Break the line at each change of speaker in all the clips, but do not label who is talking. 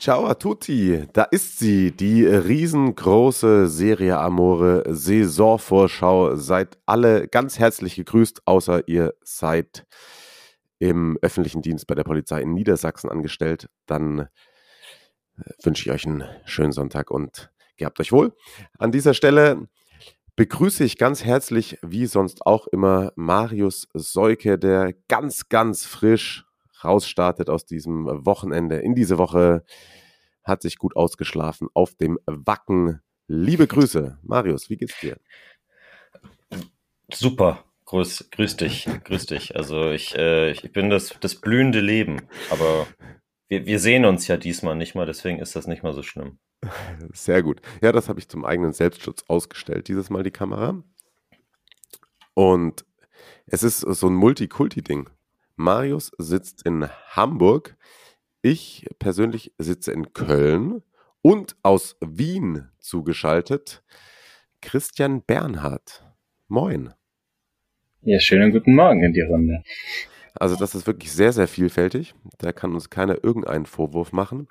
Ciao a tutti, da ist sie, die riesengroße Serie Amore Saisonvorschau. Seid alle ganz herzlich gegrüßt, außer ihr seid im öffentlichen Dienst bei der Polizei in Niedersachsen angestellt. Dann äh, wünsche ich euch einen schönen Sonntag und gehabt euch wohl. An dieser Stelle begrüße ich ganz herzlich, wie sonst auch immer, Marius Seuke, der ganz, ganz frisch rausstartet aus diesem Wochenende in diese Woche. Hat sich gut ausgeschlafen auf dem Wacken. Liebe Grüße. Marius, wie geht's dir?
Super. Grüß, grüß dich, grüß dich. Also ich, äh, ich bin das, das blühende Leben, aber wir, wir sehen uns ja diesmal nicht mal, deswegen ist das nicht mal so schlimm.
Sehr gut. Ja, das habe ich zum eigenen Selbstschutz ausgestellt, dieses Mal die Kamera. Und es ist so ein Multikulti-Ding. Marius sitzt in Hamburg. Ich persönlich sitze in Köln und aus Wien zugeschaltet Christian Bernhard. Moin.
Ja, schönen guten Morgen in die Runde.
Also das ist wirklich sehr, sehr vielfältig. Da kann uns keiner irgendeinen Vorwurf machen.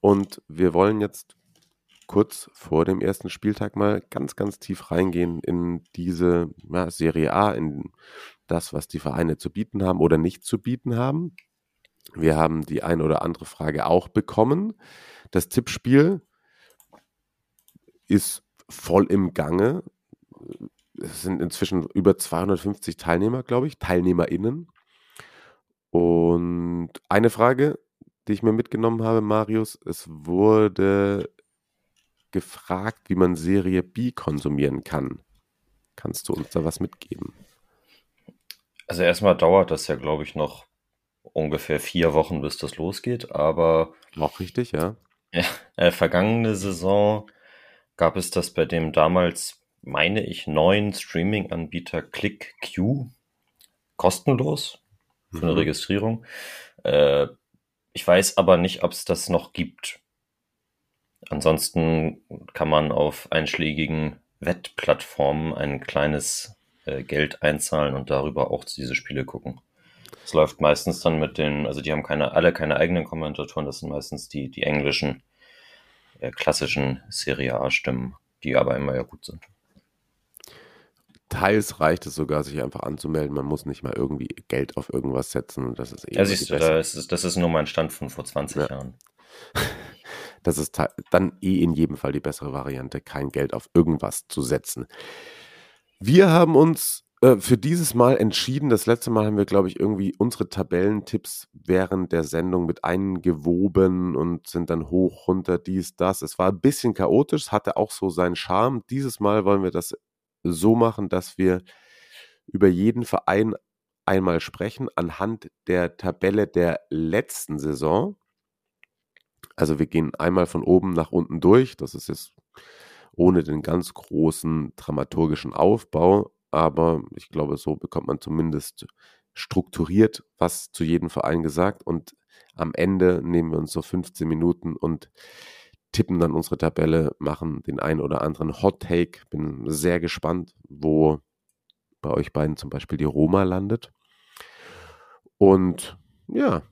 Und wir wollen jetzt kurz vor dem ersten Spieltag mal ganz, ganz tief reingehen in diese ja, Serie A, in das, was die Vereine zu bieten haben oder nicht zu bieten haben. Wir haben die ein oder andere Frage auch bekommen. Das Tippspiel ist voll im Gange. Es sind inzwischen über 250 Teilnehmer, glaube ich, TeilnehmerInnen. Und eine Frage, die ich mir mitgenommen habe, Marius, es wurde gefragt, wie man Serie B konsumieren kann. Kannst du uns da was mitgeben?
Also erstmal dauert das ja, glaube ich, noch ungefähr vier Wochen, bis das losgeht, aber.
Auch richtig, ja.
äh, vergangene Saison gab es das bei dem damals, meine ich, neuen Streaming-Anbieter ClickQ kostenlos für eine mhm. Registrierung. Äh, ich weiß aber nicht, ob es das noch gibt. Ansonsten kann man auf einschlägigen Wettplattformen ein kleines äh, Geld einzahlen und darüber auch diese Spiele gucken. Es läuft meistens dann mit den, also die haben keine, alle keine eigenen Kommentatoren, das sind meistens die, die englischen, äh, klassischen Serie A-Stimmen, die aber immer ja gut sind.
Teils reicht es sogar, sich einfach anzumelden. Man muss nicht mal irgendwie Geld auf irgendwas setzen. Das ist eh
ja, siehst du, das ist, das ist nur mein Stand von vor 20 ja. Jahren.
Das ist dann eh in jedem Fall die bessere Variante, kein Geld auf irgendwas zu setzen. Wir haben uns äh, für dieses Mal entschieden. Das letzte Mal haben wir, glaube ich, irgendwie unsere Tabellentipps während der Sendung mit eingewoben und sind dann hoch, runter, dies, das. Es war ein bisschen chaotisch, hatte auch so seinen Charme. Dieses Mal wollen wir das so machen, dass wir über jeden Verein einmal sprechen anhand der Tabelle der letzten Saison. Also wir gehen einmal von oben nach unten durch. Das ist jetzt ohne den ganz großen dramaturgischen Aufbau. Aber ich glaube, so bekommt man zumindest strukturiert was zu jedem Verein gesagt. Und am Ende nehmen wir uns so 15 Minuten und tippen dann unsere Tabelle, machen den einen oder anderen Hot Take. Bin sehr gespannt, wo bei euch beiden zum Beispiel die Roma landet. Und ja,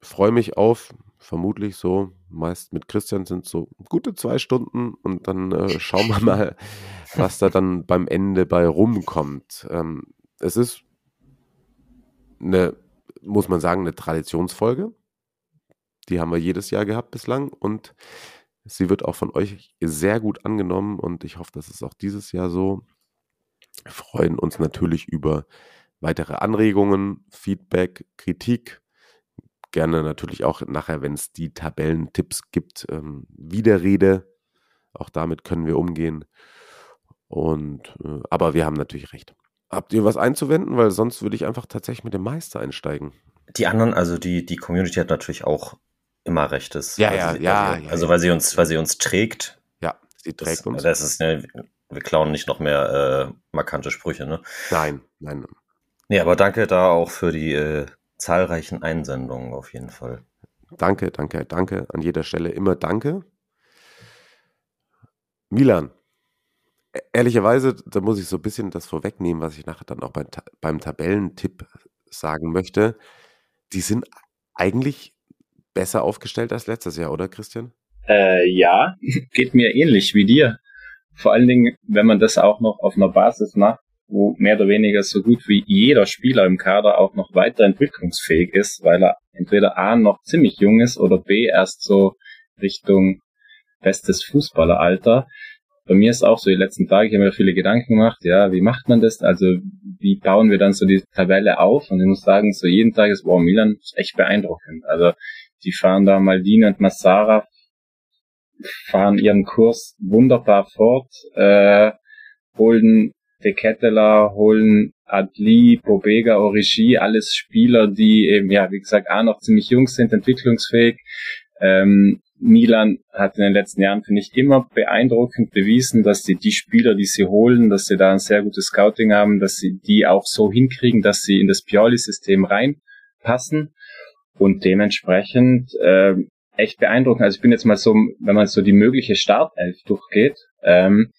freue mich auf vermutlich so, meist mit Christian sind so gute zwei Stunden und dann äh, schauen wir mal, was da dann beim Ende bei rumkommt. Ähm, es ist eine, muss man sagen, eine Traditionsfolge. Die haben wir jedes Jahr gehabt bislang und sie wird auch von euch sehr gut angenommen und ich hoffe, dass es auch dieses Jahr so. Wir freuen uns natürlich über weitere Anregungen, Feedback, Kritik gerne natürlich auch nachher, wenn es die Tabellentipps gibt, ähm, Widerrede. Auch damit können wir umgehen. Und äh, aber wir haben natürlich recht. Habt ihr was einzuwenden? Weil sonst würde ich einfach tatsächlich mit dem Meister einsteigen.
Die anderen, also die, die Community hat natürlich auch immer recht ist.
Ja, ja,
sie,
ja,
sie,
ja,
Also weil sie uns, weil sie uns trägt.
Ja, sie trägt
Das,
uns.
das ist ne, wir klauen nicht noch mehr äh, markante Sprüche, ne?
Nein, nein.
Nee, aber danke da auch für die äh, zahlreichen Einsendungen auf jeden Fall.
Danke, danke, danke. An jeder Stelle immer danke. Milan, e- ehrlicherweise, da muss ich so ein bisschen das vorwegnehmen, was ich nachher dann auch beim, beim Tabellentipp sagen möchte. Die sind eigentlich besser aufgestellt als letztes Jahr, oder Christian?
Äh, ja, geht mir ähnlich wie dir. Vor allen Dingen, wenn man das auch noch auf einer Basis macht, wo mehr oder weniger so gut wie jeder Spieler im Kader auch noch weiter entwicklungsfähig ist, weil er entweder A noch ziemlich jung ist oder B erst so Richtung bestes Fußballeralter. Bei mir ist auch so die letzten Tage, ich habe mir viele Gedanken gemacht, ja, wie macht man das? Also wie bauen wir dann so die Tabelle auf? Und ich muss sagen, so jeden Tag ist, wow, Milan ist echt beeindruckend. Also die fahren da Maldini und Massara fahren ihren Kurs wunderbar fort, äh, holen De Ketteler, holen Adli, Bobega, Origi, alles Spieler, die eben, ja, wie gesagt, A noch ziemlich jung sind, entwicklungsfähig. Ähm, Milan hat in den letzten Jahren, finde ich, immer beeindruckend bewiesen, dass sie die Spieler, die sie holen, dass sie da ein sehr gutes Scouting haben, dass sie die auch so hinkriegen, dass sie in das Pioli-System reinpassen und dementsprechend äh, echt beeindruckend. Also ich bin jetzt mal so, wenn man so die mögliche Startelf durchgeht, ähm,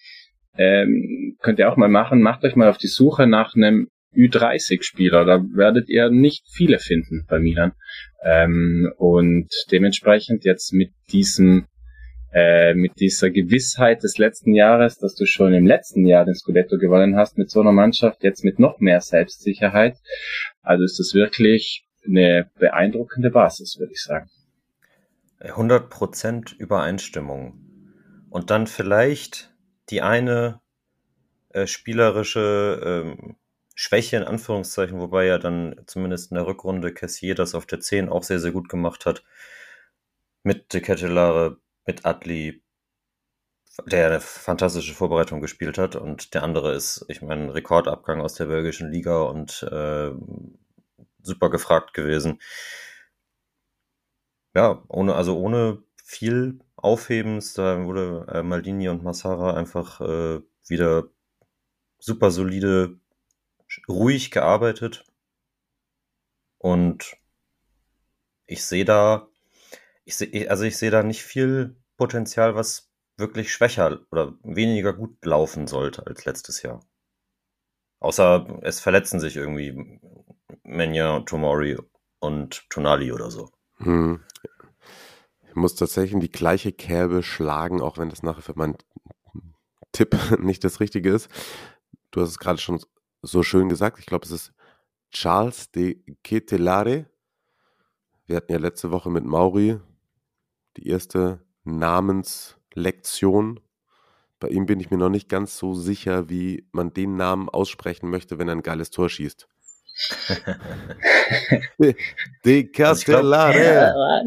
ähm, könnt ihr auch mal machen, macht euch mal auf die Suche nach einem Ü30-Spieler. Da werdet ihr nicht viele finden bei Milan. Ähm, und dementsprechend jetzt mit diesem äh, mit dieser Gewissheit des letzten Jahres, dass du schon im letzten Jahr den Scudetto gewonnen hast mit so einer Mannschaft, jetzt mit noch mehr Selbstsicherheit. Also ist das wirklich eine beeindruckende Basis, würde ich sagen.
100% Übereinstimmung. Und dann vielleicht die eine äh, spielerische ähm, Schwäche in Anführungszeichen, wobei ja dann zumindest in der Rückrunde Cassier das auf der 10 auch sehr, sehr gut gemacht hat. Mit De Kettelare, mit Adli, der eine fantastische Vorbereitung gespielt hat. Und der andere ist, ich meine, Rekordabgang aus der belgischen Liga und äh, super gefragt gewesen. Ja, ohne, also ohne viel Aufhebens, da wurde äh, Maldini und Massara einfach äh, wieder super solide, ruhig gearbeitet. Und ich sehe da, ich sehe, also ich sehe da nicht viel Potenzial, was wirklich schwächer oder weniger gut laufen sollte als letztes Jahr. Außer es verletzen sich irgendwie Menya, Tomori und Tonali oder so.
Hm. Ich muss tatsächlich in die gleiche Kerbe schlagen, auch wenn das nachher für meinen Tipp nicht das Richtige ist. Du hast es gerade schon so schön gesagt. Ich glaube, es ist Charles de Ketelare. Wir hatten ja letzte Woche mit Mauri die erste Namenslektion. Bei ihm bin ich mir noch nicht ganz so sicher, wie man den Namen aussprechen möchte, wenn er ein geiles Tor schießt. de, de Ketelare.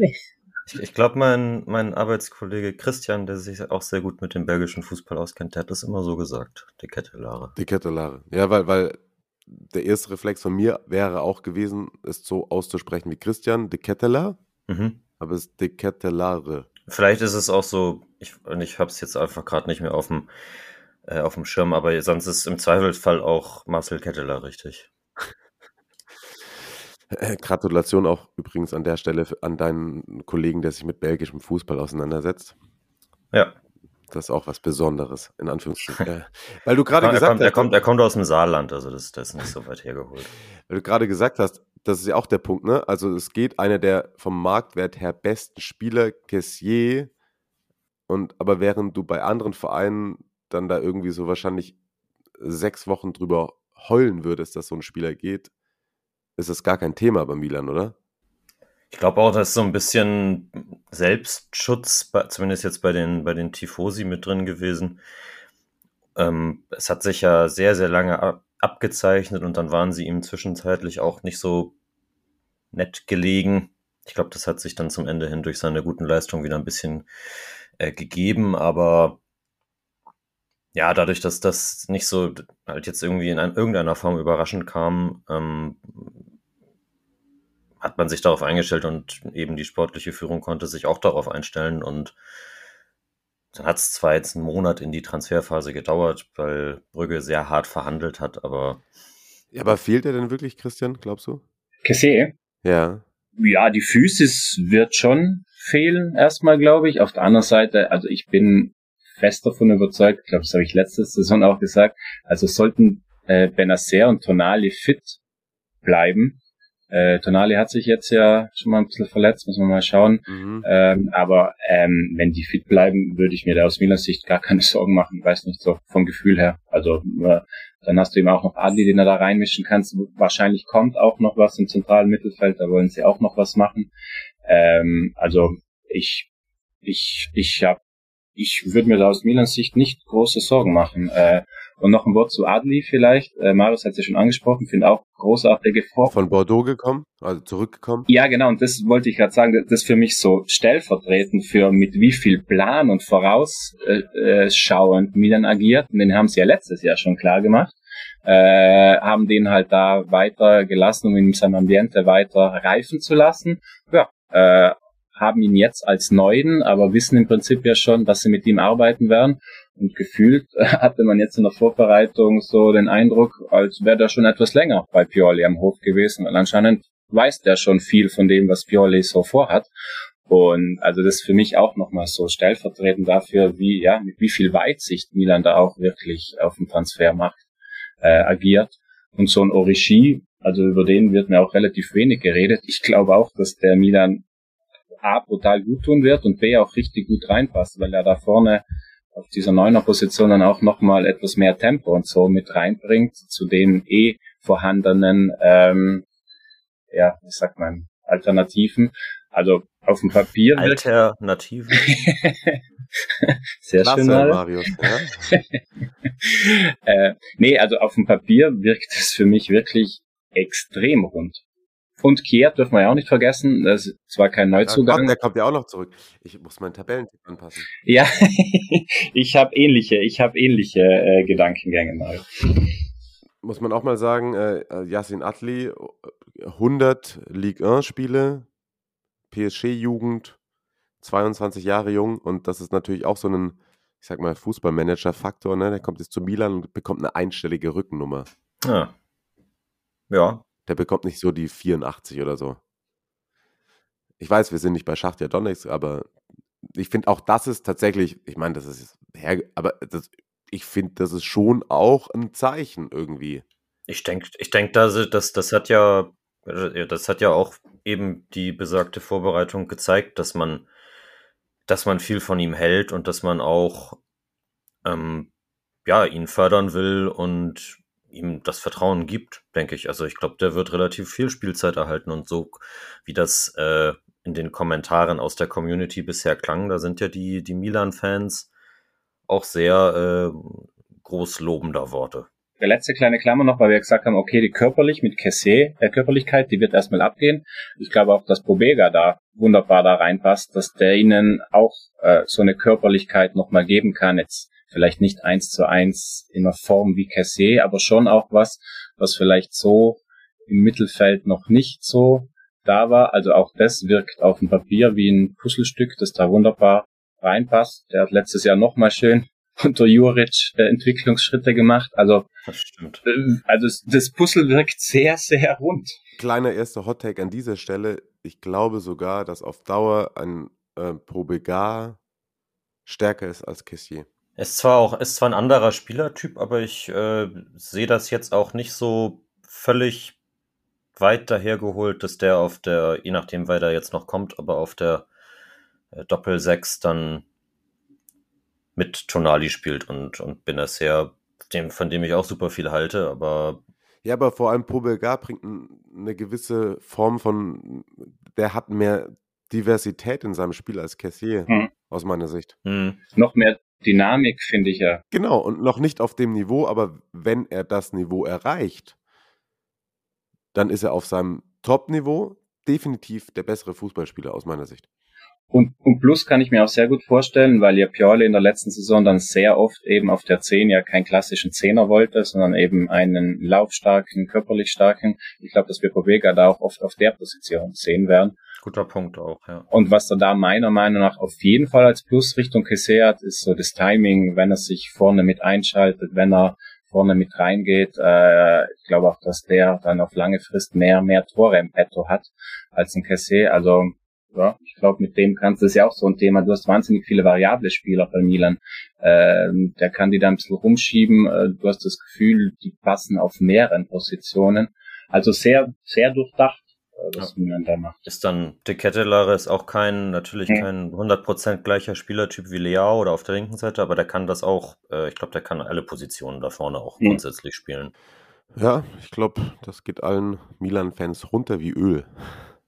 Ich, glaube, mein, mein Arbeitskollege Christian, der sich auch sehr gut mit dem belgischen Fußball auskennt, der hat das immer so gesagt, die Kettelare.
Die Kettelare. Ja, weil, weil der erste Reflex von mir wäre auch gewesen, es so auszusprechen wie Christian, de Ketteler,
Mhm.
aber es ist de Kettelare.
Vielleicht ist es auch so, ich, und ich habe es jetzt einfach gerade nicht mehr auf dem, äh, auf dem Schirm, aber sonst ist im Zweifelsfall auch Marcel Ketteler richtig.
Äh, Gratulation auch übrigens an der Stelle an deinen Kollegen, der sich mit belgischem Fußball auseinandersetzt.
Ja,
Das ist auch was Besonderes, in Anführungszeichen. Äh, weil du gerade
er,
gesagt
kommt, er,
hast,
kommt, er kommt aus dem Saarland, also das, das ist nicht so weit hergeholt.
weil du gerade gesagt hast, das ist ja auch der Punkt, ne? Also es geht einer der vom Marktwert her besten Spieler, Kessier, und aber während du bei anderen Vereinen dann da irgendwie so wahrscheinlich sechs Wochen drüber heulen würdest, dass so ein Spieler geht, ist das gar kein Thema bei Milan, oder?
Ich glaube auch, da ist so ein bisschen Selbstschutz, zumindest jetzt bei den, bei den Tifosi mit drin gewesen. Ähm, es hat sich ja sehr, sehr lange ab, abgezeichnet und dann waren sie ihm zwischenzeitlich auch nicht so nett gelegen. Ich glaube, das hat sich dann zum Ende hin durch seine guten Leistungen wieder ein bisschen äh, gegeben, aber ja, dadurch, dass das nicht so halt jetzt irgendwie in ein, irgendeiner Form überraschend kam, ähm, hat man sich darauf eingestellt und eben die sportliche Führung konnte sich auch darauf einstellen und dann hat es zwar jetzt einen Monat in die Transferphase gedauert, weil Brügge sehr hart verhandelt hat, aber.
Ja, aber fehlt er denn wirklich, Christian, glaubst du?
Kesse?
Ja.
Ja, die Physis wird schon fehlen, erstmal, glaube ich. Auf der anderen Seite, also ich bin fest davon überzeugt, ich glaube, das habe ich letzte Saison auch gesagt, also sollten äh, Benacer und Tonali fit bleiben, äh, Tonali hat sich jetzt ja schon mal ein bisschen verletzt, muss man mal schauen. Mhm. Ähm, aber ähm, wenn die fit bleiben, würde ich mir da aus Milan Sicht gar keine Sorgen machen. Ich weiß nicht, so vom Gefühl her. Also äh, dann hast du eben auch noch Adli, den er da reinmischen kannst. Wahrscheinlich kommt auch noch was im zentralen Mittelfeld, da wollen sie auch noch was machen. Ähm, also ich, ich, ich hab, ich würde mir da aus Milans Sicht nicht große Sorgen machen. Äh, und noch ein Wort zu Adli vielleicht. Äh, Marius hat es ja schon angesprochen, finde auch großartige Vor.
Von Bordeaux gekommen, also zurückgekommen.
Ja, genau, und das wollte ich gerade sagen, das ist für mich so stellvertretend für mit wie viel Plan und vorausschauend äh, Milan agiert. Und den haben sie ja letztes Jahr schon klar gemacht. Äh, haben den halt da weiter gelassen, um ihn in seinem Ambiente weiter reifen zu lassen. Ja, äh, haben ihn jetzt als Neuen, aber wissen im Prinzip ja schon, dass sie mit ihm arbeiten werden. Und gefühlt hatte man jetzt in der Vorbereitung so den Eindruck, als wäre der schon etwas länger bei Pioli am Hof gewesen. Und anscheinend weiß der schon viel von dem, was Pioli so vorhat. Und also das ist für mich auch nochmal so stellvertretend dafür, wie, ja, mit wie viel Weitsicht Milan da auch wirklich auf dem Transfermarkt äh, agiert. Und so ein Orishi, also über den wird mir auch relativ wenig geredet. Ich glaube auch, dass der Milan A brutal gut tun wird und B auch richtig gut reinpasst, weil er da vorne auf dieser neuner Position dann auch nochmal etwas mehr Tempo und so mit reinbringt zu den eh vorhandenen, ähm, ja, wie sagt man, Alternativen. Also auf dem Papier.
Alternativen.
Sehr Klasse, schön, Marius. Ja? äh, nee, also auf dem Papier wirkt es für mich wirklich extrem rund. Und Kier dürfen wir ja auch nicht vergessen. Das ist zwar kein Neuzugang.
Ja, der kommt ja auch noch zurück. Ich muss meinen Tabellentipp anpassen.
Ja, ich habe ähnliche, ich habe ähnliche äh, Gedankengänge mal.
Muss man auch mal sagen, äh, Yassin Atli, 100 Ligue 1 Spiele, PSG-Jugend, 22 Jahre jung und das ist natürlich auch so ein, ich sag mal, Fußballmanager-Faktor, ne? Der kommt jetzt zu Milan und bekommt eine einstellige Rückennummer.
Ja. Ja,
der bekommt nicht so die 84 oder so. Ich weiß, wir sind nicht bei Schachtja Donetsk, aber ich finde auch das ist tatsächlich, ich meine, das ist, aber das, ich finde, das ist schon auch ein Zeichen irgendwie.
Ich denke, ich denke, das, das, das hat ja, das hat ja auch eben die besagte Vorbereitung gezeigt, dass man, dass man viel von ihm hält und dass man auch, ähm, ja, ihn fördern will und ihm das Vertrauen gibt, denke ich. Also ich glaube, der wird relativ viel Spielzeit erhalten und so wie das äh, in den Kommentaren aus der Community bisher klang, da sind ja die, die Milan-Fans auch sehr äh, groß lobender Worte.
Der letzte kleine Klammer noch, weil wir gesagt haben, okay, die körperlich mit Kesse, äh, Körperlichkeit, die wird erstmal abgehen. Ich glaube auch, dass Pobega da wunderbar da reinpasst, dass der ihnen auch äh, so eine Körperlichkeit nochmal geben kann. Jetzt vielleicht nicht eins zu eins in einer Form wie Cassé, aber schon auch was, was vielleicht so im Mittelfeld noch nicht so da war. Also auch das wirkt auf dem Papier wie ein Puzzlestück, das da wunderbar reinpasst. Der hat letztes Jahr nochmal schön unter Juric äh, Entwicklungsschritte gemacht. Also,
das stimmt.
Äh, also das Puzzle wirkt sehr, sehr rund.
Kleiner erster Hottake an dieser Stelle. Ich glaube sogar, dass auf Dauer ein äh, Probegar stärker ist als Kessier.
Ist zwar auch, ist zwar ein anderer Spielertyp, aber ich äh, sehe das jetzt auch nicht so völlig weit dahergeholt, dass der auf der, je nachdem, wer da jetzt noch kommt, aber auf der äh, Doppel 6 dann mit Tonali spielt und, und Benacer, dem, von dem ich auch super viel halte, aber.
Ja, aber vor allem Pobelgar bringt eine gewisse Form von, der hat mehr Diversität in seinem Spiel als Cassier, hm. aus meiner Sicht.
Hm. Noch mehr Dynamik, finde ich ja.
Genau, und noch nicht auf dem Niveau, aber wenn er das Niveau erreicht, dann ist er auf seinem Top-Niveau definitiv der bessere Fußballspieler aus meiner Sicht.
Und, und plus kann ich mir auch sehr gut vorstellen, weil ja Pioli in der letzten Saison dann sehr oft eben auf der 10 ja keinen klassischen Zehner wollte, sondern eben einen laufstarken, körperlich starken. Ich glaube, dass wir Povega da auch oft auf der Position sehen werden.
Guter Punkt auch, ja.
Und was er da meiner Meinung nach auf jeden Fall als Plus Richtung Kesse hat, ist so das Timing, wenn er sich vorne mit einschaltet, wenn er vorne mit reingeht. Äh, ich glaube auch, dass der dann auf lange Frist mehr, mehr Tore im Petto hat als ein Kesse. Also ja, ich glaube, mit dem kannst du, ist ja auch so ein Thema, du hast wahnsinnig viele variable Spieler bei Milan. Ähm, der kann die da ein bisschen rumschieben. Äh, du hast das Gefühl, die passen auf mehreren Positionen. Also sehr, sehr durchdacht, äh, was ja. Milan da macht.
Ist dann De Kettelare ist auch kein, natürlich hm. kein 100% gleicher Spielertyp wie Leao oder auf der linken Seite, aber der kann das auch, äh, ich glaube, der kann alle Positionen da vorne auch hm. grundsätzlich spielen.
Ja, ich glaube, das geht allen Milan-Fans runter wie Öl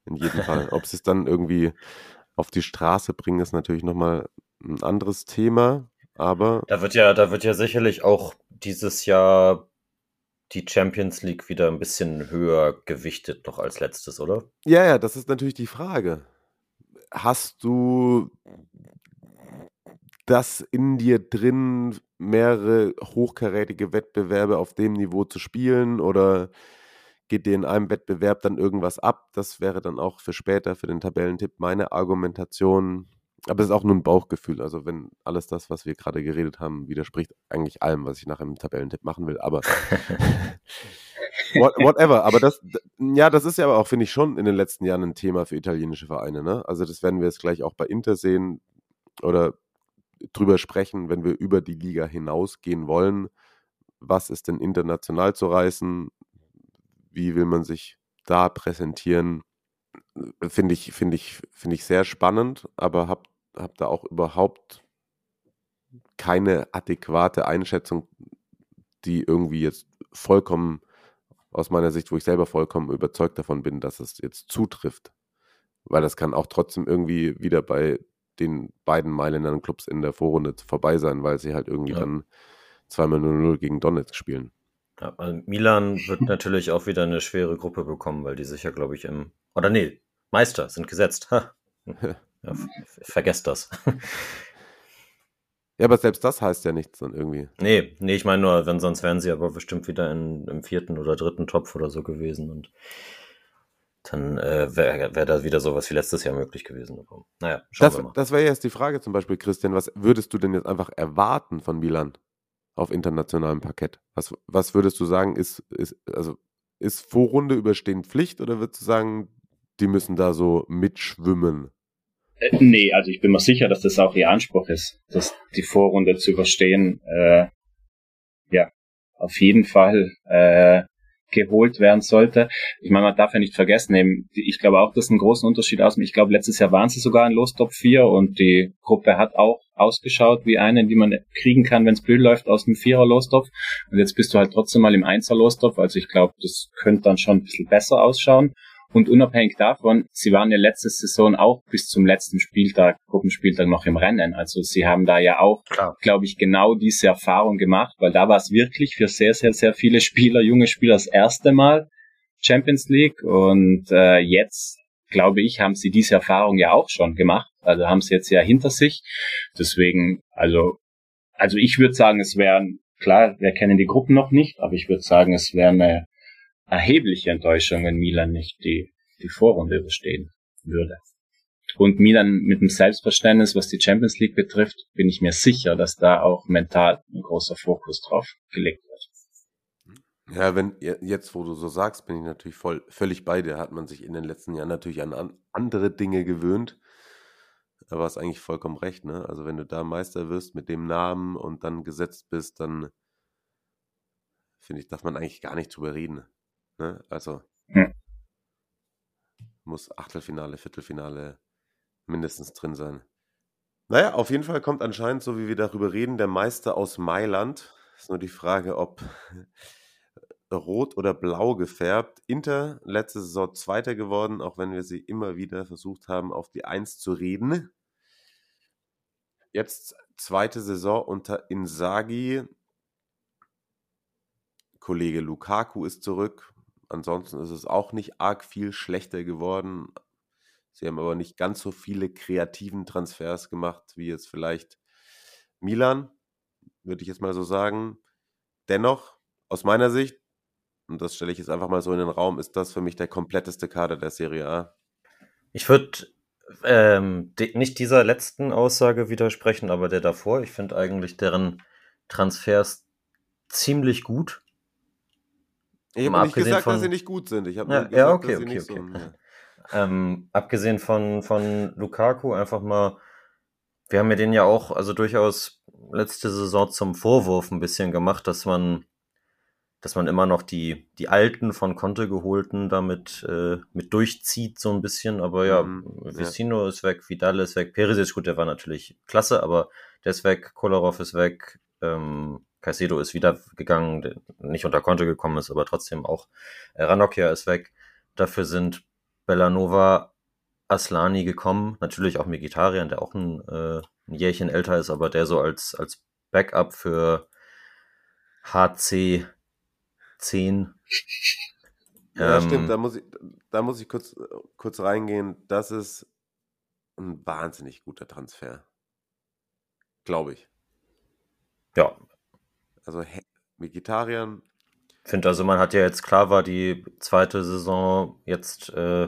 in jedem Fall. Ob sie es dann irgendwie auf die Straße bringen, ist natürlich nochmal ein anderes Thema. Aber
da wird ja, da wird ja sicherlich auch dieses Jahr die Champions League wieder ein bisschen höher gewichtet noch als letztes, oder?
Ja, ja, das ist natürlich die Frage. Hast du das in dir drin, mehrere hochkarätige Wettbewerbe auf dem Niveau zu spielen oder geht dir in einem Wettbewerb dann irgendwas ab. Das wäre dann auch für später, für den Tabellentipp, meine Argumentation. Aber es ist auch nur ein Bauchgefühl. Also, wenn alles das, was wir gerade geredet haben, widerspricht eigentlich allem, was ich nach einem Tabellentipp machen will. Aber whatever. Aber das, ja, das ist ja aber auch, finde ich, schon in den letzten Jahren ein Thema für italienische Vereine. Ne? Also, das werden wir jetzt gleich auch bei Inter sehen oder drüber sprechen, wenn wir über die Liga hinausgehen wollen. Was ist denn international zu reißen? wie will man sich da präsentieren, finde ich, finde ich, finde ich sehr spannend, aber habe hab da auch überhaupt keine adäquate Einschätzung, die irgendwie jetzt vollkommen aus meiner Sicht, wo ich selber vollkommen überzeugt davon bin, dass es jetzt zutrifft. Weil das kann auch trotzdem irgendwie wieder bei den beiden Mailändern Clubs in der Vorrunde vorbei sein, weil sie halt irgendwie ja. dann zweimal 0-0 gegen Donetsk spielen.
Ja, also Milan wird natürlich auch wieder eine schwere Gruppe bekommen, weil die sich ja, glaube ich, im. Oder nee, Meister sind gesetzt. Ja, vergesst das.
Ja, aber selbst das heißt ja nichts dann irgendwie.
Nee, nee, ich meine nur, wenn sonst wären sie aber bestimmt wieder in, im vierten oder dritten Topf oder so gewesen und dann äh, wäre wär da wieder sowas wie letztes Jahr möglich gewesen. Aber, naja,
schauen das, wir mal. Das wäre jetzt die Frage zum Beispiel, Christian, was würdest du denn jetzt einfach erwarten von Milan? auf internationalem Parkett? Was, was würdest du sagen, ist, ist, also ist Vorrunde überstehen Pflicht oder würdest du sagen, die müssen da so mitschwimmen?
Äh, nee, also ich bin mir sicher, dass das auch ihr Anspruch ist, dass die Vorrunde zu überstehen. Äh, ja, auf jeden Fall. Äh, geholt werden sollte. Ich meine, man darf ja nicht vergessen, eben, ich glaube auch, dass ein großen Unterschied aus. Ich glaube, letztes Jahr waren sie sogar in Los Top 4 und die Gruppe hat auch ausgeschaut wie eine, die man kriegen kann, wenn es blöd läuft, aus dem Vierer Lostopf. Und jetzt bist du halt trotzdem mal im Einser Lostopf. Also ich glaube, das könnte dann schon ein bisschen besser ausschauen. Und unabhängig davon, sie waren ja letzte Saison auch bis zum letzten Spieltag, Gruppenspieltag noch im Rennen. Also sie haben da ja auch, glaube ich, genau diese Erfahrung gemacht, weil da war es wirklich für sehr, sehr, sehr viele Spieler, junge Spieler das erste Mal Champions League. Und äh, jetzt, glaube ich, haben sie diese Erfahrung ja auch schon gemacht. Also haben sie jetzt ja hinter sich. Deswegen, also, also ich würde sagen, es wären, klar, wir kennen die Gruppen noch nicht, aber ich würde sagen, es wäre eine erhebliche Enttäuschung, wenn Milan nicht die, die Vorrunde überstehen würde. Und Milan mit dem Selbstverständnis, was die Champions League betrifft, bin ich mir sicher, dass da auch mental ein großer Fokus drauf gelegt wird.
Ja, wenn jetzt, wo du so sagst, bin ich natürlich voll, völlig bei dir. Hat man sich in den letzten Jahren natürlich an andere Dinge gewöhnt. Aber hast eigentlich vollkommen recht, ne? Also wenn du da Meister wirst mit dem Namen und dann gesetzt bist, dann finde ich, darf man eigentlich gar nicht drüber reden. Ne? Also hm. muss Achtelfinale, Viertelfinale mindestens drin sein. Naja, auf jeden Fall kommt anscheinend, so wie wir darüber reden, der Meister aus Mailand. Ist nur die Frage, ob rot oder blau gefärbt. Inter letzte Saison Zweiter geworden, auch wenn wir sie immer wieder versucht haben, auf die Eins zu reden. Jetzt zweite Saison unter Insagi. Kollege Lukaku ist zurück. Ansonsten ist es auch nicht arg viel schlechter geworden. Sie haben aber nicht ganz so viele kreativen Transfers gemacht, wie jetzt vielleicht Milan, würde ich jetzt mal so sagen. Dennoch, aus meiner Sicht, und das stelle ich jetzt einfach mal so in den Raum, ist das für mich der kompletteste Kader der Serie A.
Ich würde ähm, nicht dieser letzten Aussage widersprechen, aber der davor. Ich finde eigentlich deren Transfers ziemlich gut.
Ich habe nicht
abgesehen
gesagt, dass
von-
sie nicht gut sind. Ich habe
Ja,
nur
ja,
gesagt,
okay,
dass sie
okay,
nicht
okay.
so. Ja.
Ähm, abgesehen von, von Lukaku, einfach mal, wir haben ja den ja auch, also durchaus letzte Saison zum Vorwurf ein bisschen gemacht, dass man, dass man immer noch die, die alten von Conte geholten damit äh, mit durchzieht, so ein bisschen. Aber ja,
Mhm, ja.
Vicino ist weg, Vidal ist weg, Perisic, gut, der war natürlich klasse, aber der ist weg, Kolarov ist weg, ähm, Caicedo ist wieder gegangen, der nicht unter Conte gekommen ist, aber trotzdem auch. Äh, Ranocchia ist weg. Dafür sind Bellanova, Aslani gekommen, natürlich auch Mkhitaryan, der auch ein, äh, ein Jährchen älter ist, aber der so als, als Backup für HC 10.
Ja,
Ähm,
stimmt, da muss ich, da muss ich kurz, kurz reingehen. Das ist ein wahnsinnig guter Transfer. Glaube ich.
Ja,
Also Vegetariern,
finde also, man hat ja jetzt klar war die zweite Saison jetzt, äh,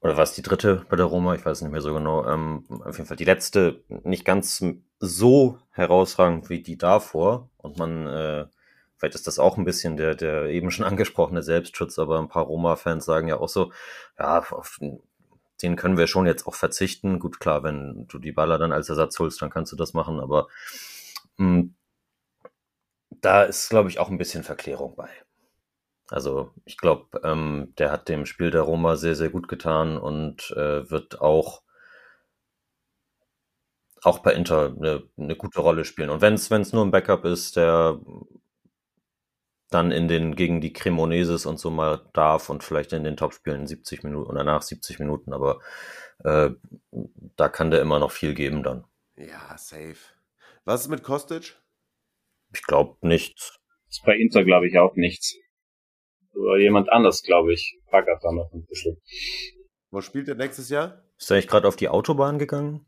oder war es die dritte bei der Roma? Ich weiß nicht mehr so genau. Ähm, auf jeden Fall die letzte nicht ganz so herausragend wie die davor. Und man, äh, vielleicht ist das auch ein bisschen der, der eben schon angesprochene Selbstschutz, aber ein paar Roma-Fans sagen ja auch so, ja, auf den können wir schon jetzt auch verzichten. Gut, klar, wenn du die Baller dann als Ersatz holst, dann kannst du das machen, aber da ist, glaube ich, auch ein bisschen Verklärung bei. Also ich glaube, ähm, der hat dem Spiel der Roma sehr, sehr gut getan und äh, wird auch auch bei Inter eine, eine gute Rolle spielen. Und wenn es nur ein Backup ist, der dann in den gegen die Cremoneses und so mal darf und vielleicht in den Topspielen 70 Minuten oder nach 70 Minuten, aber äh, da kann der immer noch viel geben dann.
ja, safe. Was ist mit Kostic?
Ich glaube nicht.
Ist bei Inter, glaube ich, auch nichts. Oder jemand anders, glaube ich, packert da noch ein bisschen.
Wo spielt er nächstes Jahr?
Ist er nicht gerade auf die Autobahn gegangen?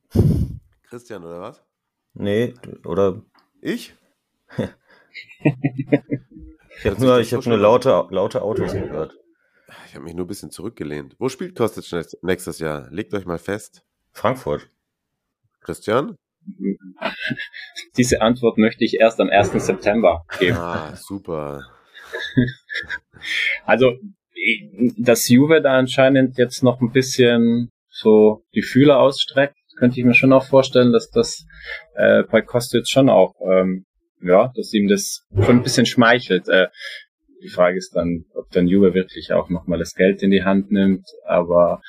Christian oder was?
Nee, oder
Ich?
ich habe nur, ich hab nur laute, laute Autos gehört.
Ich habe mich nur ein bisschen zurückgelehnt. Wo spielt Kostic nächst- nächstes Jahr? Legt euch mal fest.
Frankfurt.
Christian?
Diese Antwort möchte ich erst am 1. September geben.
Ah, super.
Also, dass Juve da anscheinend jetzt noch ein bisschen so die Fühler ausstreckt, könnte ich mir schon auch vorstellen, dass das äh, bei Kostic schon auch, ähm, ja, dass ihm das schon ein bisschen schmeichelt. Äh, die Frage ist dann, ob dann Juve wirklich auch nochmal das Geld in die Hand nimmt, aber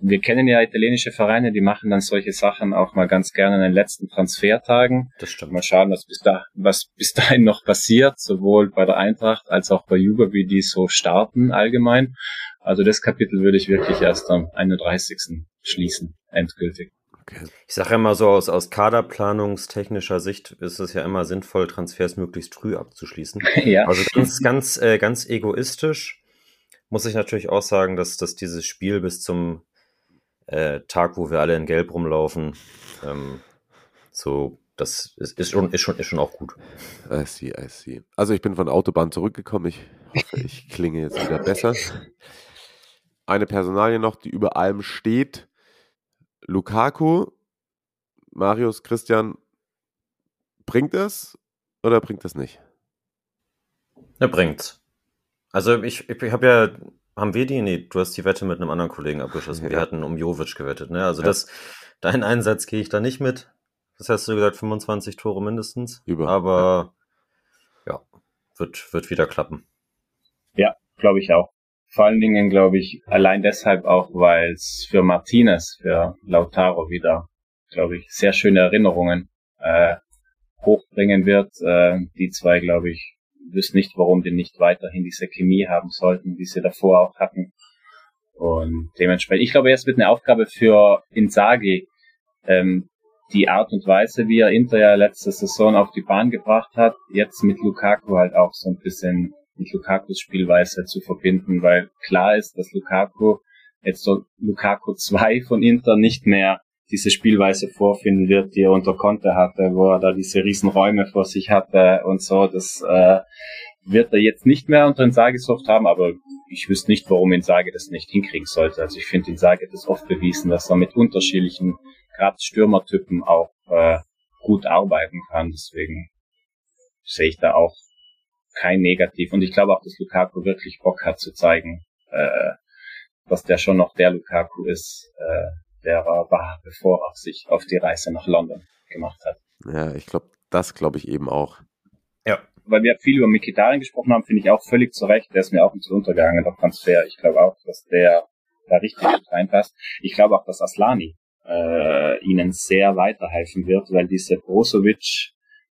wir kennen ja italienische Vereine, die machen dann solche Sachen auch mal ganz gerne in den letzten Transfertagen.
Das stimmt.
Mal schauen, was bis, da, was bis dahin noch passiert, sowohl bei der Eintracht als auch bei Juve, wie die so starten allgemein. Also das Kapitel würde ich wirklich erst am 31. schließen, endgültig.
Okay.
Ich sage mal so, aus, aus kaderplanungstechnischer Sicht ist es ja immer sinnvoll, Transfers möglichst früh abzuschließen.
ja,
Also ganz, ganz, äh, ganz egoistisch muss ich natürlich auch sagen, dass, dass dieses Spiel bis zum äh, Tag, wo wir alle in Gelb rumlaufen, ähm, so, das ist, ist, schon, ist, schon, ist schon auch gut.
I see, I see. Also ich bin von der Autobahn zurückgekommen. Ich hoffe, ich klinge jetzt wieder besser. Eine Personalie noch, die über allem steht. Lukaku, Marius, Christian, bringt das oder bringt das nicht?
Er bringt's. Also ich, ich, ich habe ja, haben wir die? Nee, du hast die Wette mit einem anderen Kollegen abgeschlossen. Wir
Ja.
hatten um Jovic gewettet, ne? Also
Ja.
das, deinen Einsatz gehe ich da nicht mit. Das hast du gesagt, 25 Tore mindestens.
Über,
Aber ja, wird, wird wieder klappen.
glaube ich auch. Vor allen Dingen glaube ich allein deshalb auch, weil es für Martinez, für Lautaro wieder, glaube ich, sehr schöne Erinnerungen äh, hochbringen wird. Äh, die zwei, glaube ich, wissen nicht, warum die nicht weiterhin diese Chemie haben sollten, die sie davor auch hatten. Und dementsprechend, ich glaube, es wird eine Aufgabe für Inzaghi, ähm, die Art und Weise, wie er Inter ja letzte Saison auf die Bahn gebracht hat, jetzt mit Lukaku halt auch so ein bisschen mit Lukakus Spielweise zu verbinden, weil klar ist, dass Lukaku jetzt so Lukaku 2 von Inter nicht mehr diese Spielweise vorfinden wird, die er unter Conte hatte, wo er da diese riesen Räume vor sich hatte und so. Das äh, wird er jetzt nicht mehr unter Insagisoft haben, aber ich wüsste nicht, warum Insage das nicht hinkriegen sollte. Also ich finde, Insage hat das oft bewiesen, dass er mit unterschiedlichen, gerade Stürmertypen auch äh, gut arbeiten kann. Deswegen sehe ich da auch kein Negativ. Und ich glaube auch, dass Lukaku wirklich Bock hat zu zeigen, äh, dass der schon noch der Lukaku ist, äh, der war, bevor er sich auf die Reise nach London gemacht hat.
Ja, ich glaube, das glaube ich eben auch.
Ja. Weil wir viel über Mikitarian gesprochen haben, finde ich auch völlig zu Recht. Der ist mir auch so untergegangen, der Transfer. Ich glaube auch, dass der da richtig gut reinpasst. Ich glaube auch, dass Aslani äh, ihnen sehr weiterhelfen wird, weil diese Brozovic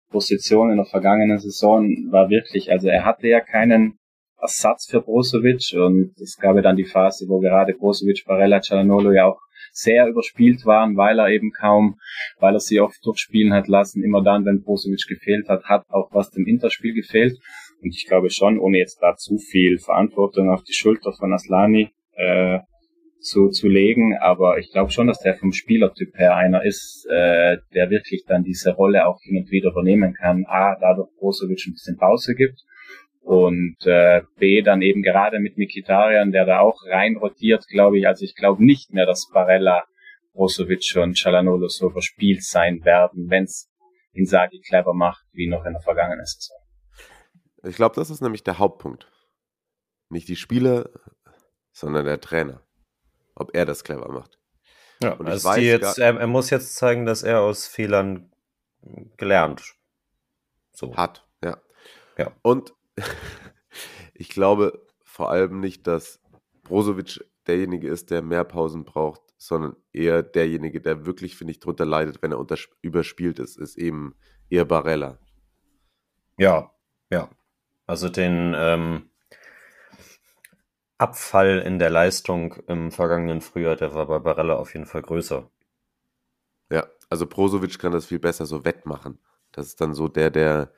Position in der vergangenen Saison war wirklich, also er hatte ja keinen Ersatz für Brozovic und es gab ja dann die Phase, wo gerade Brozovic, Barella, Cialanolo ja auch sehr überspielt waren, weil er eben kaum, weil er sie oft durchspielen hat lassen. Immer dann, wenn Brozovic gefehlt hat, hat auch was dem Interspiel gefehlt. Und ich glaube schon, ohne jetzt da zu viel Verantwortung auf die Schulter von Aslani äh, zu, zu legen, aber ich glaube schon, dass der vom Spielertyp her einer ist, äh, der wirklich dann diese Rolle auch hin und wieder übernehmen kann. A, dadurch Brozovic ein bisschen Pause gibt und äh, B dann eben gerade mit Mikitarian, der da auch rein rotiert, glaube ich. Also ich glaube nicht mehr, dass Barella, Brozovic und Chalanolo so überspielt sein werden, wenn es Inzaghi clever macht, wie noch in der vergangenen Saison.
Ich glaube, das ist nämlich der Hauptpunkt. Nicht die Spieler, sondern der Trainer. Ob er das clever macht.
Ja, und also weiß, jetzt, er, er, muss jetzt zeigen, dass er aus Fehlern gelernt
so. hat. Ja. ja. Und ich glaube vor allem nicht, dass Brozovic derjenige ist, der mehr Pausen braucht, sondern eher derjenige, der wirklich, finde ich, drunter leidet, wenn er unter, überspielt ist, ist eben eher Barella.
Ja, ja. Also den ähm, Abfall in der Leistung im vergangenen Frühjahr, der war bei Barella auf jeden Fall größer.
Ja, also Brozovic kann das viel besser so wettmachen. Das ist dann so der, der,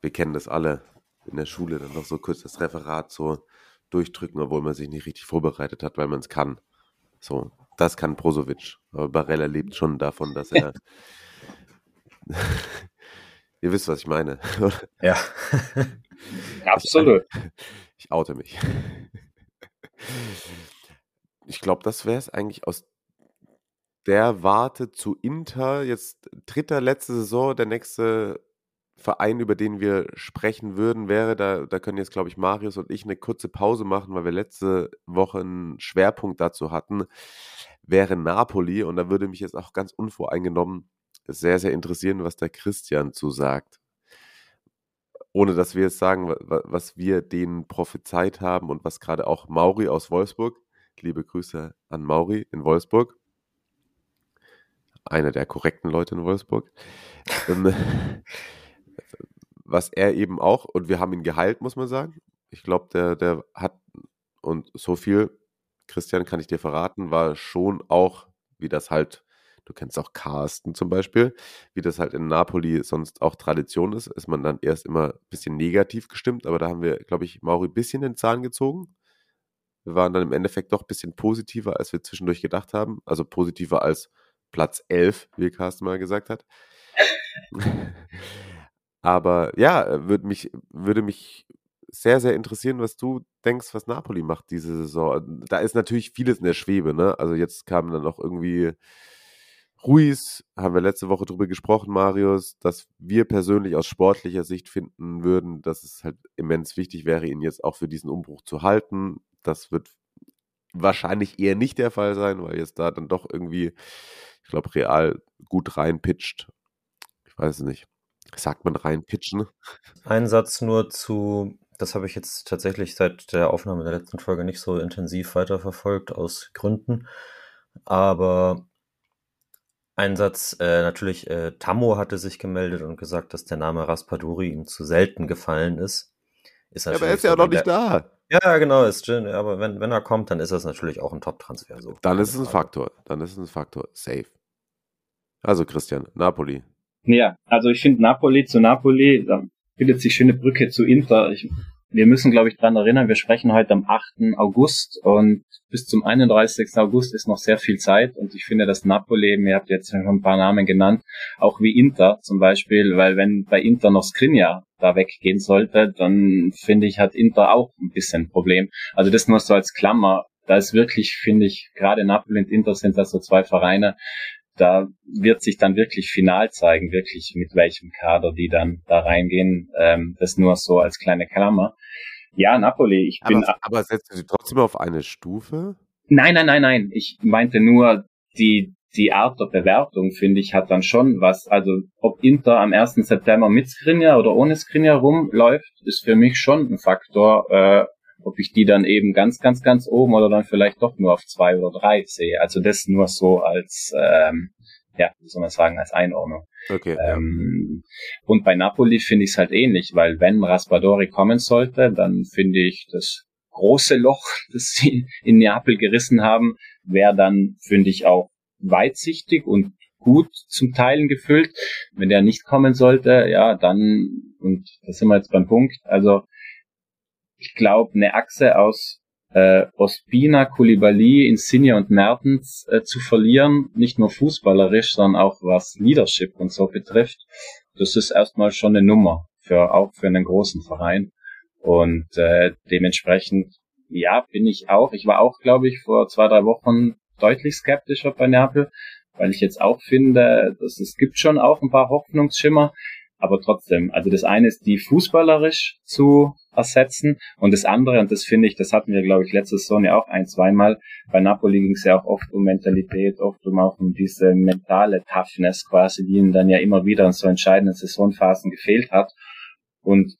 wir kennen das alle, in der Schule dann noch so kurz das Referat so durchdrücken, obwohl man sich nicht richtig vorbereitet hat, weil man es kann. So, das kann Brozovic. Aber Barella lebt schon davon, dass er. Ihr wisst, was ich meine.
ja.
Absolut.
Ich, ich oute mich. Ich glaube, das wäre es eigentlich aus der Warte zu Inter. Jetzt dritter letzte Saison, der nächste Verein, über den wir sprechen würden, wäre, da, da können jetzt, glaube ich, Marius und ich eine kurze Pause machen, weil wir letzte Woche einen Schwerpunkt dazu hatten, wäre Napoli. Und da würde mich jetzt auch ganz unvoreingenommen sehr, sehr interessieren, was der Christian zu sagt. Ohne dass wir jetzt sagen, was wir denen prophezeit haben und was gerade auch Mauri aus Wolfsburg, liebe Grüße an Mauri in Wolfsburg, einer der korrekten Leute in Wolfsburg. Was er eben auch, und wir haben ihn geheilt, muss man sagen. Ich glaube, der, der hat, und so viel, Christian, kann ich dir verraten, war schon auch, wie das halt, du kennst auch Carsten zum Beispiel, wie das halt in Napoli sonst auch Tradition ist, ist man dann erst immer ein bisschen negativ gestimmt, aber da haben wir, glaube ich, Mauri ein bisschen den Zahn gezogen. Wir waren dann im Endeffekt doch ein bisschen positiver, als wir zwischendurch gedacht haben. Also positiver als Platz 11, wie Carsten mal gesagt hat. Aber ja, äh, würde mich, würde mich sehr, sehr interessieren, was du denkst, was Napoli macht diese Saison. Da ist natürlich vieles in der Schwebe, ne? Also jetzt kam dann noch irgendwie Ruiz, haben wir letzte Woche drüber gesprochen, Marius, dass wir persönlich aus sportlicher Sicht finden würden, dass es halt immens wichtig wäre, ihn jetzt auch für diesen Umbruch zu halten. Das wird wahrscheinlich eher nicht der Fall sein, weil jetzt da dann doch irgendwie, ich glaube, Real gut reinpitcht. Ich weiß es nicht. Sagt man rein pitchen?
Ein Satz nur zu, das habe ich jetzt tatsächlich seit der Aufnahme der letzten Folge nicht so intensiv weiterverfolgt, aus Gründen. Aber ein Satz, äh, natürlich, äh, Tammo hatte sich gemeldet und gesagt, dass der Name Raspaduri ihm zu selten gefallen ist.
ist ja, aber er ist ja noch nicht da.
Ja, genau, ist. Aber wenn, wenn er kommt, dann ist das natürlich auch ein Top-Transfer. So.
Dann ist es ein Faktor. Dann ist es ein Faktor. Safe. Also, Christian, Napoli.
Ja, also ich finde Napoli zu Napoli, da bildet sich schöne Brücke zu Inter. Ich wir müssen, glaube ich, dran erinnern, wir sprechen heute am 8. August und bis zum 31. August ist noch sehr viel Zeit und ich finde, dass Napoli, ihr habt jetzt schon ein paar Namen genannt, auch wie Inter zum Beispiel, weil wenn bei Inter noch Skriniar da weggehen sollte, dann finde ich, hat Inter auch ein bisschen ein Problem. Also das nur so als Klammer. Da ist wirklich, finde ich, gerade Napoli und Inter sind das so zwei Vereine, da wird sich dann wirklich final zeigen, wirklich mit welchem Kader die dann da reingehen. Ähm, das nur so als kleine Klammer. Ja, Napoli, ich bin.
Aber, aber setzt du sie trotzdem auf eine Stufe?
Nein, nein, nein, nein. Ich meinte nur, die, die Art der Bewertung, finde ich, hat dann schon was. Also, ob Inter am 1. September mit Skriniar oder ohne Skriniar rumläuft, ist für mich schon ein Faktor, äh, ob ich die dann eben ganz, ganz, ganz oben oder dann vielleicht doch nur auf zwei oder drei sehe. Also das nur so als, ähm, ja, wie soll man sagen, als Einordnung.
Okay.
Ähm, und bei Napoli finde ich es halt ähnlich, weil wenn Raspadori kommen sollte, dann finde ich das große Loch, das sie in Neapel gerissen haben, wäre dann, finde ich, auch weitsichtig und gut zum Teilen gefüllt. Wenn der nicht kommen sollte, ja, dann, und da sind wir jetzt beim Punkt, also ich glaube, eine Achse aus äh, Ospina, Koulibaly, Insigne und Mertens äh, zu verlieren, nicht nur fußballerisch, sondern auch was Leadership und so betrifft, das ist erstmal schon eine Nummer für auch für einen großen Verein und äh, dementsprechend ja bin ich auch. Ich war auch, glaube ich, vor zwei drei Wochen deutlich skeptischer bei Neapel, weil ich jetzt auch finde, dass es gibt schon auch ein paar Hoffnungsschimmer, aber trotzdem, also das eine ist die fußballerisch zu ersetzen. Und das andere, und das finde ich, das hatten wir, glaube ich, letzte Saison ja auch ein, zweimal. Bei Napoli ging es ja auch oft um Mentalität, oft um auch um diese mentale Toughness quasi, die ihnen dann ja immer wieder in so entscheidenden Saisonphasen gefehlt hat. Und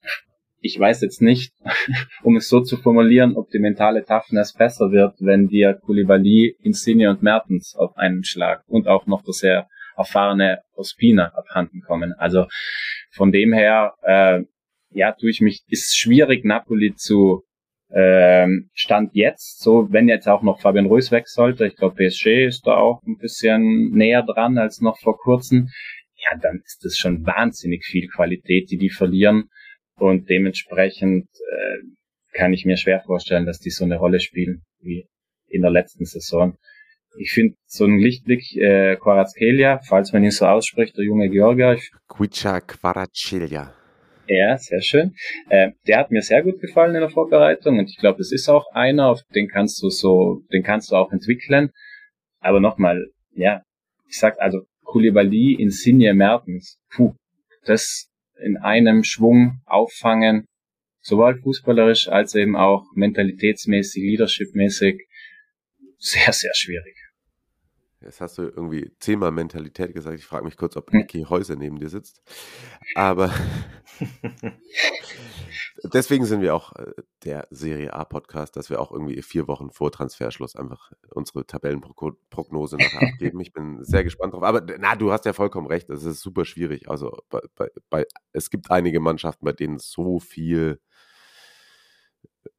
ich weiß jetzt nicht, um es so zu formulieren, ob die mentale Toughness besser wird, wenn dir Koulibaly, Insigne und Mertens auf einen Schlag und auch noch der sehr erfahrene Ospina abhanden kommen. Also von dem her, äh, ja, tue ich mich, ist schwierig, Napoli zu ähm, Stand jetzt, so wenn jetzt auch noch Fabian Ruiz weg sollte, ich glaube PSG ist da auch ein bisschen näher dran als noch vor kurzem, ja, dann ist das schon wahnsinnig viel Qualität, die die verlieren und dementsprechend äh, kann ich mir schwer vorstellen, dass die so eine Rolle spielen wie in der letzten Saison. Ich finde so ein Lichtblick äh, Quarazkelia, falls man ihn so ausspricht, der junge Georgier.
Quicha Quarazkelia.
Ja, sehr schön. Äh, der hat mir sehr gut gefallen in der Vorbereitung und ich glaube, das ist auch einer, auf den kannst du so, den kannst du auch entwickeln. Aber nochmal, ja, ich sag also Koulibaly, Insigne, Mertens, puh, das in einem Schwung auffangen, sowohl fußballerisch als eben auch mentalitätsmäßig, leadershipmäßig, sehr, sehr schwierig.
Jetzt hast du irgendwie zehnmal Mentalität gesagt. Ich frage mich kurz, ob Niki Häuser neben dir sitzt. Aber deswegen sind wir auch äh, der Serie A Podcast, dass wir auch irgendwie vier Wochen vor Transferschluss einfach unsere Tabellenprognose nachher abgeben. Ich bin sehr gespannt drauf. Aber na, du hast ja vollkommen recht. Es ist super schwierig. Also bei, bei, bei, es gibt einige Mannschaften, bei denen so viel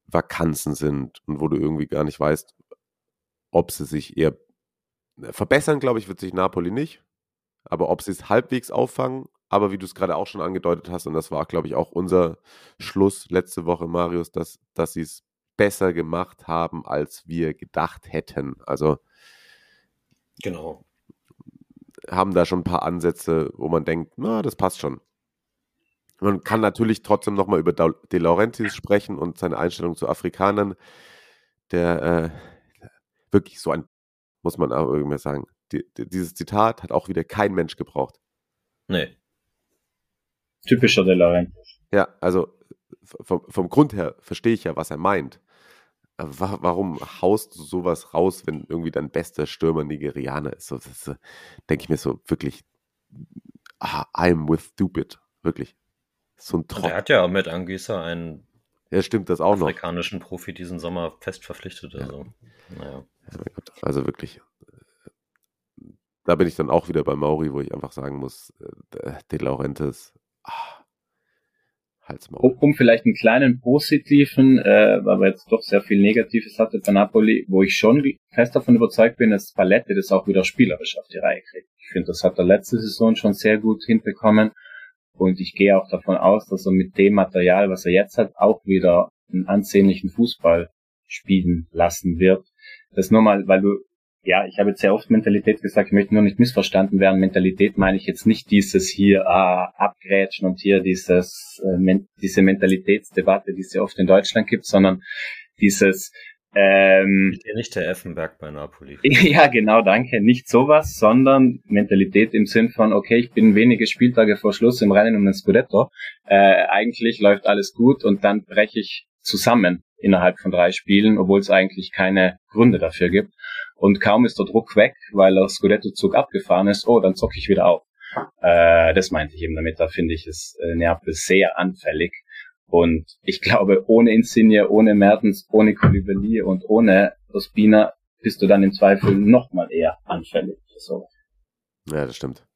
Vakanzen sind und wo du irgendwie gar nicht weißt, ob sie sich eher verbessern, glaube ich, wird sich Napoli nicht. Aber ob sie es halbwegs auffangen, aber wie du es gerade auch schon angedeutet hast, und das war, glaube ich, auch unser Schluss letzte Woche, Marius, dass, dass sie es besser gemacht haben, als wir gedacht hätten. Also
genau.
Haben da schon ein paar Ansätze, wo man denkt, na, das passt schon. Man kann natürlich trotzdem nochmal über De Laurentiis sprechen und seine Einstellung zu Afrikanern, der äh, wirklich so ein muss man auch irgendwie sagen. Die, die, dieses Zitat hat auch wieder kein Mensch gebraucht.
Nee.
Typischer De Laurentiis.
Ja, also vom, vom Grund her verstehe ich ja, was er meint. Aber warum haust du sowas raus, wenn irgendwie dein bester Stürmer Nigerianer ist? So, das, denke ich mir so wirklich, ah, I'm with stupid. Wirklich. So ein
Trottel. Er hat ja mit Angisa einen
ja, stimmt das auch
afrikanischen noch. Profi diesen Sommer fest verpflichtet. Also, ja. naja.
Also wirklich, da bin ich dann auch wieder bei Mauri, wo ich einfach sagen muss, äh, De Laurentiis, ah.
Um, um vielleicht einen kleinen positiven, äh, weil wir jetzt doch sehr viel Negatives hatte bei Napoli, wo ich schon fest davon überzeugt bin, dass Palette das auch wieder spielerisch auf die Reihe kriegt. Ich finde, das hat er letzte Saison schon sehr gut hinbekommen. Und ich gehe auch davon aus, dass er mit dem Material, was er jetzt hat, auch wieder einen ansehnlichen Fußball spielen lassen wird. Das nur mal, weil du, ja, ich habe jetzt sehr oft Mentalität gesagt, ich möchte nur nicht missverstanden werden. Mentalität meine ich jetzt nicht dieses hier ah, abgrätschen und hier dieses äh, men diese Mentalitätsdebatte, die es ja oft in Deutschland gibt, sondern dieses ähm,
nicht der Effenberg bei Napoli.
Ja, genau, danke. Nicht sowas, sondern Mentalität im Sinn von, okay, ich bin wenige Spieltage vor Schluss im Rennen um den Scudetto. Äh, eigentlich läuft alles gut und dann breche ich zusammen innerhalb von drei Spielen, obwohl es eigentlich keine Gründe dafür gibt. Und kaum ist der Druck weg, weil der Scudetto-Zug abgefahren ist, oh, dann zocke ich wieder auf. Äh, das meinte ich eben damit. Da finde ich es äh, Neapel sehr anfällig und ich glaube, ohne Insigne, ohne Mertens, ohne Koulibaly und ohne Ospina bist du dann im Zweifel noch mal eher anfällig. So.
Ja, das stimmt.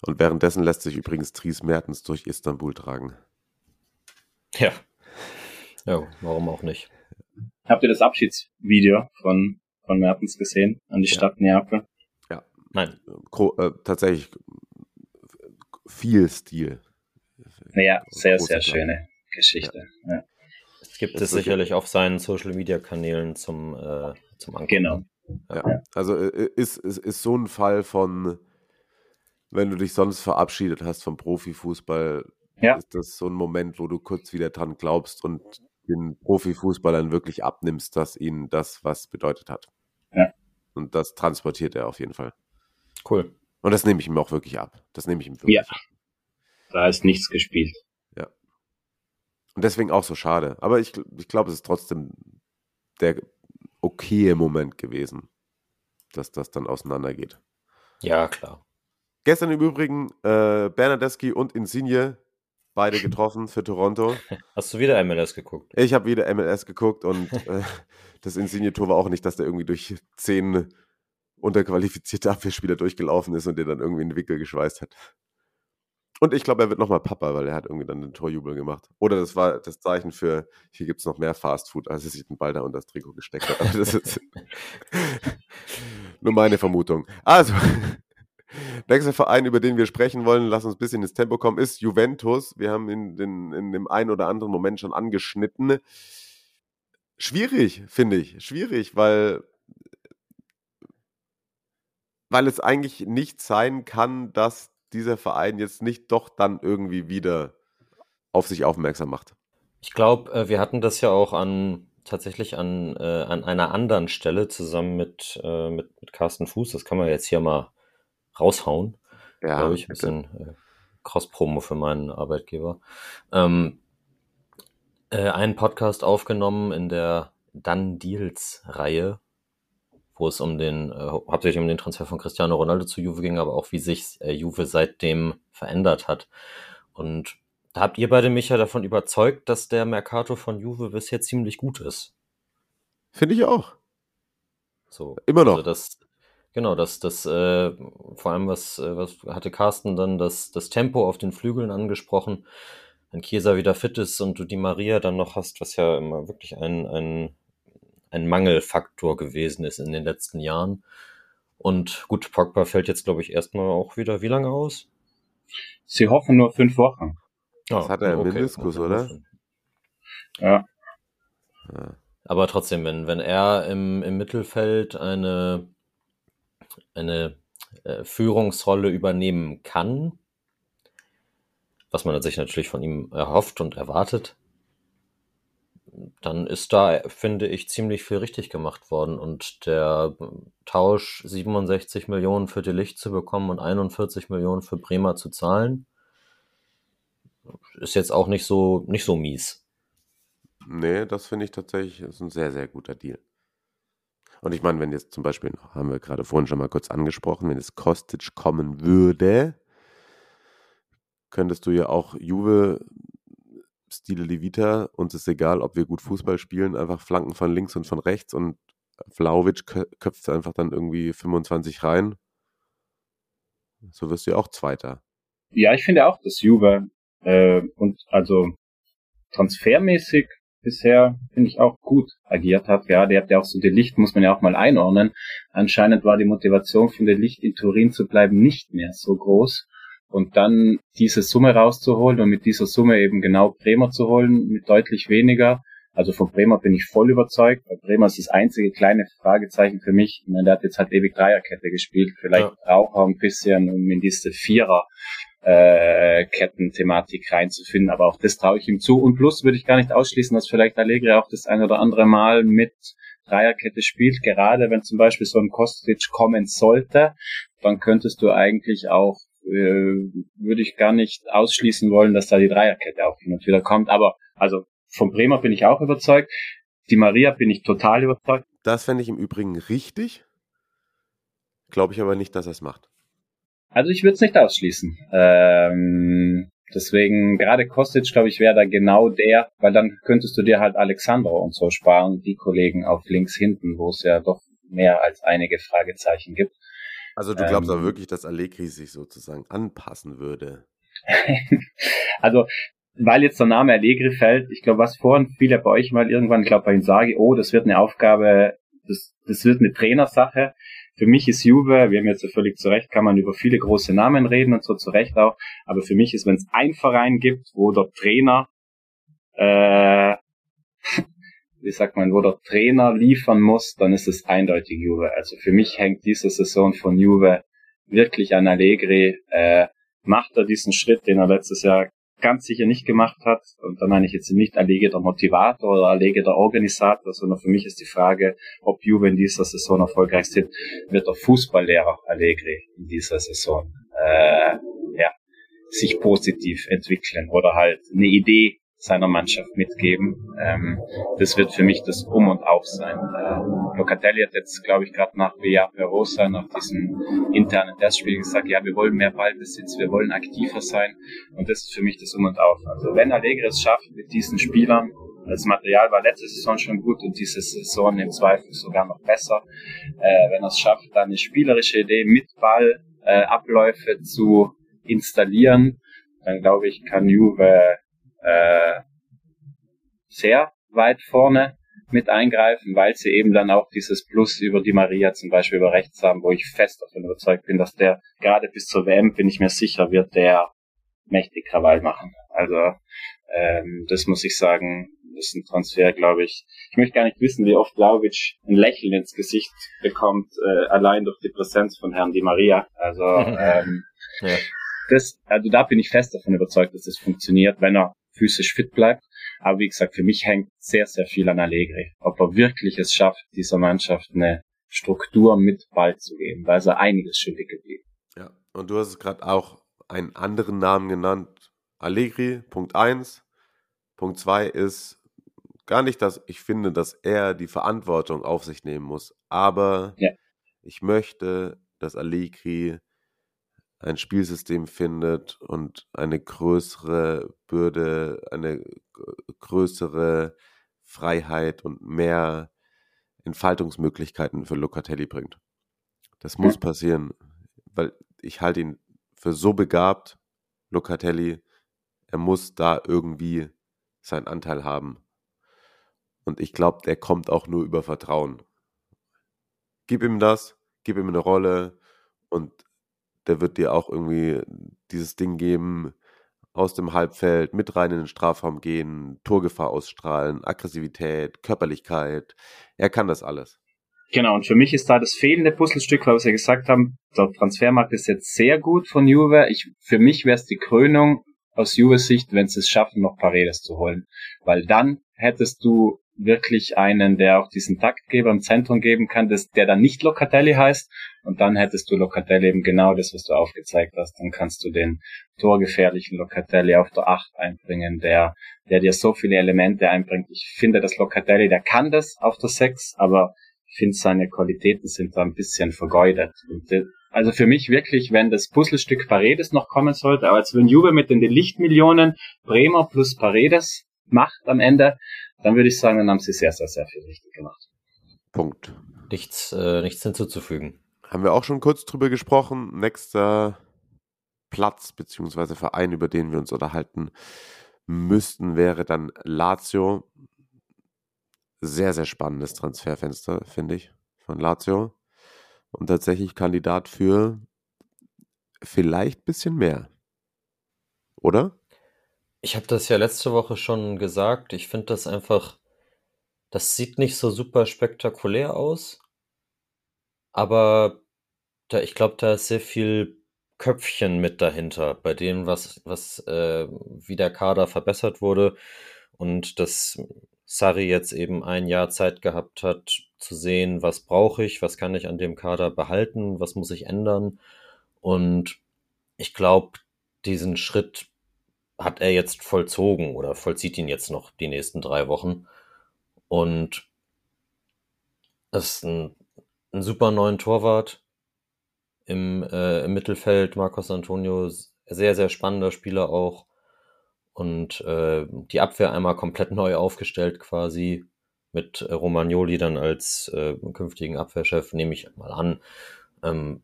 Und währenddessen lässt sich übrigens Dries Mertens durch Istanbul tragen.
Ja. Ja, warum auch nicht?
Habt ihr das Abschiedsvideo von, von Mertens gesehen an die Stadt Neapel?
Ja.
Nein.
Gro äh, tatsächlich viel Stil.
Naja, sehr, sehr schöne Geschichte. Ja. Ja.
Gibt es sicherlich auf seinen Social Media Kanälen zum, äh, zum Angucken.
Genau.
Ja. Also äh, ist, ist, ist so ein Fall von, wenn du dich sonst verabschiedet hast vom Profifußball,
ja.
ist das so ein Moment, wo du kurz wieder dran glaubst und den Profifußballern wirklich abnimmst, dass ihnen das was bedeutet hat.
Ja.
Und das transportiert er auf jeden Fall.
Cool.
Und das nehme ich ihm auch wirklich ab. Das nehme ich ihm wirklich
ja. ab. Da ist nichts gespielt.
Und deswegen auch so schade. Aber ich, ich glaube, es ist trotzdem der okaye Moment gewesen, dass das dann auseinandergeht.
Ja, klar.
Gestern im Übrigen äh, Bernadeschi und Insigne beide getroffen für Toronto.
Hast du wieder MLS geguckt?
Ich habe wieder MLS geguckt und äh, das Insigne-Tor war auch nicht, dass der irgendwie durch zehn unterqualifizierte Abwehrspieler durchgelaufen ist und den dann irgendwie in den Wickel geschweißt hat. Und ich glaube, er wird nochmal Papa, weil er hat irgendwie dann den Torjubel gemacht. Oder das war das Zeichen für, hier gibt es noch mehr Fastfood, als er sich den Ball da unter das Trikot gesteckt hat. Aber das ist nur meine Vermutung. Also, nächster Verein, über den wir sprechen wollen, lass uns ein bisschen ins Tempo kommen, ist Juventus. Wir haben ihn in, in dem einen oder anderen Moment schon angeschnitten. Schwierig, finde ich. Schwierig, weil weil es eigentlich nicht sein kann, dass dieser Verein jetzt nicht doch dann irgendwie wieder auf sich aufmerksam macht.
Ich glaube, äh, wir hatten das ja auch an tatsächlich an, äh, an einer anderen Stelle zusammen mit, äh, mit, mit Carsten Fuß. Das kann man jetzt hier mal raushauen. Ja. Glaube ich, ein bisschen äh, Cross-Promo für meinen Arbeitgeber. Ähm, äh, einen Podcast aufgenommen in der Dann Deals-Reihe wo es um den, äh, hauptsächlich um den Transfer von Cristiano Ronaldo zu Juve ging, aber auch wie sich äh, Juve seitdem verändert hat. Und da habt ihr beide mich ja davon überzeugt, dass der Mercato von Juve bisher ziemlich gut ist.
Finde ich auch.
So.
Immer noch.
Also das, genau, das, das, äh, vor allem was, äh, was hatte Carsten dann das, das Tempo auf den Flügeln angesprochen. Wenn Chiesa wieder fit ist und du die Maria dann noch hast, was ja immer wirklich ein, ein ein Mangelfaktor gewesen ist in den letzten Jahren. Und gut, Pogba fällt jetzt, glaube ich, erstmal auch wieder wie lange aus?
Sie hoffen nur fünf Wochen.
Das oh, hat er im okay. Meniskus, oder?
Ja.
Aber trotzdem, wenn, wenn er im, im Mittelfeld eine, eine äh, Führungsrolle übernehmen kann, was man sich natürlich von ihm erhofft und erwartet, dann ist da, finde ich, ziemlich viel richtig gemacht worden. Und der Tausch, 67 Millionen für die Licht zu bekommen und 41 Millionen für Bremer zu zahlen, ist jetzt auch nicht so, nicht so mies.
Nee, das finde ich tatsächlich ist ein sehr, sehr guter Deal. Und ich meine, wenn jetzt zum Beispiel, haben wir gerade vorhin schon mal kurz angesprochen, wenn es Kostic kommen würde, könntest du ja auch Juve Stile Levita, uns ist egal, ob wir gut Fußball spielen, einfach Flanken von links und von rechts und Vlaovic köpft einfach dann irgendwie 25 rein. So wirst du ja auch Zweiter.
Ja, ich finde auch, dass Juve äh, und also transfermäßig bisher, finde ich, auch gut agiert hat. Ja, der hat ja auch so die Licht, muss man ja auch mal einordnen. Anscheinend war die Motivation von der Licht in Turin zu bleiben nicht mehr so groß. Und dann diese Summe rauszuholen und mit dieser Summe eben genau Bremer zu holen mit deutlich weniger. Also von Bremer bin ich voll überzeugt. Bei Bremer ist das einzige kleine Fragezeichen für mich. Ich meine, der hat jetzt halt ewig Dreierkette gespielt. Vielleicht ja. braucht er ein bisschen, um in diese Vierer äh, Kettenthematik reinzufinden. Aber auch das traue ich ihm zu. Und plus würde ich gar nicht ausschließen, dass vielleicht Allegri auch das ein oder andere Mal mit Dreierkette spielt. Gerade wenn zum Beispiel so ein Kostic kommen sollte, dann könntest du eigentlich auch würde ich gar nicht ausschließen wollen, dass da die Dreierkette auch hin und wieder kommt. Aber also vom Bremer bin ich auch überzeugt. Die Maria bin ich total überzeugt.
Das fände ich im Übrigen richtig. Glaube ich aber nicht, dass er es macht.
Also ich würde es nicht ausschließen. Ähm, deswegen, gerade Kostic, glaube ich, wäre da genau der, weil dann könntest du dir halt Alexandro und so sparen, die Kollegen auf links hinten, wo es ja doch mehr als einige Fragezeichen gibt.
Also du glaubst ähm, aber wirklich, dass Allegri sich sozusagen anpassen würde?
also, weil jetzt der Name Allegri fällt, ich glaube, was vorhin viele bei euch mal irgendwann, ich glaube bei Insagi, oh, das wird eine Aufgabe, das, das wird eine Trainersache. Für mich ist Juve, wir haben jetzt ja völlig zu Recht, kann man über viele große Namen reden und so zu Recht auch, aber für mich ist, wenn es einen Verein gibt, wo der Trainer äh, wie sagt man, wo der Trainer liefern muss, dann ist es eindeutig Juve. Also für mich hängt diese Saison von Juve wirklich an Allegri. Äh, macht er diesen Schritt, den er letztes Jahr ganz sicher nicht gemacht hat. Und da meine ich jetzt nicht Allegri der Motivator oder Allegri der Organisator, sondern für mich ist die Frage, ob Juve in dieser Saison erfolgreich sind, wird der Fußballlehrer Allegri in dieser Saison äh, ja, sich positiv entwickeln oder halt eine Idee seiner Mannschaft mitgeben. Ähm, das wird für mich das Um und Auf sein. Äh, Locatelli hat jetzt, glaube ich, gerade nach Via Perosa, nach diesem internen Testspiel gesagt, ja, wir wollen mehr Ballbesitz, wir wollen aktiver sein. Und das ist für mich das Um und Auf. Also wenn Allegri es schafft, mit diesen Spielern das Material war letzte Saison schon gut und diese Saison im Zweifel sogar noch besser. Äh, wenn er es schafft, dann eine spielerische Idee mit Ball äh, Abläufe zu installieren, dann glaube ich, kann Juve äh, sehr weit vorne mit eingreifen, weil sie eben dann auch dieses Plus über die Maria zum Beispiel über rechts haben, wo ich fest davon überzeugt bin, dass der gerade bis zur WM, bin ich mir sicher, wird der mächtig Krawall machen. Also ähm, das muss ich sagen, ist ein Transfer, glaube ich. Ich möchte gar nicht wissen, wie oft Vlaovic ein Lächeln ins Gesicht bekommt, äh, allein durch die Präsenz von Herrn Di Maria. Also ähm, ja. das, also da bin ich fest davon überzeugt, dass das funktioniert, wenn er physisch fit bleibt. Aber wie gesagt, für mich hängt sehr, sehr viel an Allegri. Ob er wirklich es schafft, dieser Mannschaft eine Struktur mit Ball zu geben. Ist er einiges schuldig geblieben.
Ja, und du hast gerade auch einen anderen Namen genannt. Allegri, Punkt 1. Punkt 2 ist gar nicht, dass ich finde, dass er die Verantwortung auf sich nehmen muss. Aber ja. ich möchte, dass Allegri ein Spielsystem findet und eine größere Bürde, eine größere Freiheit und mehr Entfaltungsmöglichkeiten für Locatelli bringt. Das muss passieren, weil ich halte ihn für so begabt, Locatelli, er muss da irgendwie seinen Anteil haben. Und ich glaube, der kommt auch nur über Vertrauen. Gib ihm das, gib ihm eine Rolle und der wird dir auch irgendwie dieses Ding geben, aus dem Halbfeld mit rein in den Strafraum gehen, Torgefahr ausstrahlen, Aggressivität, Körperlichkeit. Er kann das alles.
Genau, und für mich ist da das fehlende Puzzlestück, weil wir ja gesagt haben, der Transfermarkt ist jetzt sehr gut von Juve. Ich, für mich wäre es die Krönung aus Juves Sicht, wenn sie es schaffen, noch Paredes zu holen. Weil dann hättest du wirklich einen, der auch diesen Taktgeber im Zentrum geben kann, das, der dann nicht Locatelli heißt. Und dann hättest du Locatelli eben genau das, was du aufgezeigt hast. Dann kannst du den torgefährlichen Locatelli auf der 8 einbringen, der, der dir so viele Elemente einbringt. Ich finde, dass Locatelli, der kann das auf der 6, aber ich finde, seine Qualitäten sind da ein bisschen vergeudet. Und also für mich wirklich, wenn das Puzzlestück Paredes noch kommen sollte, aber als wenn Juve mit den Lichtmillionen Bremer plus Paredes macht am Ende, dann würde ich sagen, dann haben sie sehr, sehr, sehr viel richtig gemacht.
Punkt.
Nichts, äh, nichts hinzuzufügen.
Haben wir auch schon kurz drüber gesprochen. Nächster Platz bzw. Verein, über den wir uns unterhalten müssten, wäre dann Lazio. Sehr, sehr spannendes Transferfenster, finde ich, von Lazio. Und tatsächlich Kandidat für vielleicht ein bisschen mehr. oder?
Ich habe das ja letzte Woche schon gesagt. Ich finde das einfach, das sieht nicht so super spektakulär aus, aber da, ich glaube, da ist sehr viel Köpfchen mit dahinter, bei dem, was, was äh, wie der Kader verbessert wurde und dass Sari jetzt eben ein Jahr Zeit gehabt hat, zu sehen, was brauche ich, was kann ich an dem Kader behalten, was muss ich ändern. Und ich glaube, diesen Schritt hat er jetzt vollzogen oder vollzieht ihn jetzt noch die nächsten drei Wochen. Und das ist ein, ein super neuen Torwart im, äh, im Mittelfeld. Marcos Antonio, sehr, sehr spannender Spieler auch. Und äh, die Abwehr einmal komplett neu aufgestellt quasi mit Romagnoli dann als äh, künftigen Abwehrchef, nehme ich mal an. Ähm,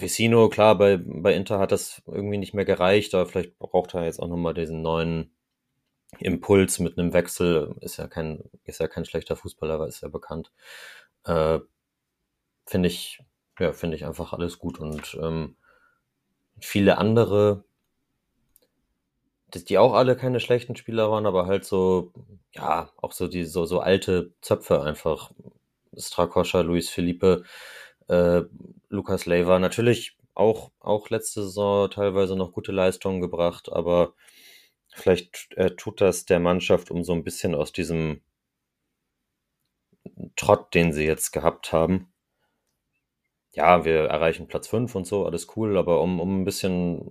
Vecino, klar, bei, bei Inter hat das irgendwie nicht mehr gereicht, aber vielleicht braucht er jetzt auch nochmal diesen neuen Impuls mit einem Wechsel. Ist ja kein, ist ja kein schlechter Fußballer, aber ist ja bekannt. Äh, finde ich, ja, finde ich einfach alles gut und ähm, viele andere, die auch alle keine schlechten Spieler waren, aber halt so, ja, auch so die so, so alte Zöpfe einfach. Strakoscha, Luis Felipe, äh, Lukas Leiva natürlich auch, auch letzte Saison teilweise noch gute Leistungen gebracht, aber vielleicht äh, tut das der Mannschaft, um so ein bisschen aus diesem Trott, den sie jetzt gehabt haben. Ja, wir erreichen Platz 5 und so, alles cool, aber um, um ein bisschen,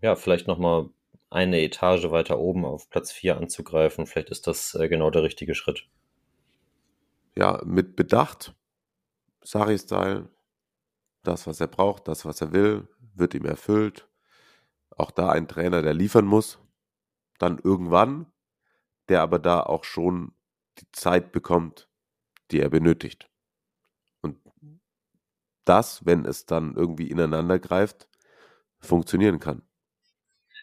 ja, vielleicht nochmal eine Etage weiter oben auf Platz 4 anzugreifen, vielleicht ist das äh, genau der richtige Schritt.
Ja, mit Bedacht, Sari-Style, das, was er braucht, das, was er will, wird ihm erfüllt. Auch da ein Trainer, der liefern muss. Dann irgendwann, der aber da auch schon die Zeit bekommt, die er benötigt. Und das, wenn es dann irgendwie ineinander greift, funktionieren kann.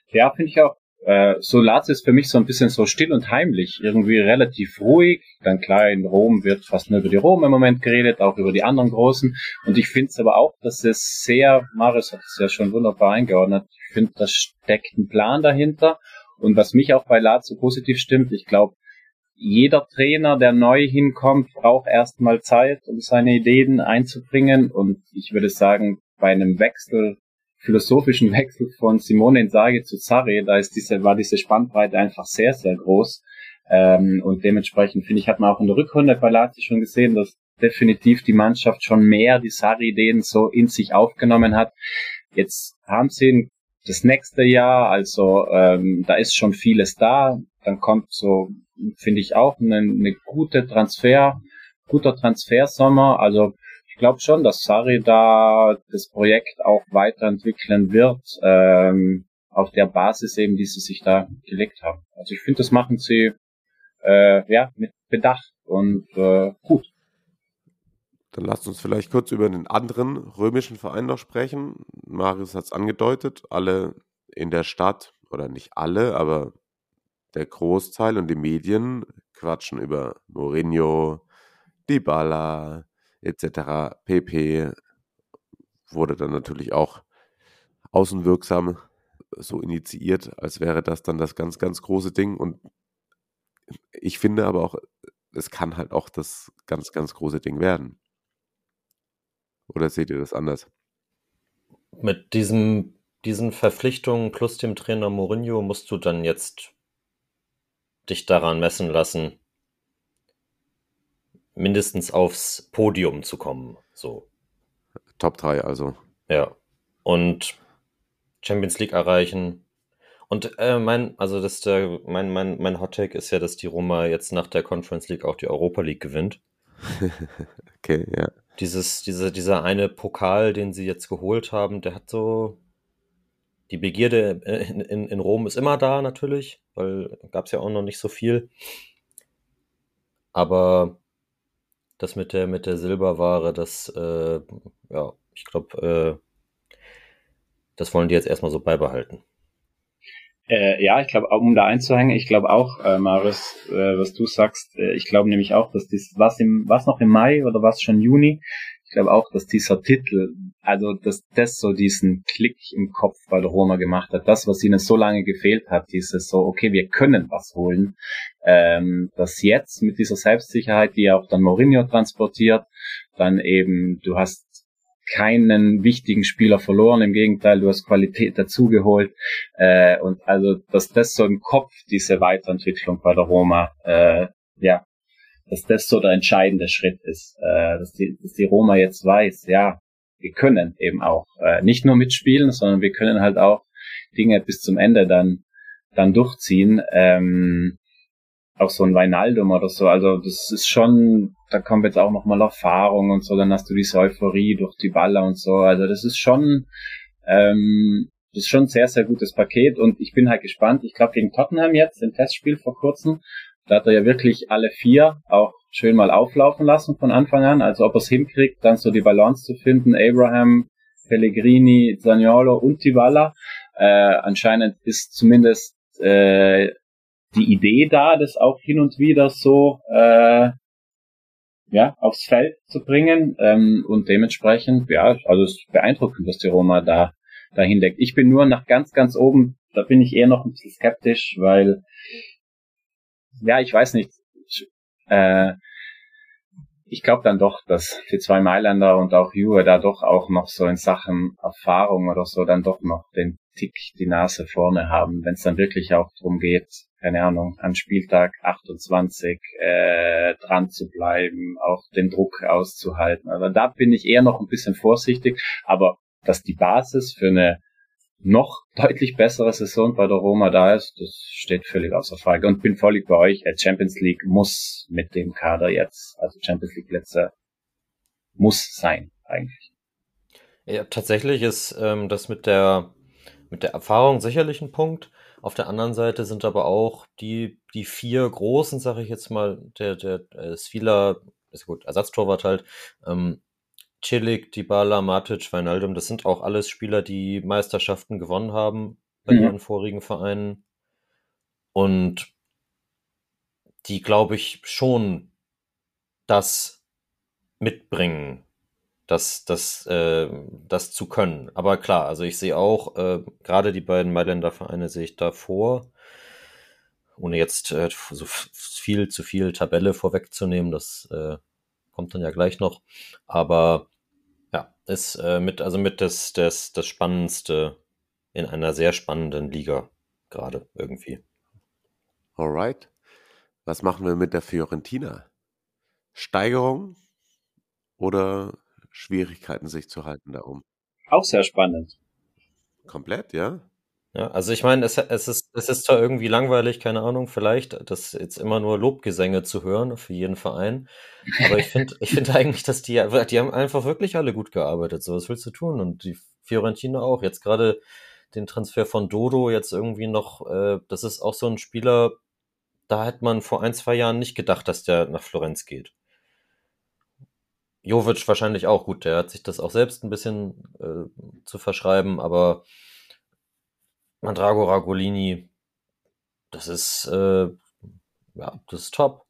Ja, finde ich auch äh, Solatz ist für mich so ein bisschen so still und heimlich, irgendwie relativ ruhig. Dann klar, in Rom wird fast nur über die Rom im Moment geredet, auch über die anderen Großen. Und ich finde es aber auch, dass es sehr, Marius hat es ja schon wunderbar eingeordnet, ich finde, da steckt ein Plan dahinter. Und was mich auch bei Lazio positiv stimmt, ich glaube, jeder Trainer, der neu hinkommt, braucht erstmal Zeit, um seine Ideen einzubringen. Und ich würde sagen, bei einem Wechsel philosophischen Wechsel von Simone Inzaghi zu Sarri, da ist diese, war diese Spannbreite einfach sehr, sehr groß. Ähm, und dementsprechend finde ich, hat man auch in der Rückrunde bei Lazio schon gesehen, dass definitiv die Mannschaft schon mehr die Sarri-Ideen so in sich aufgenommen hat. Jetzt haben sie das nächste Jahr, also ähm, da ist schon vieles da. Dann kommt so, finde ich auch, eine, eine gute Transfer, guter Transfersommer. Also glaube schon, dass Sari da das Projekt auch weiterentwickeln wird, ähm, auf der Basis eben, die sie sich da gelegt haben. Also ich finde, das machen sie äh, ja mit Bedacht und äh, gut.
Dann lasst uns vielleicht kurz über den anderen römischen Verein noch sprechen. Marius hat es angedeutet, alle in der Stadt, oder nicht alle, aber der Großteil und die Medien quatschen über Mourinho, Dybala, etc. pp. wurde dann natürlich auch außenwirksam so initiiert, als wäre das dann das ganz, ganz große Ding. Und ich finde aber auch, es kann halt auch das ganz, ganz große Ding werden. Oder seht ihr das anders?
Mit diesem, diesen Verpflichtungen plus dem Trainer Mourinho musst du dann jetzt dich daran messen lassen, mindestens aufs Podium zu kommen. So.
Top 3 also.
Ja. Und Champions League erreichen. Und äh, mein, also das der, mein, mein, mein Hot Take ist ja, dass die Roma jetzt nach der Conference League auch die Europa League gewinnt.
okay, ja.
Dieses, diese, dieser eine Pokal, den sie jetzt geholt haben, der hat so. Die Begierde in, in, in Rom ist immer da natürlich, weil gab es ja auch noch nicht so viel. Aber das mit der, mit der Silberware, das, äh, ja, ich glaube, äh, das wollen die jetzt erstmal so beibehalten.
Äh, ja, ich glaube, um da einzuhängen, ich glaube auch, äh, Maris, äh, was du sagst, äh, ich glaube nämlich auch, dass dies, was im, was noch im Mai oder was schon Juni, ich glaube auch, dass dieser Titel, also dass das so diesen Klick im Kopf bei der Roma gemacht hat, das, was ihnen so lange gefehlt hat, dieses so, okay, wir können was holen, ähm, dass jetzt mit dieser Selbstsicherheit, die auch dann Mourinho transportiert, dann eben, du hast keinen wichtigen Spieler verloren, im Gegenteil, du hast Qualität dazugeholt äh, und also, dass das so im Kopf diese Weiterentwicklung bei der Roma, äh, ja, dass das so der entscheidende Schritt ist, äh, dass, die, dass die Roma jetzt weiß, ja, wir können eben auch äh, nicht nur mitspielen, sondern wir können halt auch Dinge bis zum Ende dann dann durchziehen. Ähm, auch so ein Weinaldum oder so. Also das ist schon, da kommt jetzt auch nochmal Erfahrung und so, dann hast du diese Euphorie durch die Baller und so. Also das ist schon, ähm, das ist schon ein sehr, sehr gutes Paket und ich bin halt gespannt. Ich glaube gegen Tottenham jetzt, im Testspiel vor kurzem, da hat er ja wirklich alle vier auch schön mal auflaufen lassen von Anfang an. Also ob er es hinkriegt, dann so die Balance zu finden. Abraham, Pellegrini, Zaniolo und Tivalla. Äh, anscheinend ist zumindest äh, die Idee da, das auch hin und wieder so äh, ja, aufs Feld zu bringen. Ähm, und dementsprechend, ja, also es ist beeindruckend, was die Roma da, da hindeckt. Ich bin nur nach ganz, ganz oben, da bin ich eher noch ein bisschen skeptisch, weil, ja, ich weiß nicht, äh, ich glaube dann doch, dass die zwei Mailänder und auch Juve da doch auch noch so in Sachen Erfahrung oder so dann doch noch den Tick die Nase vorne haben, wenn es dann wirklich auch darum geht, keine Ahnung, an Spieltag 28 äh, dran zu bleiben, auch den Druck auszuhalten. Also da bin ich eher noch ein bisschen vorsichtig, aber dass die Basis für eine noch deutlich bessere Saison bei der Roma da ist, das steht völlig außer Frage. Und bin völlig bei euch. Champions League muss mit dem Kader jetzt, also Champions League Plätze muss sein, eigentlich.
Ja, tatsächlich ist ähm, das mit der, mit der Erfahrung sicherlich ein Punkt. Auf der anderen Seite sind aber auch die, die vier großen, sage ich jetzt mal, der, der äh, Svila, ist gut, Ersatztorwart halt, ähm, Chilik, Dybala, Matic, Wijnaldum, das sind auch alles Spieler, die Meisterschaften gewonnen haben bei mhm. ihren vorigen Vereinen. Und die, glaube ich, schon das mitbringen, das, das, äh, das zu können. Aber klar, also ich sehe auch, äh, gerade die beiden Mailänder Vereine sehe ich davor. Ohne jetzt äh, so viel zu viel Tabelle vorwegzunehmen, das äh, kommt dann ja gleich noch. Aber ja, ist äh, mit, also mit das, das, das Spannendste in einer sehr spannenden Liga gerade irgendwie.
Alright. Was machen wir mit der Fiorentina? Steigerung oder Schwierigkeiten, sich zu halten da oben?
Auch sehr spannend.
Komplett, ja?
Ja, also ich meine, es, es, ist, es ist zwar irgendwie langweilig, keine Ahnung, vielleicht, das jetzt immer nur Lobgesänge zu hören für jeden Verein. Aber ich finde ich finde eigentlich, dass die, die haben einfach wirklich alle gut gearbeitet. So, was willst du tun? Und die Fiorentina auch. Jetzt gerade den Transfer von Dodo jetzt irgendwie noch, äh, das ist auch so ein Spieler, da hat man vor ein, zwei Jahren nicht gedacht, dass der nach Florenz geht. Jovic wahrscheinlich auch gut, der hat sich das auch selbst ein bisschen äh, zu verschreiben, aber Mandrago Ragolini, das ist, äh, ja, das ist top.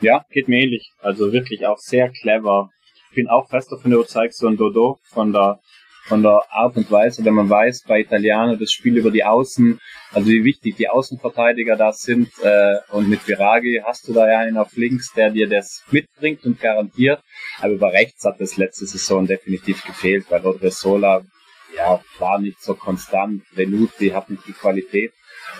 Ja, geht mir ähnlich. Also wirklich auch sehr clever. Ich bin auch fest davon überzeugt, so ein Dodo von der, von der Art und Weise, wenn man weiß, bei Italiano das Spiel über die Außen, also wie wichtig die Außenverteidiger da sind, äh, und mit Viragi hast du da ja einen auf links, der dir das mitbringt und garantiert. Aber über rechts hat das letzte Saison definitiv gefehlt, weil Odresola ja, war nicht so konstant. Venuti hat nicht die Qualität.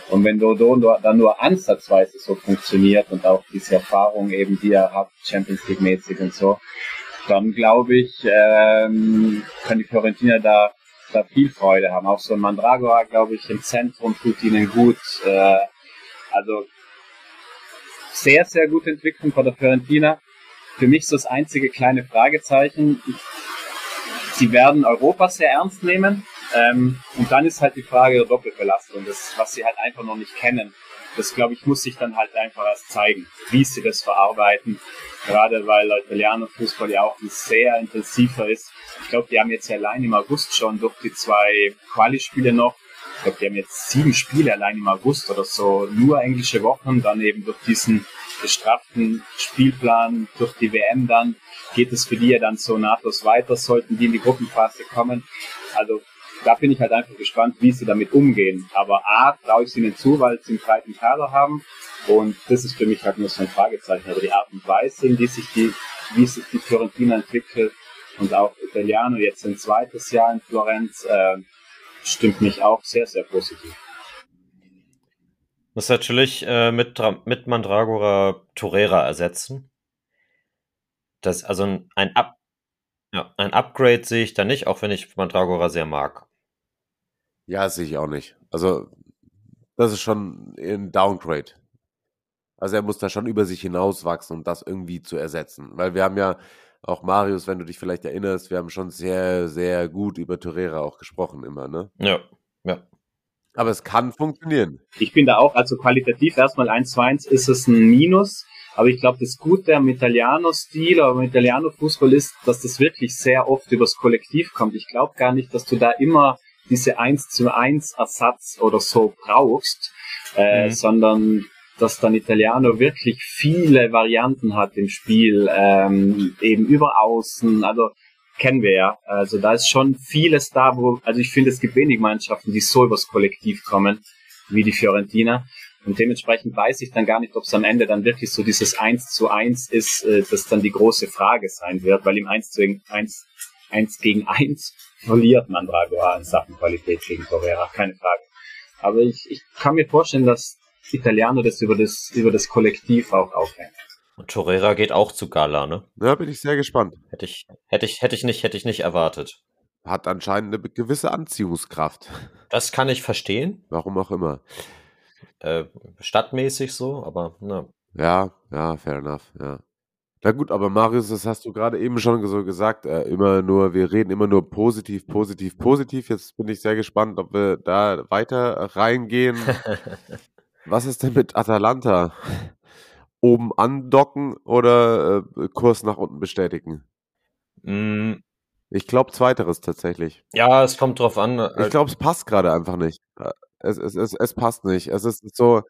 Und wenn Dodo dann nur ansatzweise so funktioniert und auch diese Erfahrung eben, die er hat, Champions League mäßig und so, dann glaube ich, ähm, kann die Fiorentina da, da viel Freude haben. Auch so ein Mandragora, glaube ich, im Zentrum tut ihnen gut. Äh, also sehr, sehr gute Entwicklung von der Fiorentina. Für mich so das einzige kleine Fragezeichen. Ich sie werden Europa sehr ernst nehmen. Ähm, und dann ist halt die Frage der Doppelbelastung, das, was sie halt einfach noch nicht kennen. Das, glaube ich, muss sich dann halt einfach erst zeigen, wie sie das verarbeiten. Gerade weil der Fußball ja auch sehr intensiver ist. Ich glaube, die haben jetzt allein im August schon durch die zwei Quali-Spiele noch, ich glaube, die haben jetzt sieben Spiele allein im August oder so, nur englische Wochen, dann eben durch diesen gestrafften Spielplan durch die WM dann geht es für die ja dann so nahtlos weiter, sollten die in die Gruppenphase kommen. Also da bin ich halt einfach gespannt, wie sie damit umgehen. Aber A, traue ich ihnen zu, weil sie einen breiten Kader haben. Und das ist für mich halt nur so ein Fragezeichen. Aber die Art und Weise, in sich die, wie sich die Fiorentina entwickelt und auch Italiano jetzt ein zweites Jahr in Florenz, äh, stimmt mich auch sehr, sehr positiv.
Muss natürlich äh, mit, mit Mandragora Torera ersetzen. Das, also ein, Up, ja, ein Upgrade sehe ich da nicht, auch wenn ich Mandragora sehr mag.
Ja, sehe ich auch nicht. Also, das ist schon ein Downgrade. Also er muss da schon über sich hinauswachsen, um das irgendwie zu ersetzen. Weil wir haben ja auch Marius, wenn du dich vielleicht erinnerst, wir haben schon sehr, sehr gut über Torreira auch gesprochen immer, ne?
Ja, ja.
Aber es kann funktionieren.
Ich bin da auch, also qualitativ erstmal 1 zu 1 ist es ein Minus. Aber ich glaube, das Gute am Italiano-Stil oder am Italiano-Fußball ist, dass das wirklich sehr oft übers Kollektiv kommt. Ich glaube gar nicht, dass du da immer diese 1 zu 1 Ersatz oder so brauchst, äh, mhm. sondern dass dann Italiano wirklich viele Varianten hat im Spiel, ähm, eben über Außen, also kennen wir ja. Also da ist schon vieles da, wo, also ich finde, es gibt wenig Mannschaften, die so übers Kollektiv kommen, wie die Fiorentina. Und dementsprechend weiß ich dann gar nicht, ob es am Ende dann wirklich so dieses 1 zu 1 ist, äh, das dann die große Frage sein wird, weil im 1 zu 1, 1 gegen 1 verliert man Dragua in Sachen Qualität gegen Torreira, keine Frage. Aber ich, ich kann mir vorstellen, dass Italiano das über das, über das Kollektiv auch aufhängt.
Und Torreira geht auch zu Gala, ne?
Ja, bin ich sehr gespannt.
Hätte ich, hätte ich, hätte ich nicht, hätte ich nicht erwartet.
Hat anscheinend eine gewisse Anziehungskraft.
Das kann ich verstehen.
Warum auch immer.
Äh, stadtmäßig so, aber ne.
Ja, ja, fair enough, ja. Na gut, aber Marius, das hast du gerade eben schon so gesagt, äh, immer nur, wir reden immer nur positiv, positiv, positiv. Jetzt bin ich sehr gespannt, ob wir da weiter reingehen. Was ist denn mit Atalanta? Oben andocken oder äh, Kurs nach unten bestätigen?
Mm.
Ich glaube, zweiteres tatsächlich.
Ja, es kommt drauf an.
Ich glaube, es passt gerade einfach nicht. Es, es, es, es passt nicht. Es ist so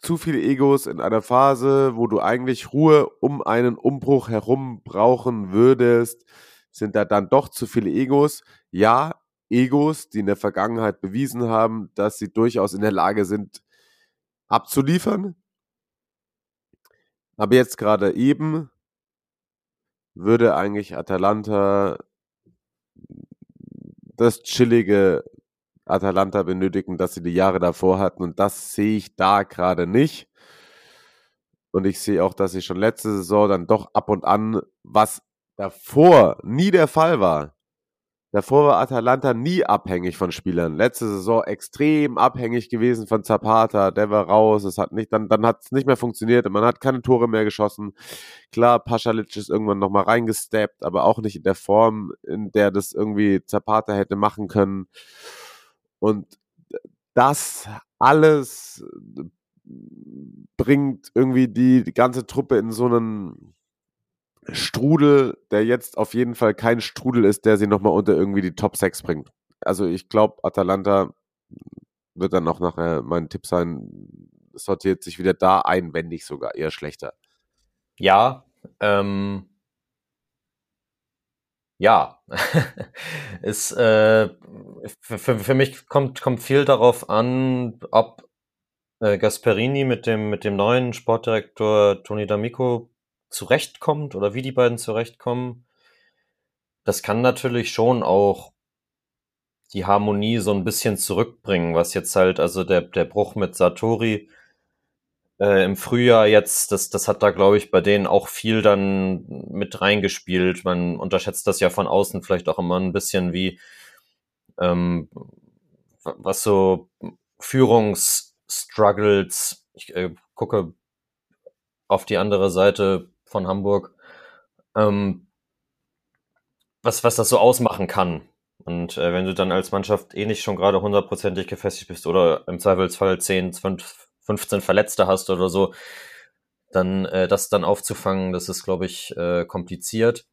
zu viele Egos in einer Phase, wo du eigentlich Ruhe um einen Umbruch herum brauchen würdest. Sind da dann doch zu viele Egos? Ja, Egos, die in der Vergangenheit bewiesen haben, dass sie durchaus in der Lage sind, abzuliefern. Aber jetzt gerade eben würde eigentlich Atalanta das chillige Atalanta benötigen, das sie die Jahre davor hatten. Und das sehe ich da gerade nicht. Und ich sehe auch, dass sie schon letzte Saison dann doch ab und an, was davor nie der Fall war. Davor war Atalanta nie abhängig von Spielern. Letzte Saison extrem abhängig gewesen von Zapata. Der war raus. Es hat nicht, dann, dann hat es nicht mehr funktioniert. Man hat keine Tore mehr geschossen. Klar, Paschalic ist irgendwann nochmal reingesteppt, aber auch nicht in der Form, in der das irgendwie Zapata hätte machen können. Und das alles bringt irgendwie die, die ganze Truppe in so einen Strudel, der jetzt auf jeden Fall kein Strudel ist, der sie nochmal unter irgendwie die Top 6 bringt. Also ich glaube, Atalanta wird dann auch nachher mein Tipp sein, sortiert sich wieder da ein, wenn nicht sogar eher schlechter.
Ja, ähm, ja, ist äh, für, für mich kommt kommt viel darauf an, ob äh, Gasperini mit dem mit dem neuen Sportdirektor Toni D'Amico zurechtkommt oder wie die beiden zurechtkommen. Das kann natürlich schon auch die Harmonie so ein bisschen zurückbringen, was jetzt halt also der der Bruch mit Satori äh, im Frühjahr jetzt, das, das hat da, glaube ich, bei denen auch viel dann mit reingespielt. Man unterschätzt das ja von außen vielleicht auch immer ein bisschen wie, ähm, was so Führungsstruggles, ich äh, gucke auf die andere Seite von Hamburg, ähm, was, was das so ausmachen kann. Und äh, wenn du dann als Mannschaft eh nicht schon gerade hundertprozentig gefestigt bist oder im Zweifelsfall 10, 5, 15 Verletzte hast oder so, dann äh, das dann aufzufangen, das ist, glaube ich, äh, kompliziert.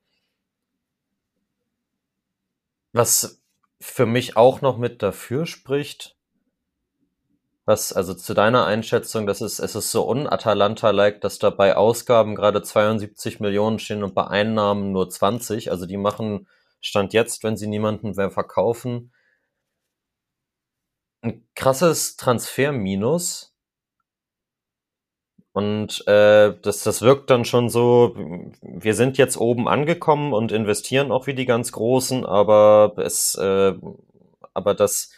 Was für mich auch noch mit dafür spricht, Was, also zu deiner Einschätzung, das ist, es ist so un-Atalanta-like, dass da bei Ausgaben gerade 72 Millionen stehen und bei Einnahmen nur 20. Also die machen Stand jetzt, wenn sie niemanden mehr verkaufen, ein krasses Transferminus. Und äh, das, das wirkt dann schon so, wir sind jetzt oben angekommen und investieren auch wie die ganz Großen, aber es, äh, aber das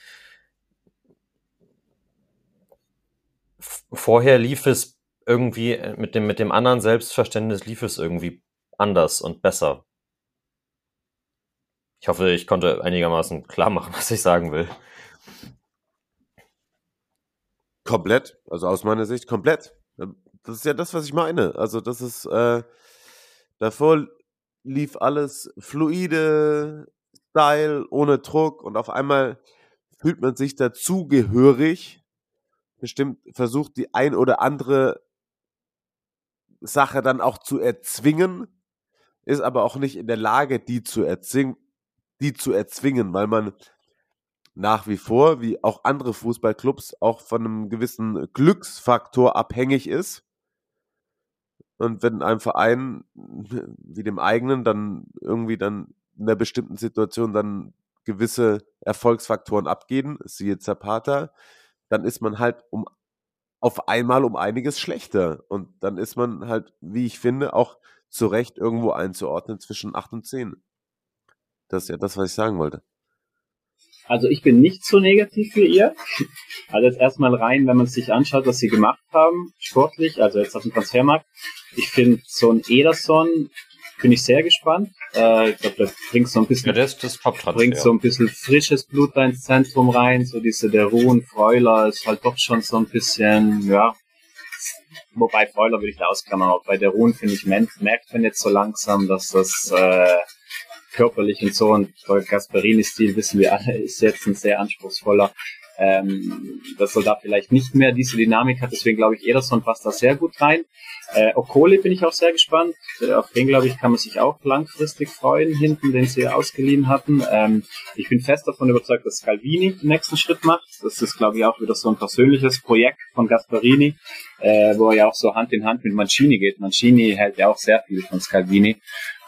vorher lief es irgendwie äh, mit dem, mit dem anderen Selbstverständnis lief es irgendwie anders und besser. Ich hoffe, ich konnte einigermaßen klar machen, was ich sagen will.
Komplett, also aus meiner Sicht komplett. Das ist ja das, was ich meine. Also das ist, äh, davor lief alles fluide, Style, ohne Druck und auf einmal fühlt man sich dazugehörig, bestimmt versucht die ein oder andere Sache dann auch zu erzwingen, ist aber auch nicht in der Lage, die zu erzwingen, die zu erzwingen, weil man nach wie vor, wie auch andere Fußballclubs, auch von einem gewissen Glücksfaktor abhängig ist. Und wenn ein Verein wie dem eigenen dann irgendwie dann in einer bestimmten Situation dann gewisse Erfolgsfaktoren abgeben, siehe Zapata, dann ist man halt um auf einmal um einiges schlechter. Und dann ist man halt, wie ich finde, auch zu Recht irgendwo einzuordnen zwischen 8 und 10. Das ist ja das, was ich sagen wollte.
Also ich bin nicht so negativ wie ihr. Also jetzt erstmal rein, wenn man sich anschaut, was sie gemacht haben, sportlich, also jetzt auf dem Transfermarkt. Ich finde so ein Ederson, bin ich sehr gespannt. Äh, ich glaube, das bringt so ein bisschen,
ja, das das
bringt so ein bisschen frisches Blut da ins Zentrum rein. So diese der Ruhen, Freuler ist halt doch schon so ein bisschen, ja. Wobei Freuler würde ich da ausklammern, aber bei der Ruhen finde ich, merkt man jetzt so langsam, dass das äh, körperlich und so. Und bei Gasparini-Stil wissen wir alle, ist jetzt ein sehr anspruchsvoller. Ähm, dass er da vielleicht nicht mehr diese Dynamik hat. Deswegen glaube ich, Ederson passt da sehr gut rein. Äh, Okole bin ich auch sehr gespannt. Äh, auf den, glaube ich, kann man sich auch langfristig freuen, hinten, den sie ausgeliehen hatten. Ähm, ich bin fest davon überzeugt, dass Scalvini den nächsten Schritt macht. Das ist, glaube ich, auch wieder so ein persönliches Projekt von Gasparini, äh, wo er ja auch so Hand in Hand mit Mancini geht. Mancini hält ja auch sehr viel von Scalvini.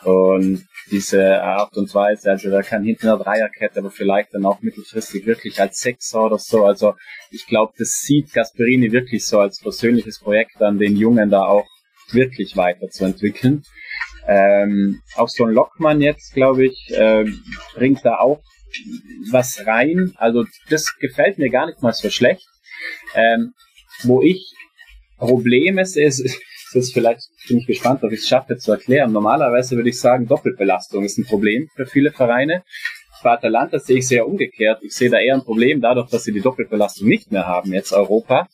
Und diese Art und Weise. Also da kann hinten eine Dreierkette, aber vielleicht dann auch mittelfristig wirklich als Sechser oder so. Also ich glaube, das sieht Gasperini wirklich so als persönliches Projekt an, den Jungen da auch wirklich weiterzuentwickeln. Ähm, auch so ein Lockmann jetzt, glaube ich, äh, bringt da auch was rein. Also das gefällt mir gar nicht mal so schlecht. Ähm, wo ich Probleme sehe, ist, das ist vielleicht, bin ich gespannt, ob ich es schaffe zu erklären. Normalerweise würde ich sagen, Doppelbelastung ist ein Problem für viele Vereine. Bei Atalanta sehe ich sehr umgekehrt. Ich sehe da eher ein Problem dadurch, dass sie die Doppelbelastung nicht mehr haben, jetzt Europa.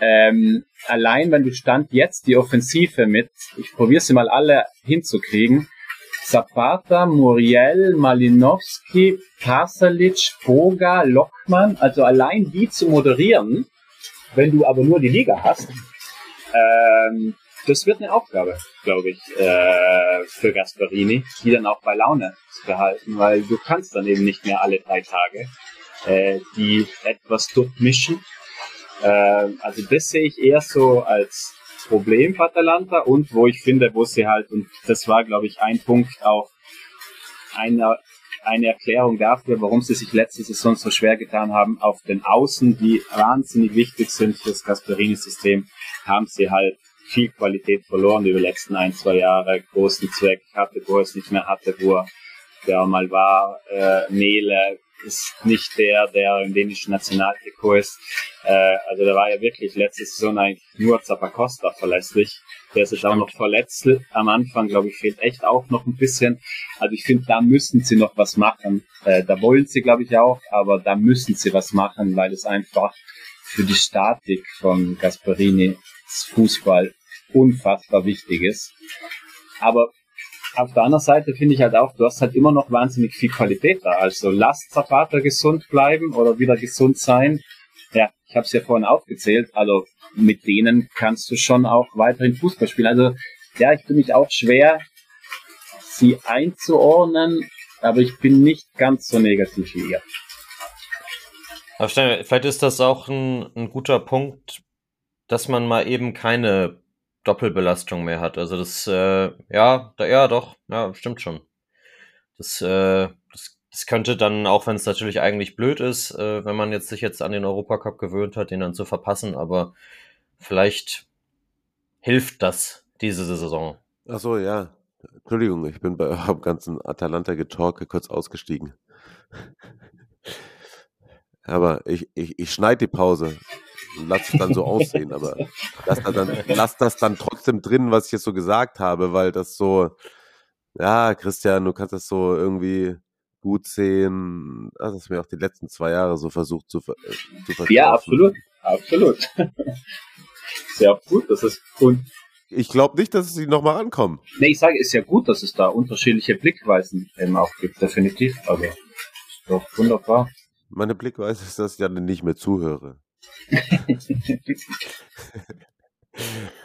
Ähm, allein wenn du Stand jetzt die Offensive mit, ich probiere sie mal alle hinzukriegen, Zapata, Muriel, Malinowski, Pasalic, Poga, Lockmann, also allein die zu moderieren, wenn du aber nur die Liga hast, ähm, das wird eine Aufgabe, glaube ich, äh, für Gasparini, die dann auch bei Laune zu behalten, weil du kannst dann eben nicht mehr alle drei Tage äh, die etwas durchmischen. Äh, also das sehe ich eher so als Problem für Atalanta und wo ich finde, wo sie halt, und das war, glaube ich, ein Punkt auch einer eine Erklärung dafür, warum sie sich letzte Saison so schwer getan haben, auf den Außen, die wahnsinnig wichtig sind für das Gasperini-System, haben sie halt viel Qualität verloren über die letzten ein, zwei Jahre. Großen Zweck hatte, wo er es nicht mehr hatte, wo er der mal war. Äh, Nele ist nicht der, der im dänischen Nationaltrikot ist. Äh, also da war ja wirklich letzte Saison eigentlich nur Zappacosta verlässlich. Der ist jetzt auch noch verletzt. Am Anfang, glaube ich, fehlt echt auch noch ein bisschen. Also ich finde, da müssen sie noch was machen. Äh, da wollen sie, glaube ich, auch, aber da müssen sie was machen, weil es einfach für die Statik von Gasparini Fußball unfassbar wichtig ist. Aber auf der anderen Seite finde ich halt auch, du hast halt immer noch wahnsinnig viel Qualität da. Also lass Zapata gesund bleiben oder wieder gesund sein. Ja, ich habe es ja vorhin aufgezählt. Also mit denen kannst du schon auch weiterhin Fußball spielen. Also ja, ich bin mich auch schwer, sie einzuordnen, aber ich bin nicht ganz so negativ wie ihr.
Aber vielleicht ist das auch ein, ein guter Punkt, dass man mal eben keine Doppelbelastung mehr hat. Also das, äh, ja, da, ja, doch, ja, stimmt schon. Das, äh, das, das könnte dann, auch wenn es natürlich eigentlich blöd ist, äh, wenn man jetzt sich jetzt an den Europacup gewöhnt hat, den dann zu verpassen, aber vielleicht hilft das diese Saison.
Ach so, ja. Entschuldigung, ich bin bei eurem ganzen Atalanta-Getalke kurz ausgestiegen. Aber ich, ich, ich schneide die Pause lass es dann so aussehen, aber lass, da dann, lass das dann trotzdem drin, was ich jetzt so gesagt habe, weil das so, ja, Christian, du kannst das so irgendwie gut sehen. Das ist mir auch die letzten zwei Jahre so versucht zu, ver zu
verkaufen. Ja, absolut, absolut. Sehr gut, das ist und
ich glaube nicht, dass sie nochmal rankommen.
Nee, ich sage, ist ja gut, dass es da unterschiedliche Blickweisen eben auch gibt, definitiv. Also, doch wunderbar.
Meine Blickweise ist, dass ich dann nicht mehr zuhöre.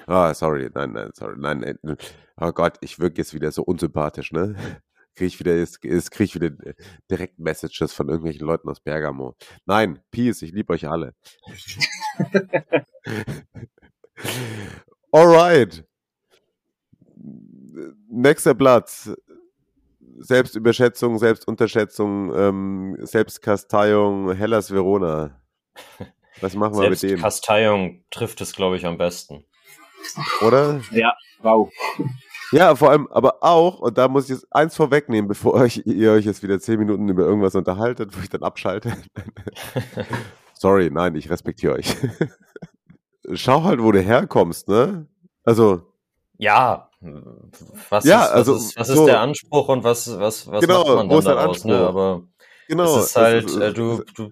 Ah, oh, sorry, nein, nein, sorry, nein, nein. Oh Gott, ich wirke jetzt wieder so unsympathisch, ne? Kriege ich wieder, jetzt, ich wieder direkt Messages von irgendwelchen Leuten aus Bergamo. Nein, Peace, ich liebe euch alle. Alright. Nächster Platz. Selbstüberschätzung, Selbstunterschätzung, ähm, Selbstkasteiung, Hellas Verona. Was machen wir mit dem?
Selbstkasteiung trifft es, glaube ich, am besten.
Oder?
Ja, wow.
Ja, vor allem, aber auch, und da muss ich jetzt eins vorwegnehmen, bevor euch, ihr euch jetzt wieder zehn Minuten über irgendwas unterhaltet, wo ich dann abschalte. Sorry, nein, ich respektiere euch. Schau halt, wo du herkommst, ne? Also.
Ja, was,
ja,
ist,
also,
was, ist, was so, ist der Anspruch und was, was, was
genau,
macht man dann daraus?
Ne?
Aber
genau,
es ist halt, ist, äh, du, du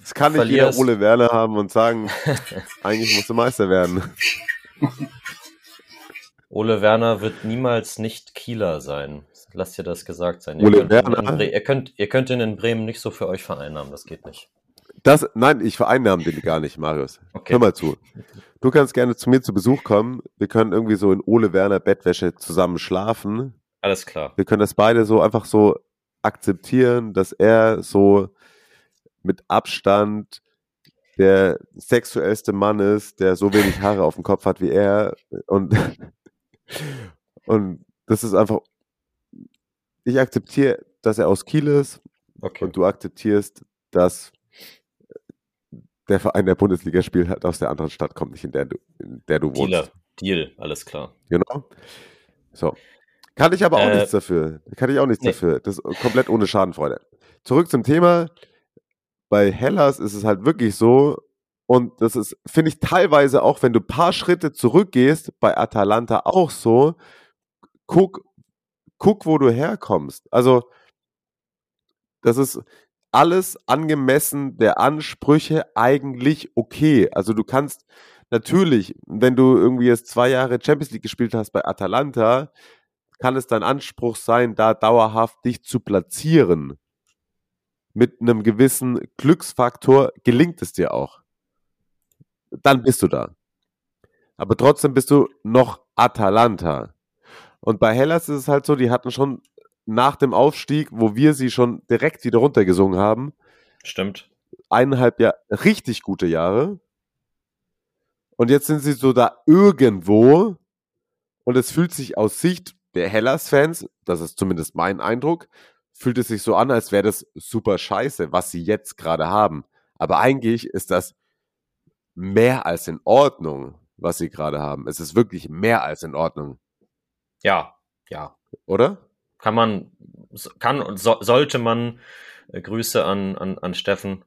das kann nicht jeder Ole Werner haben und sagen, eigentlich musst du Meister werden.
Ole Werner wird niemals nicht Kieler sein. Lasst dir das gesagt sein.
Ole ihr, könnt Werner.
Bre- ihr, könnt, ihr könnt ihn in Bremen nicht so für euch vereinnahmen, das geht nicht.
Das, nein, ich vereinnahme den gar nicht, Marius.
Okay.
Hör mal zu. Du kannst gerne zu mir zu Besuch kommen. Wir können irgendwie so in Ole Werner Bettwäsche zusammen schlafen.
Alles klar.
Wir können das beide so einfach so akzeptieren, dass er so mit Abstand der sexuellste Mann ist, der so wenig Haare auf dem Kopf hat wie er. Und, und das ist einfach, ich akzeptiere, dass er aus Kiel ist.
Okay.
Und du akzeptierst, dass der Verein der Bundesliga spielt halt aus der anderen Stadt kommt, nicht in der du, in der du wohnst.
Dealer. Deal, alles klar.
Genau. So. Kann ich aber auch
Äh,
nichts dafür. Kann ich auch nichts
nee.
dafür. Das ist komplett ohne Schadenfreude. Zurück zum Thema. Bei Hellas ist es halt wirklich so, und das ist, finde ich, teilweise auch, wenn du ein paar Schritte zurückgehst, bei Atalanta auch so, guck, guck, wo du herkommst. Also, das ist alles angemessen der Ansprüche eigentlich okay. Also du kannst natürlich, wenn du irgendwie jetzt zwei Jahre Champions League gespielt hast bei Atalanta, kann es dein Anspruch sein, da dauerhaft dich zu platzieren. Mit einem gewissen Glücksfaktor gelingt es dir auch. Dann bist du da. Aber trotzdem bist du noch Atalanta. Und bei Hellas ist es halt so, die hatten schon nach dem Aufstieg, wo wir sie schon direkt wieder runtergesungen haben,
Stimmt.
eineinhalb Jahre, richtig gute Jahre. Und jetzt sind sie so da irgendwo. Und es fühlt sich aus Sicht der Hellas-Fans, das ist zumindest mein Eindruck, fühlt es sich so an, als wäre das super scheiße, was sie jetzt gerade haben. Aber eigentlich ist das mehr als in Ordnung, was sie gerade haben. Es ist wirklich mehr als in Ordnung,
Ja, ja.
oder?
Kann man, kann und so, sollte man äh, Grüße an, an, an Steffen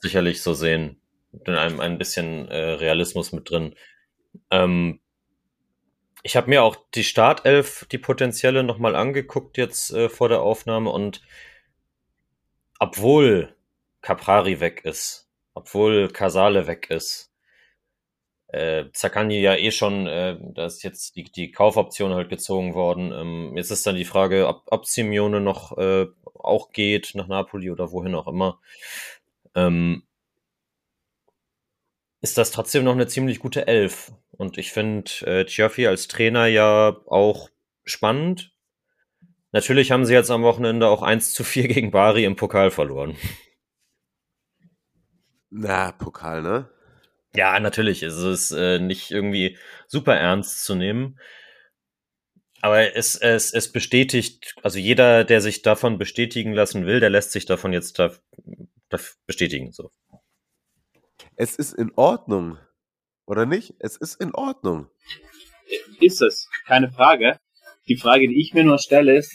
sicherlich so sehen. Mit einem ein bisschen äh, Realismus mit drin. Ähm, ich habe mir auch die Startelf, die potenzielle, nochmal angeguckt jetzt äh, vor der Aufnahme und obwohl Caprari weg ist, obwohl Casale weg ist, äh, Zaccagni ja eh schon, äh, da ist jetzt die, die Kaufoption halt gezogen worden. Ähm, jetzt ist dann die Frage, ob, ob Simeone noch äh, auch geht nach Napoli oder wohin auch immer. Ähm, ist das trotzdem noch eine ziemlich gute Elf. Und ich finde äh, Cioffi als Trainer ja auch spannend. Natürlich haben sie jetzt am Wochenende auch 1 zu 4 gegen Bari im Pokal verloren.
Na, Pokal, ne?
Ja, natürlich. Es ist äh, nicht irgendwie super ernst zu nehmen. Aber es, es, es bestätigt, also jeder, der sich davon bestätigen lassen will, der lässt sich davon jetzt da, da bestätigen. So.
Es ist in Ordnung. Oder nicht? Es ist in Ordnung.
Ist es, keine Frage. Die Frage, die ich mir nur stelle, ist,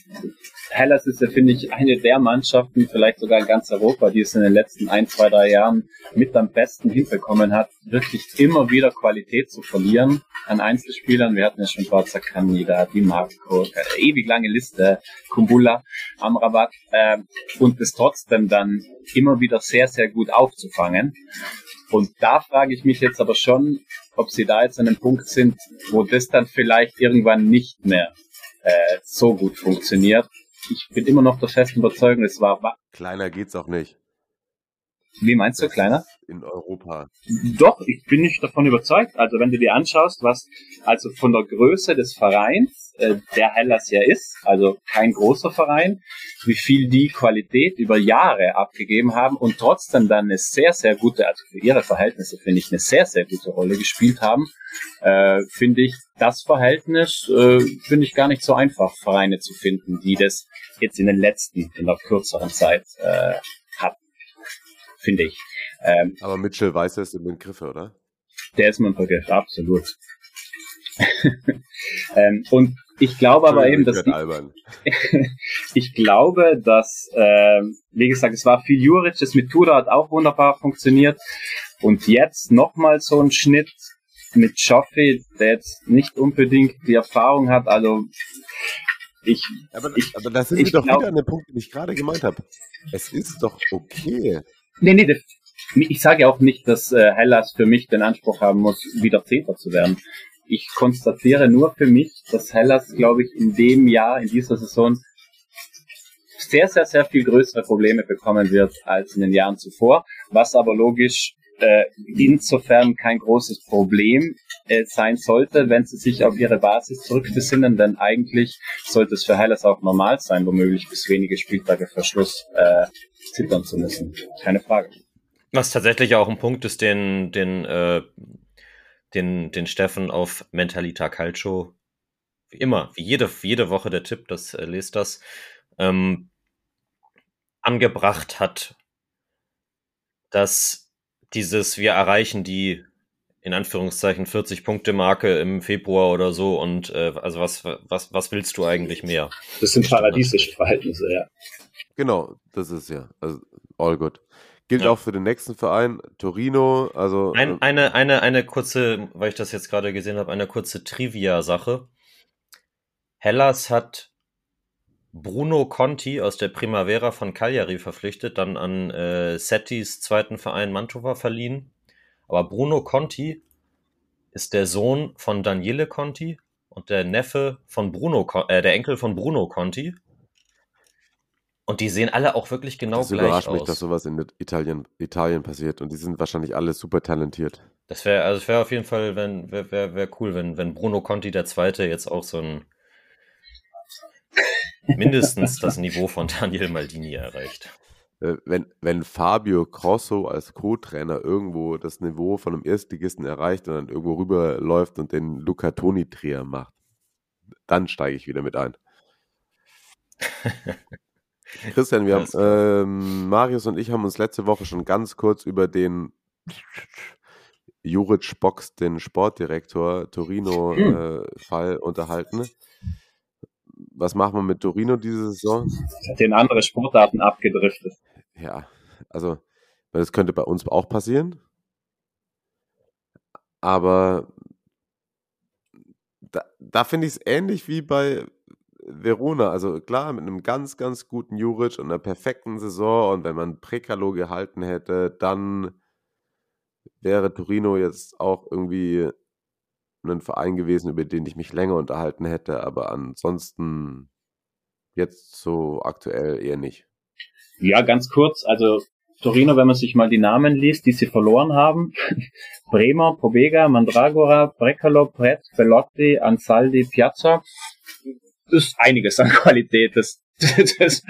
Hellas ist ja, finde ich, eine der Mannschaften, vielleicht sogar in ganz Europa, die es in den letzten ein, zwei, drei Jahren mit am besten hinbekommen hat, wirklich immer wieder Qualität zu verlieren an Einzelspielern. Wir hatten ja schon Forza Canida, Di Marco, eine ewig lange Liste, Kumbula, Amrabat, äh, und es trotzdem dann immer wieder sehr, sehr gut aufzufangen. Und da frage ich mich jetzt aber schon, ob sie da jetzt an einem Punkt sind, wo das dann vielleicht irgendwann nicht mehr äh, so gut funktioniert. Ich bin immer noch der festen Überzeugung, es war.
Kleiner geht's auch nicht.
Wie meinst du, kleiner?
In Europa.
Doch, ich bin nicht davon überzeugt. Also wenn du dir anschaust, was also von der Größe des Vereins, äh, der Hellas ja ist, also kein großer Verein, wie viel die Qualität über Jahre abgegeben haben und trotzdem dann eine sehr, sehr gute, also für ihre Verhältnisse finde ich, eine sehr, sehr gute Rolle gespielt haben, äh, finde ich das Verhältnis, äh, finde ich gar nicht so einfach, Vereine zu finden, die das jetzt in den letzten, in der kürzeren Zeit äh, finde ich.
Ähm, Aber Mitchell weiß es im Begriff, oder?
Der ist mein Begriff, absolut. ähm, und ich glaube aber eben, dass die, ich glaube, dass äh, wie gesagt, es war viel Juric, das mit Tudor hat auch wunderbar funktioniert und jetzt nochmal so ein Schnitt mit Joffe, der jetzt nicht unbedingt die Erfahrung hat, also ich,
aber, ich, aber das ist doch glaub, wieder an dem Punkt, den ich gerade gemeint habe. Es ist doch okay.
Nee, nee, ich sage auch nicht, dass äh, Hellas für mich den Anspruch haben muss, wieder Zehnter zu werden. Ich konstatiere nur für mich, dass Hellas, glaube ich, in dem Jahr, in dieser Saison sehr, sehr, sehr viel größere Probleme bekommen wird als in den Jahren zuvor, was aber logisch äh, insofern kein großes Problem äh, sein sollte, wenn sie sich auf ihre Basis zurückbesinnen, denn eigentlich sollte es für Hellas auch normal sein, womöglich bis wenige Spieltage vor Schluss äh, zittern zu müssen. Keine Frage.
Was tatsächlich auch ein Punkt ist, den, den, äh, den, den Steffen auf Mentalita Calcio, wie immer, wie jede, jede Woche der Tipp, das äh, lest das, ähm, angebracht hat, dass dieses, wir erreichen die in Anführungszeichen 40 Punkte Marke im Februar oder so und äh, also was was was willst du eigentlich mehr?
Das sind paradiesische Verhältnisse, ja.
Genau, das ist ja also all good. Gilt ja. auch für den nächsten Verein, Torino. Also
Ein, äh, eine, eine, eine kurze, weil ich das jetzt gerade gesehen habe, eine kurze Trivia-Sache. Hellas hat Bruno Conti aus der Primavera von Cagliari verpflichtet, dann an äh, Settis zweiten Verein Mantova verliehen. Aber Bruno Conti ist der Sohn von Daniele Conti und der Neffe von Bruno, äh, der Enkel von Bruno Conti. Und die sehen alle auch wirklich genau das gleich aus. Das überrascht mich,
dass sowas in Italien, Italien passiert. Und die sind wahrscheinlich alle super talentiert.
Das wäre also wäre auf jeden Fall, wenn wäre wär, wär cool, wenn wenn Bruno Conti der Zweite jetzt auch so ein mindestens das Niveau von Daniel Maldini erreicht.
Äh, wenn, wenn Fabio Grosso als Co-Trainer irgendwo das Niveau von einem Erstligisten erreicht und dann irgendwo rüberläuft und den Luca Toni-Trier macht, dann steige ich wieder mit ein. Christian, wir haben, ähm, Marius und ich haben uns letzte Woche schon ganz kurz über den Juric Box, den Sportdirektor Torino-Fall hm. äh, unterhalten. Was machen wir mit Torino diese Saison?
Hat den andere Sportarten abgedriftet.
Ja, also das könnte bei uns auch passieren. Aber da, da finde ich es ähnlich wie bei Verona. Also klar, mit einem ganz, ganz guten Juric und einer perfekten Saison und wenn man Prekalo gehalten hätte, dann wäre Torino jetzt auch irgendwie ein Verein gewesen, über den ich mich länger unterhalten hätte, aber ansonsten jetzt so aktuell eher nicht.
Ja, ganz kurz, also Torino, wenn man sich mal die Namen liest, die sie verloren haben. Bremer, Pobega, Mandragora, Brecalo, Pret, Bellotti, Ansaldi, Piazza. Das ist einiges an Qualität. Das das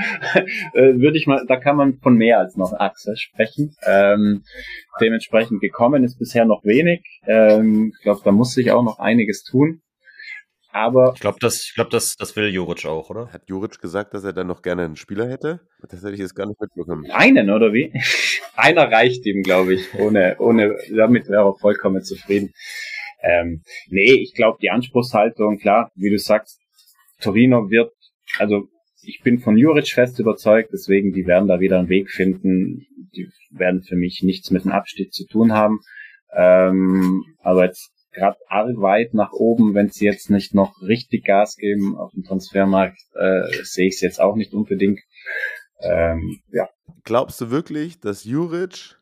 äh, würde ich mal, da kann man von mehr als noch Achse sprechen. Ähm, dementsprechend gekommen ist bisher noch wenig. Ähm, ich glaube, da muss sich auch noch einiges tun. Aber
ich glaube, das, ich glaub, das, das will Juric auch, oder?
Hat Juric gesagt, dass er dann noch gerne einen Spieler hätte? Das hätte ich jetzt gar nicht mitbekommen.
Einen, oder wie? Einer reicht ihm, glaube ich. Ohne, ohne, damit wäre er vollkommen zufrieden. Ähm, nee, ich glaube, die Anspruchshaltung, klar, wie du sagst, Torino wird, also ich bin von Juric fest überzeugt, deswegen die werden da wieder einen Weg finden. Die werden für mich nichts mit dem Abstieg zu tun haben. Ähm, aber jetzt gerade arg weit nach oben, wenn sie jetzt nicht noch richtig Gas geben auf dem Transfermarkt, äh, sehe ich es jetzt auch nicht unbedingt. Ähm, ja.
Glaubst du wirklich, dass Juric,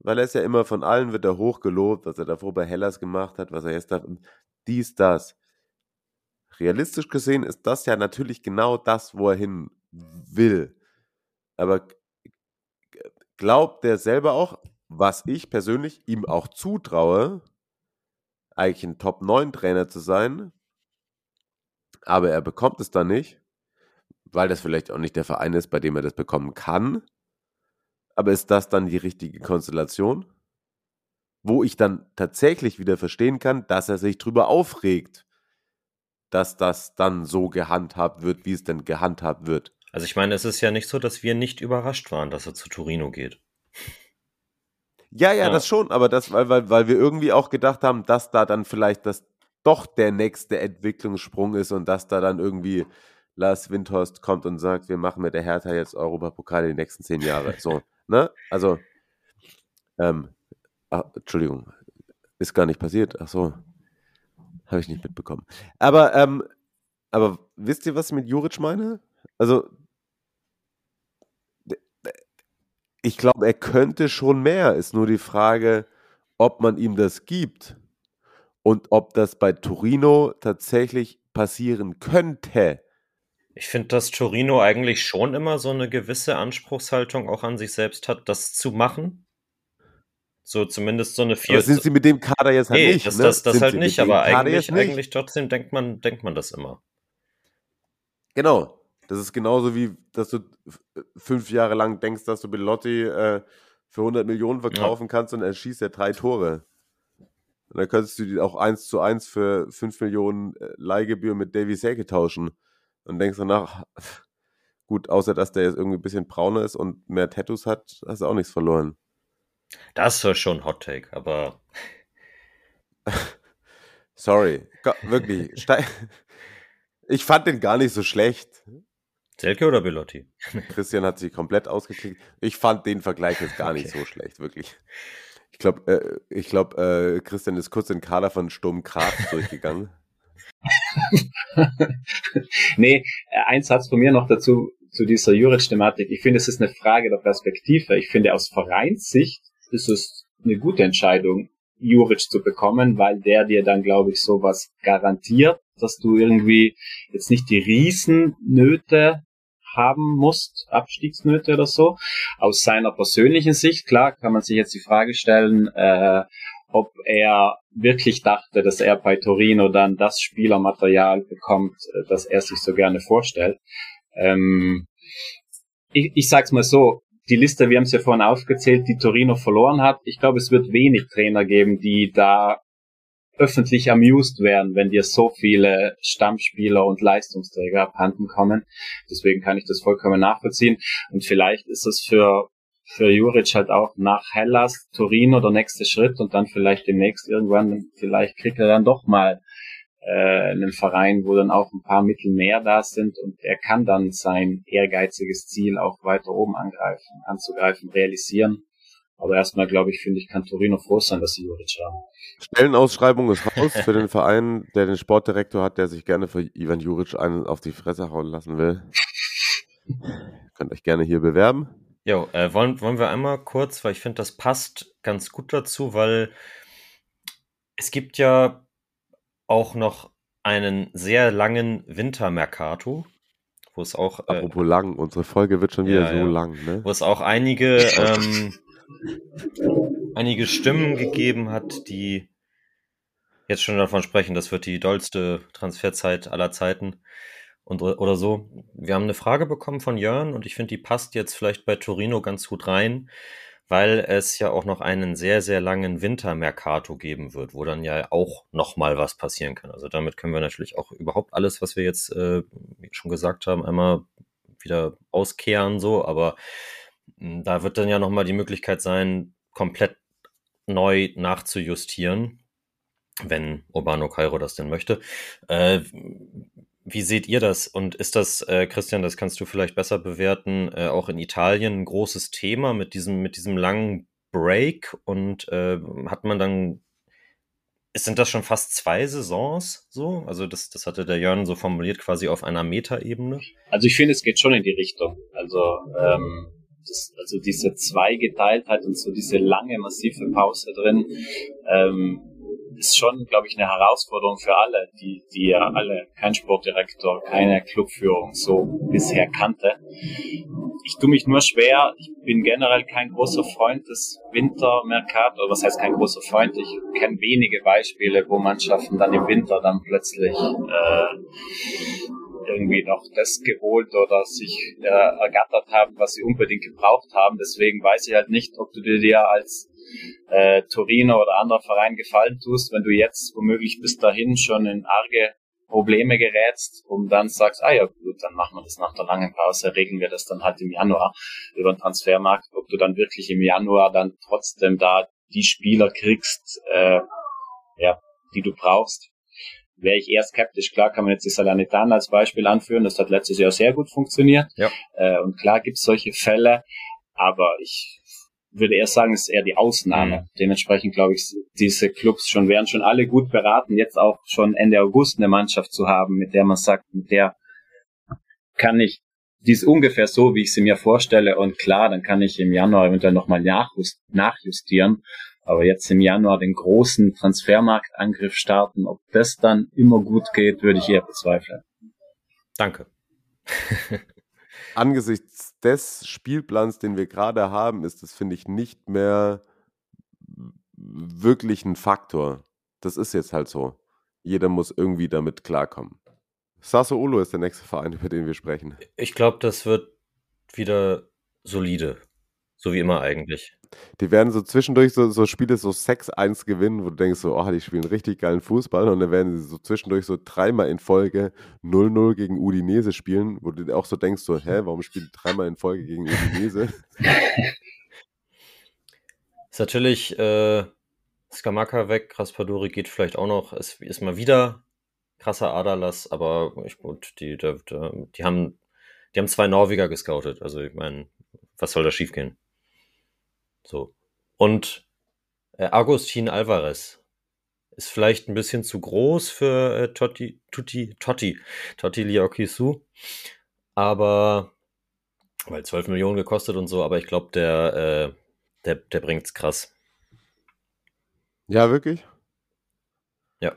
weil er ist ja immer von allen wird er hochgelobt, was er davor bei Hellas gemacht hat, was er jetzt da, dies, das. Realistisch gesehen ist das ja natürlich genau das, wo er hin will. Aber glaubt der selber auch, was ich persönlich ihm auch zutraue, eigentlich ein Top-9-Trainer zu sein, aber er bekommt es dann nicht, weil das vielleicht auch nicht der Verein ist, bei dem er das bekommen kann. Aber ist das dann die richtige Konstellation? Wo ich dann tatsächlich wieder verstehen kann, dass er sich drüber aufregt, dass das dann so gehandhabt wird, wie es denn gehandhabt wird.
Also ich meine, es ist ja nicht so, dass wir nicht überrascht waren, dass er zu Torino geht.
Ja, ja, ja, das schon, aber das, weil, weil, weil wir irgendwie auch gedacht haben, dass da dann vielleicht das doch der nächste Entwicklungssprung ist und dass da dann irgendwie Lars Windhorst kommt und sagt, wir machen mit der Hertha jetzt Europapokal die nächsten zehn Jahre. So, ne? Also, ähm, ach, Entschuldigung, ist gar nicht passiert. Ach so, habe ich nicht mitbekommen. Aber, ähm, aber wisst ihr, was ich mit Juric meine? Also, ich glaube, er könnte schon mehr. Ist nur die Frage, ob man ihm das gibt und ob das bei Torino tatsächlich passieren könnte.
Ich finde, dass Torino eigentlich schon immer so eine gewisse Anspruchshaltung auch an sich selbst hat, das zu machen. So zumindest so eine
vier. Aber sind sie mit dem Kader jetzt halt nee, nicht?
Das, ne? das, das halt nicht, aber eigentlich, nicht? eigentlich trotzdem denkt man, denkt man das immer.
Genau. Das ist genauso wie, dass du fünf Jahre lang denkst, dass du Belotti äh, für 100 Millionen verkaufen ja. kannst und er schießt ja drei Tore. Und dann könntest du die auch eins zu eins für 5 Millionen äh, Leihgebühr mit Davy Selke tauschen. Und denkst danach, gut, außer dass der jetzt irgendwie ein bisschen brauner ist und mehr Tattoos hat, hast du auch nichts verloren.
Das war schon Hot Take, aber.
Sorry, wirklich. Ich fand den gar nicht so schlecht.
Selke oder Belotti?
Christian hat sich komplett ausgeklickt. Ich fand den Vergleich jetzt gar nicht so schlecht, wirklich. Ich glaube, äh, ich glaub, äh, Christian ist kurz den Kader von Sturm Graz durchgegangen.
nee, ein Satz von mir noch dazu, zu dieser Juric-Thematik. Ich finde, es ist eine Frage der Perspektive. Ich finde, aus Vereinssicht ist es eine gute Entscheidung, Juric zu bekommen, weil der dir dann, glaube ich, sowas garantiert, dass du irgendwie jetzt nicht die Riesennöte haben musst, Abstiegsnöte oder so. Aus seiner persönlichen Sicht, klar, kann man sich jetzt die Frage stellen, äh, ob er wirklich dachte, dass er bei Torino dann das Spielermaterial bekommt, äh, das er sich so gerne vorstellt. Ähm, ich, ich sag's mal so, die Liste, wir haben es ja vorhin aufgezählt, die Torino verloren hat. Ich glaube, es wird wenig Trainer geben, die da öffentlich amused werden, wenn dir so viele Stammspieler und Leistungsträger abhanden kommen. Deswegen kann ich das vollkommen nachvollziehen. Und vielleicht ist es für, für Juric halt auch nach Hellas, Torino der nächste Schritt und dann vielleicht demnächst irgendwann, vielleicht kriegt er dann doch mal äh, einen Verein, wo dann auch ein paar Mittel mehr da sind und er kann dann sein ehrgeiziges Ziel auch weiter oben angreifen, anzugreifen, realisieren. Aber erstmal, glaube ich, finde ich, kann Torino froh sein, dass sie Juric haben.
Stellenausschreibung ist raus für den Verein, der den Sportdirektor hat, der sich gerne für Ivan Juric einen auf die Fresse hauen lassen will. Könnt euch gerne hier bewerben.
Jo, äh, wollen, wollen wir einmal kurz, weil ich finde, das passt ganz gut dazu, weil es gibt ja auch noch einen sehr langen Wintermercato, wo es auch.
Äh, Apropos lang, unsere Folge wird schon wieder ja, so ja. lang, ne?
Wo es auch einige, ähm, einige Stimmen gegeben hat, die jetzt schon davon sprechen, das wird die dollste Transferzeit aller Zeiten. und, oder so. Wir haben eine Frage bekommen von Jörn und ich finde, die passt jetzt vielleicht bei Torino ganz gut rein, weil es ja auch noch einen sehr, sehr langen Wintermercato geben wird, wo dann ja auch noch mal was passieren kann. Also damit können wir natürlich auch überhaupt alles, was wir jetzt äh, schon gesagt haben, einmal wieder auskehren, so, aber hm, da wird dann ja noch mal die Möglichkeit sein, komplett neu nachzujustieren, wenn Urbano Cairo das denn möchte. Äh, wie seht ihr das? Und ist das, äh, Christian, das kannst du vielleicht besser bewerten, äh, auch in Italien ein großes Thema mit diesem, mit diesem langen Break? Und äh, hat man dann, sind das schon fast zwei Saisons so? Also das, das hatte der Jörn so formuliert, quasi auf einer Metaebene.
Also ich finde, es geht schon in die Richtung. Also, ähm, das, also diese Zweigeteiltheit und so diese lange, massive Pause drin, ähm, ist schon, glaube ich, eine Herausforderung für alle, die, die ja alle kein Sportdirektor, keine Clubführung so bisher kannte. Ich tue mich nur schwer. Ich bin generell kein großer Freund des Wintermercato. Was heißt kein großer Freund? Ich kenne wenige Beispiele, wo Mannschaften dann im Winter dann plötzlich äh, irgendwie noch das geholt oder sich äh, ergattert haben, was sie unbedingt gebraucht haben. Deswegen weiß ich halt nicht, ob du dir als äh, Torino oder anderer Verein gefallen tust, wenn du jetzt womöglich bis dahin schon in arge Probleme gerätst und dann sagst, ah ja gut, dann machen wir das nach der langen Pause, regeln wir das dann halt im Januar über den Transfermarkt, ob du dann wirklich im Januar dann trotzdem da die Spieler kriegst, äh, ja, die du brauchst, wäre ich eher skeptisch. Klar kann man jetzt die Salernitana als Beispiel anführen, das hat letztes Jahr sehr gut funktioniert. Ja. Äh, und klar gibt es solche Fälle, aber ich würde eher sagen, es ist eher die Ausnahme. Mhm. Dementsprechend glaube ich, diese Clubs schon wären schon alle gut beraten, jetzt auch schon Ende August eine Mannschaft zu haben, mit der man sagt, mit der kann ich, die ist ungefähr so, wie ich sie mir vorstelle. Und klar, dann kann ich im Januar eventuell nochmal nachjustieren. Aber jetzt im Januar den großen Transfermarktangriff starten, ob das dann immer gut geht, würde ich eher bezweifeln.
Danke.
Angesichts des Spielplans, den wir gerade haben, ist das, finde ich, nicht mehr wirklich ein Faktor. Das ist jetzt halt so. Jeder muss irgendwie damit klarkommen. Sassuolo ist der nächste Verein, über den wir sprechen.
Ich glaube, das wird wieder solide. So wie immer eigentlich.
Die werden so zwischendurch so, so Spiele so 6-1 gewinnen, wo du denkst so, oh, die spielen richtig geilen Fußball und dann werden sie so zwischendurch so dreimal in Folge 0-0 gegen Udinese spielen, wo du auch so denkst so, hä, warum spielen die dreimal in Folge gegen Udinese?
ist natürlich äh, Skamaka weg, Raspadori geht vielleicht auch noch, es ist mal wieder krasser Aderlass, aber ich, gut, die, die, die, haben, die haben zwei Norweger gescoutet, also ich meine, was soll da schiefgehen? So. Und äh, Agustin Alvarez ist vielleicht ein bisschen zu groß für äh, Totti, Tutti, Totti, Totti Liokisu. Aber, weil 12 Millionen gekostet und so, aber ich glaube, der, äh, der, der bringt's krass.
Ja, wirklich?
Ja.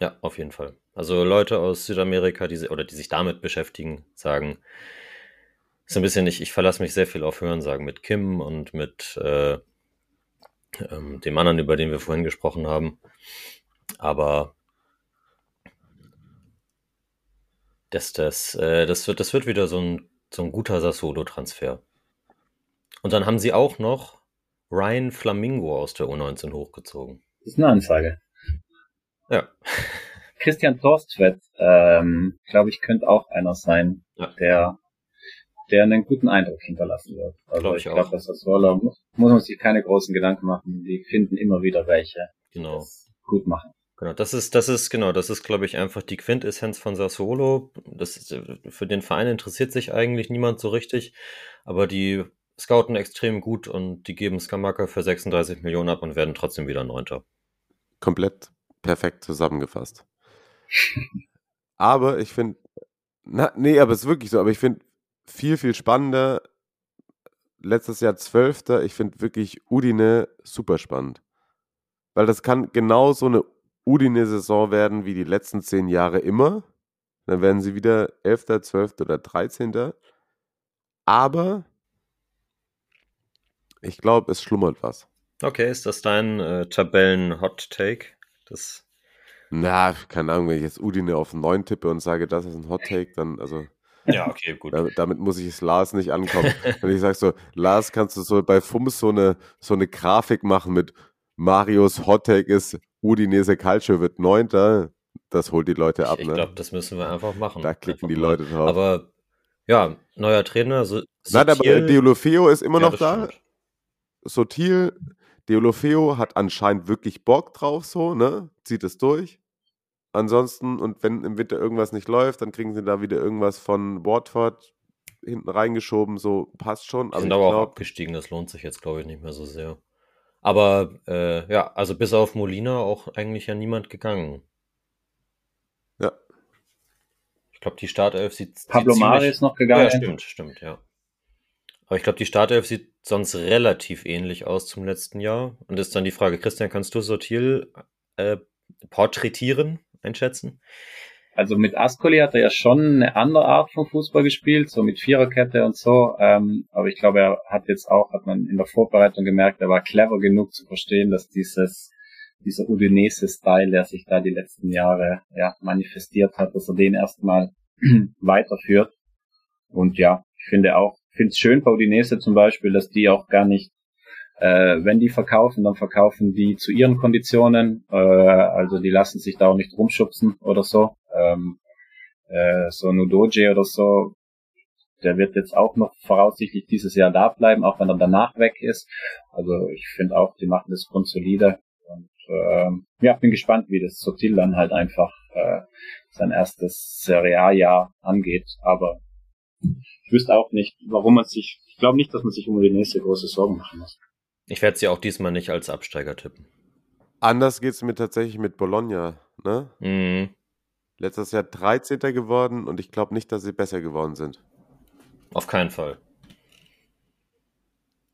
Ja, auf jeden Fall. Also Leute aus Südamerika, die, oder die sich damit beschäftigen, sagen, ist ein bisschen, ich, ich verlasse mich sehr viel auf Hörensagen mit Kim und mit äh, ähm, dem anderen, über den wir vorhin gesprochen haben. Aber das, das, äh, das, wird, das wird wieder so ein, so ein guter Sassolo-Transfer. Und dann haben sie auch noch Ryan Flamingo aus der U19 hochgezogen.
Das ist eine Ansage.
Ja.
Christian Torstvedt, ähm, glaube ich, könnte auch einer sein, ja. der der einen guten Eindruck hinterlassen wird. Also glaub ich, ich glaube, dass das Roller muss, muss man sich keine großen Gedanken machen. Die finden immer wieder welche,
genau.
gut machen.
Genau, das ist, das ist, genau, das ist, glaube ich, einfach die Quintessenz von Sassuolo. Das ist, für den Verein interessiert sich eigentlich niemand so richtig, aber die scouten extrem gut und die geben Skamaka für 36 Millionen ab und werden trotzdem wieder Neunter.
Komplett perfekt zusammengefasst. aber ich finde, na, nee, aber es ist wirklich so, aber ich finde, viel, viel spannender. Letztes Jahr Zwölfter. Ich finde wirklich Udine super spannend. Weil das kann genau so eine Udine-Saison werden wie die letzten zehn Jahre immer. Dann werden sie wieder Elfter, Zwölfter oder Dreizehnter. Aber ich glaube, es schlummert was.
Okay, ist das dein äh, Tabellen-Hot-Take? Das
Na, keine Ahnung, wenn ich jetzt Udine auf 9 tippe und sage, das ist ein Hot Take, dann, also.
Ja, okay, gut.
Damit, muss ich es Lars nicht ankommen. Wenn ich sage so, Lars, kannst du so bei FUMS so eine, so eine Grafik machen mit Marius Hot Take ist Udinese Calcio wird Neunter, das holt die Leute ab.
Ich,
ne?
ich glaube, das müssen wir einfach machen.
da klicken die. Leute drauf.
Aber ja, neuer Trainer. So,
Nein, aber Deulofeo ist immer
Ja,
noch da.
stimmt.
Sotil, Deulofeo hat anscheinend wirklich Bock drauf, so, ne? Zieht es durch. Ansonsten, und wenn im Winter irgendwas nicht läuft, dann kriegen sie da wieder irgendwas von Watford hinten reingeschoben, so passt schon.
Die
Aber
sind aber auch
glaub,
abgestiegen, das lohnt sich jetzt, glaube ich, nicht mehr so sehr. Aber äh, ja, also bis auf Molina auch eigentlich ja niemand gegangen.
Ja.
Ich glaube, die Startelf sieht, sieht
Pablo Mari
ziemlich-
ist noch gegangen.
Ja, stimmt, stimmt, ja. Aber ich glaube, die Startelf sieht sonst relativ ähnlich aus zum letzten Jahr. Und ist dann die Frage, Christian, kannst du Sotil äh, porträtieren, einschätzen?
Also mit Ascoli hat er ja schon eine andere Art von Fußball gespielt, so mit Viererkette und so. Ähm, aber ich glaube, er hat jetzt auch, hat man in der Vorbereitung gemerkt, er war clever genug zu verstehen, dass dieses, dieser Udinese-Style, der sich da die letzten Jahre ja, manifestiert hat, dass er den erstmal weiterführt. Und ja, ich finde auch, finde es schön bei Udinese zum Beispiel, dass die auch gar nicht äh, wenn die verkaufen, dann verkaufen die zu ihren Konditionen. Äh, also die lassen sich da auch nicht rumschubsen oder so. Ähm, äh, so ein Udoje oder so, der wird jetzt auch noch voraussichtlich dieses Jahr da bleiben, auch wenn er danach weg ist. Also ich finde auch, die machen das grundsolide. Und ähm, ja, bin gespannt, wie das Sotil dann halt einfach äh, sein erstes Serie A-Jahr angeht. Aber ich wüsste auch nicht, warum man sich, ich glaube nicht, dass man sich um die nächste große Sorgen machen muss.
Ich werde sie auch diesmal nicht als Absteiger tippen.
anders geht es mir tatsächlich mit Bologna, ne?
Mhm.
Letztes Jahr 13. geworden und ich glaube nicht, dass sie besser geworden sind.
Auf keinen Fall.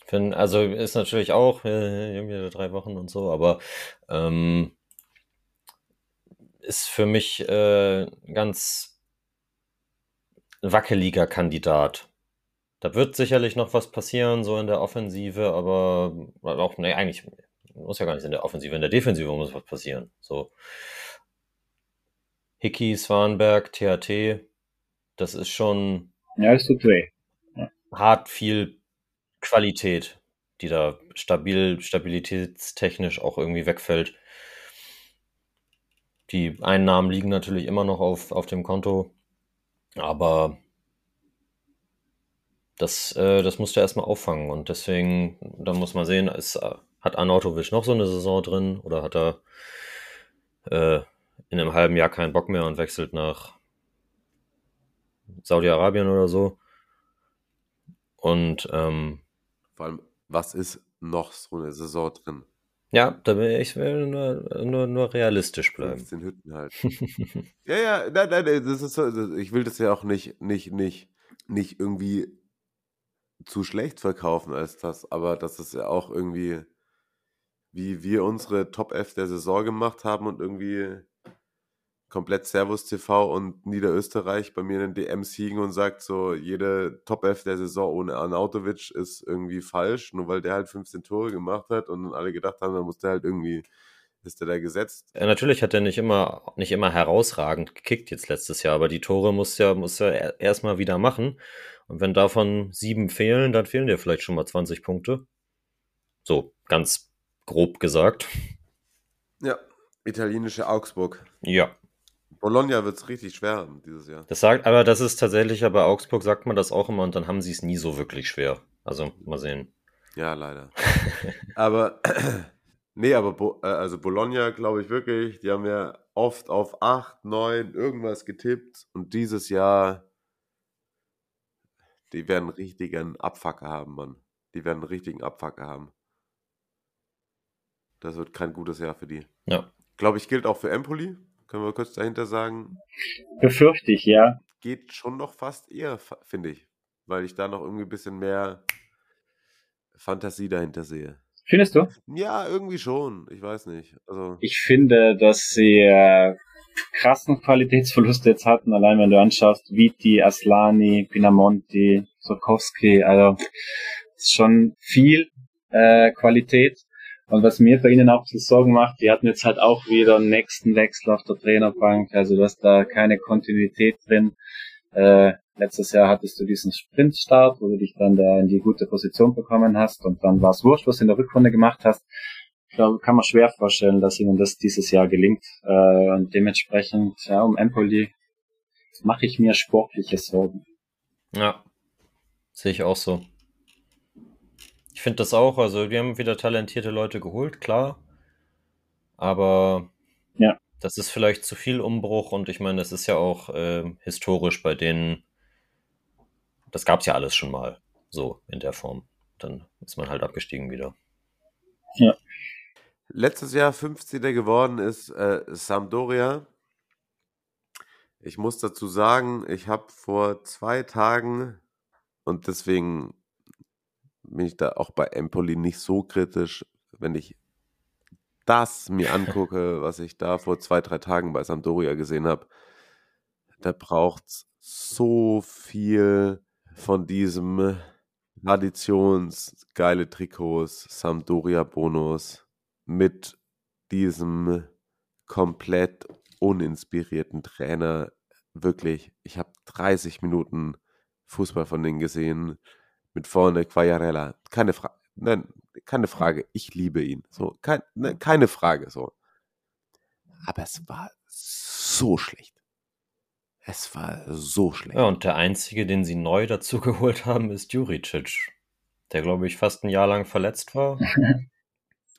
Find, also ist natürlich auch äh, irgendwie drei Wochen und so, aber ähm, ist für mich äh, ganz wackeliger Kandidat. Da wird sicherlich noch was passieren, so in der Offensive, aber auch, nee, eigentlich muss ja gar nicht in der Offensive, in der Defensive muss was passieren. So. Hickey, Swanberg, THT, das ist schon
Ja, es tut weh.
hart viel Qualität, die da stabil, stabilitätstechnisch auch irgendwie wegfällt. Die Einnahmen liegen natürlich immer noch auf, auf dem Konto, aber das, äh, das musst du erstmal auffangen und deswegen, da muss man sehen, ist, äh, hat Arnautovic noch so eine Saison drin oder hat er äh, in einem halben Jahr keinen Bock mehr und wechselt nach Saudi-Arabien oder so. Und ähm,
Vor allem, was ist noch so eine Saison drin?
ja, da will ich will nur, nur, nur realistisch bleiben.
15 Hütten halt. ja, ja, nein, nein, das ist so, ich will das ja auch nicht, nicht, nicht, nicht irgendwie zu schlecht verkaufen als das, aber das ist ja auch irgendwie, wie wir unsere Top F der Saison gemacht haben und irgendwie komplett Servus TV und Niederösterreich bei mir in den DMs hingen und sagt so, jede Top F der Saison ohne Arnautovic ist irgendwie falsch, nur weil der halt 15 Tore gemacht hat und alle gedacht haben, dann muss der halt irgendwie, ist der da gesetzt.
Äh, Natürlich hat er nicht immer, nicht immer herausragend gekickt jetzt letztes Jahr, aber die Tore muss ja, muss er er- erstmal wieder machen. Und wenn davon sieben fehlen, dann fehlen dir vielleicht schon mal 20 Punkte. So, ganz grob gesagt.
Ja, italienische Augsburg.
Ja.
Bologna wird es richtig schwer haben dieses Jahr.
Das sagt, aber das ist tatsächlich, ja bei Augsburg sagt man das auch immer und dann haben sie es nie so wirklich schwer. Also, mal sehen.
Ja, leider. aber, nee, aber Bo äh, also Bologna glaube ich wirklich, die haben ja oft auf 8, 9 irgendwas getippt und dieses Jahr, die werden einen richtigen Abfacker haben, Mann. Die werden einen richtigen Abfacker haben. Das wird kein gutes Jahr für die.
Ja.
Glaube ich, gilt auch für Empoli. Können wir kurz dahinter sagen.
Befürchte ich, ja.
geht schon noch fast eher, finde ich. Weil ich da noch irgendwie ein bisschen mehr Fantasie dahinter sehe.
Findest du?
Ja, irgendwie schon. Ich weiß nicht. Also,
Ich finde, dass sie äh, krassen Qualitätsverluste jetzt hatten, allein wenn du anschaust, Viti, Aslani, Pinamonti, Sokowski, also schon viel äh, Qualität. Und was mir bei ihnen auch zu Sorgen macht, die hatten jetzt halt auch wieder einen nächsten Wechsel auf der Trainerbank. Also du hast da keine Kontinuität drin. Äh, letztes Jahr hattest du diesen Sprintstart, wo du dich dann da in die gute Position bekommen hast und dann war es wurscht, was du in der Rückrunde gemacht hast. Ich glaube, kann man schwer vorstellen, dass ihnen das dieses Jahr gelingt. Äh, und dementsprechend, ja, um Empoli mache ich mir sportliche Sorgen.
Ja, sehe ich auch so. Ich finde das auch, also wir haben wieder talentierte Leute geholt, klar. Aber
ja.
Das ist vielleicht zu viel Umbruch und ich meine, das ist ja auch äh, historisch bei denen, das gab es ja alles schon mal so in der Form. Dann ist man halt abgestiegen wieder.
Ja.
Letztes Jahr 15. geworden ist äh, Sampdoria. Ich muss dazu sagen, ich habe vor zwei Tagen und deswegen bin ich da auch bei Empoli nicht so kritisch, wenn ich das mir angucke, was ich da vor zwei, drei Tagen bei Sampdoria gesehen habe. Da braucht es so viel von diesem traditionsgeile Trikots, Sampdoria-Bonus mit diesem komplett uninspirierten Trainer. Wirklich, ich habe 30 Minuten Fußball von denen gesehen. Mit vorne Quagliarella. Keine Frage. Nein, keine Frage. Ich liebe ihn. So, kein, ne, keine Frage. So. Aber es war so schlecht. Es war so schlecht.
Ja, und der einzige, den sie neu dazu geholt haben, ist Juricic. Der, glaube ich, fast ein Jahr lang verletzt war.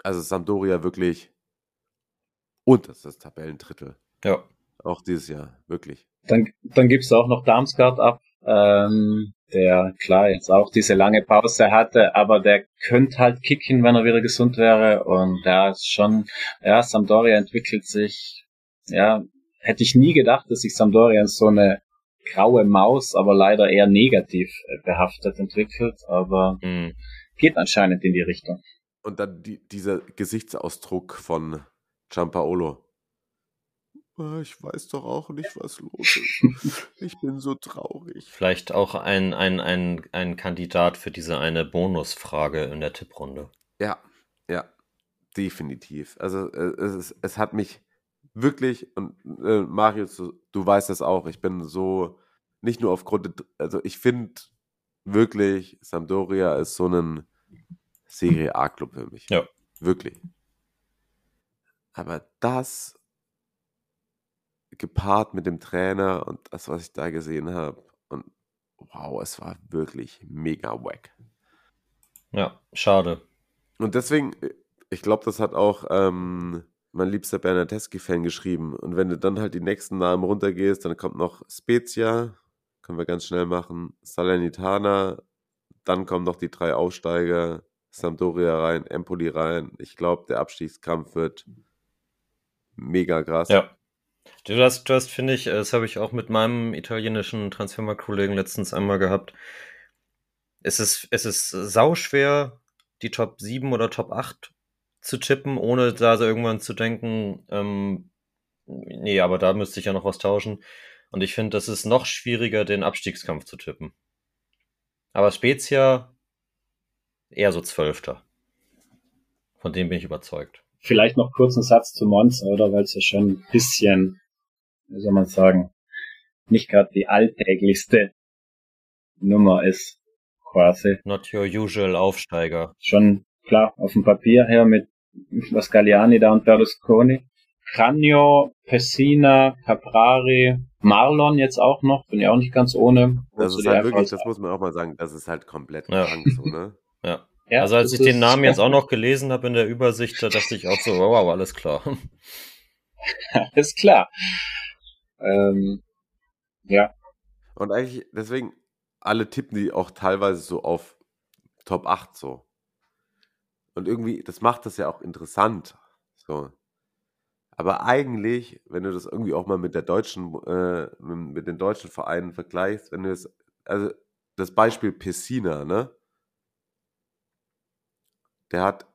Also Sampdoria wirklich und das ist das Tabellendrittel.
Ja.
Auch dieses Jahr, wirklich.
Dann, dann gibt's auch noch Darmstadt ab, ähm, der klar jetzt auch diese lange Pause hatte, aber der könnte halt kicken, wenn er wieder gesund wäre. Und ja, ist schon, ja, Sampdoria entwickelt sich, ja, hätte ich nie gedacht, dass sich Sampdoria so eine graue Maus, aber leider eher negativ äh, behaftet entwickelt, aber
Mhm.
geht anscheinend in die Richtung.
Und dann die, dieser Gesichtsausdruck von Giampaolo. Ah, Ich weiß doch auch nicht, was los ist. Ich bin so traurig.
Vielleicht auch ein, ein, ein, ein Kandidat für diese eine Bonusfrage in der Tipprunde.
Ja, ja, definitiv. Also äh, es, ist, es hat mich wirklich, und äh, Marius, du, du weißt das auch, ich bin so, nicht nur aufgrund, also ich finde wirklich, Sampdoria ist so ein Serie A-Club für mich.
Ja.
Wirklich. Aber das gepaart mit dem Trainer und das, was ich da gesehen habe, und wow, es war wirklich mega wack.
Ja, schade.
Und deswegen, ich glaube, das hat auch ähm, mein liebster Bernardeschi-Fan geschrieben. Und wenn du dann halt die nächsten Namen runtergehst, dann kommt noch Spezia, können wir ganz schnell machen, Salernitana, dann kommen noch die drei Aufsteiger, Sampdoria rein, Empoli rein. Ich glaube, der Abstiegskampf wird mega krass.
Ja. Du hast, du hast finde ich, äh, das habe ich auch mit meinem italienischen Transfermarkt-Kollegen letztens einmal gehabt. Es ist, es ist sauschwer, die Top 7 oder Top 8 zu tippen, ohne da irgendwann zu denken, ähm, nee, aber da müsste ich ja noch was tauschen. Und ich finde, das ist noch schwieriger, den Abstiegskampf zu tippen. Aber Spezia eher so Zwölfter. Von dem bin ich überzeugt.
Vielleicht noch kurz einen Satz zu Monza, oder? Weil es ja schon ein bisschen, wie soll man sagen, nicht gerade die alltäglichste Nummer ist, quasi.
Not your usual Aufsteiger.
Schon klar, auf dem Papier her mit was Galliani da und Berlusconi. Cranio, Pessina, Caprari, Marlon jetzt auch noch, bin ja auch nicht ganz ohne.
Das ist halt wirklich, das muss man auch mal sagen, das ist halt komplett
Ja.
krank so, ne?
Ja.
Ja,
also als
das
ich den Namen jetzt auch noch gelesen habe in der Übersicht, da dachte ich auch so, wow, alles klar.
ist klar. Ähm, ja,
Und eigentlich, deswegen, alle tippen die auch teilweise so auf Top 8 so. Und irgendwie, das macht das ja auch interessant. So. Aber eigentlich, wenn du das irgendwie auch mal mit der deutschen, äh, mit mit den deutschen Vereinen vergleichst, wenn du es, also das Beispiel Pessina, ne? Der hat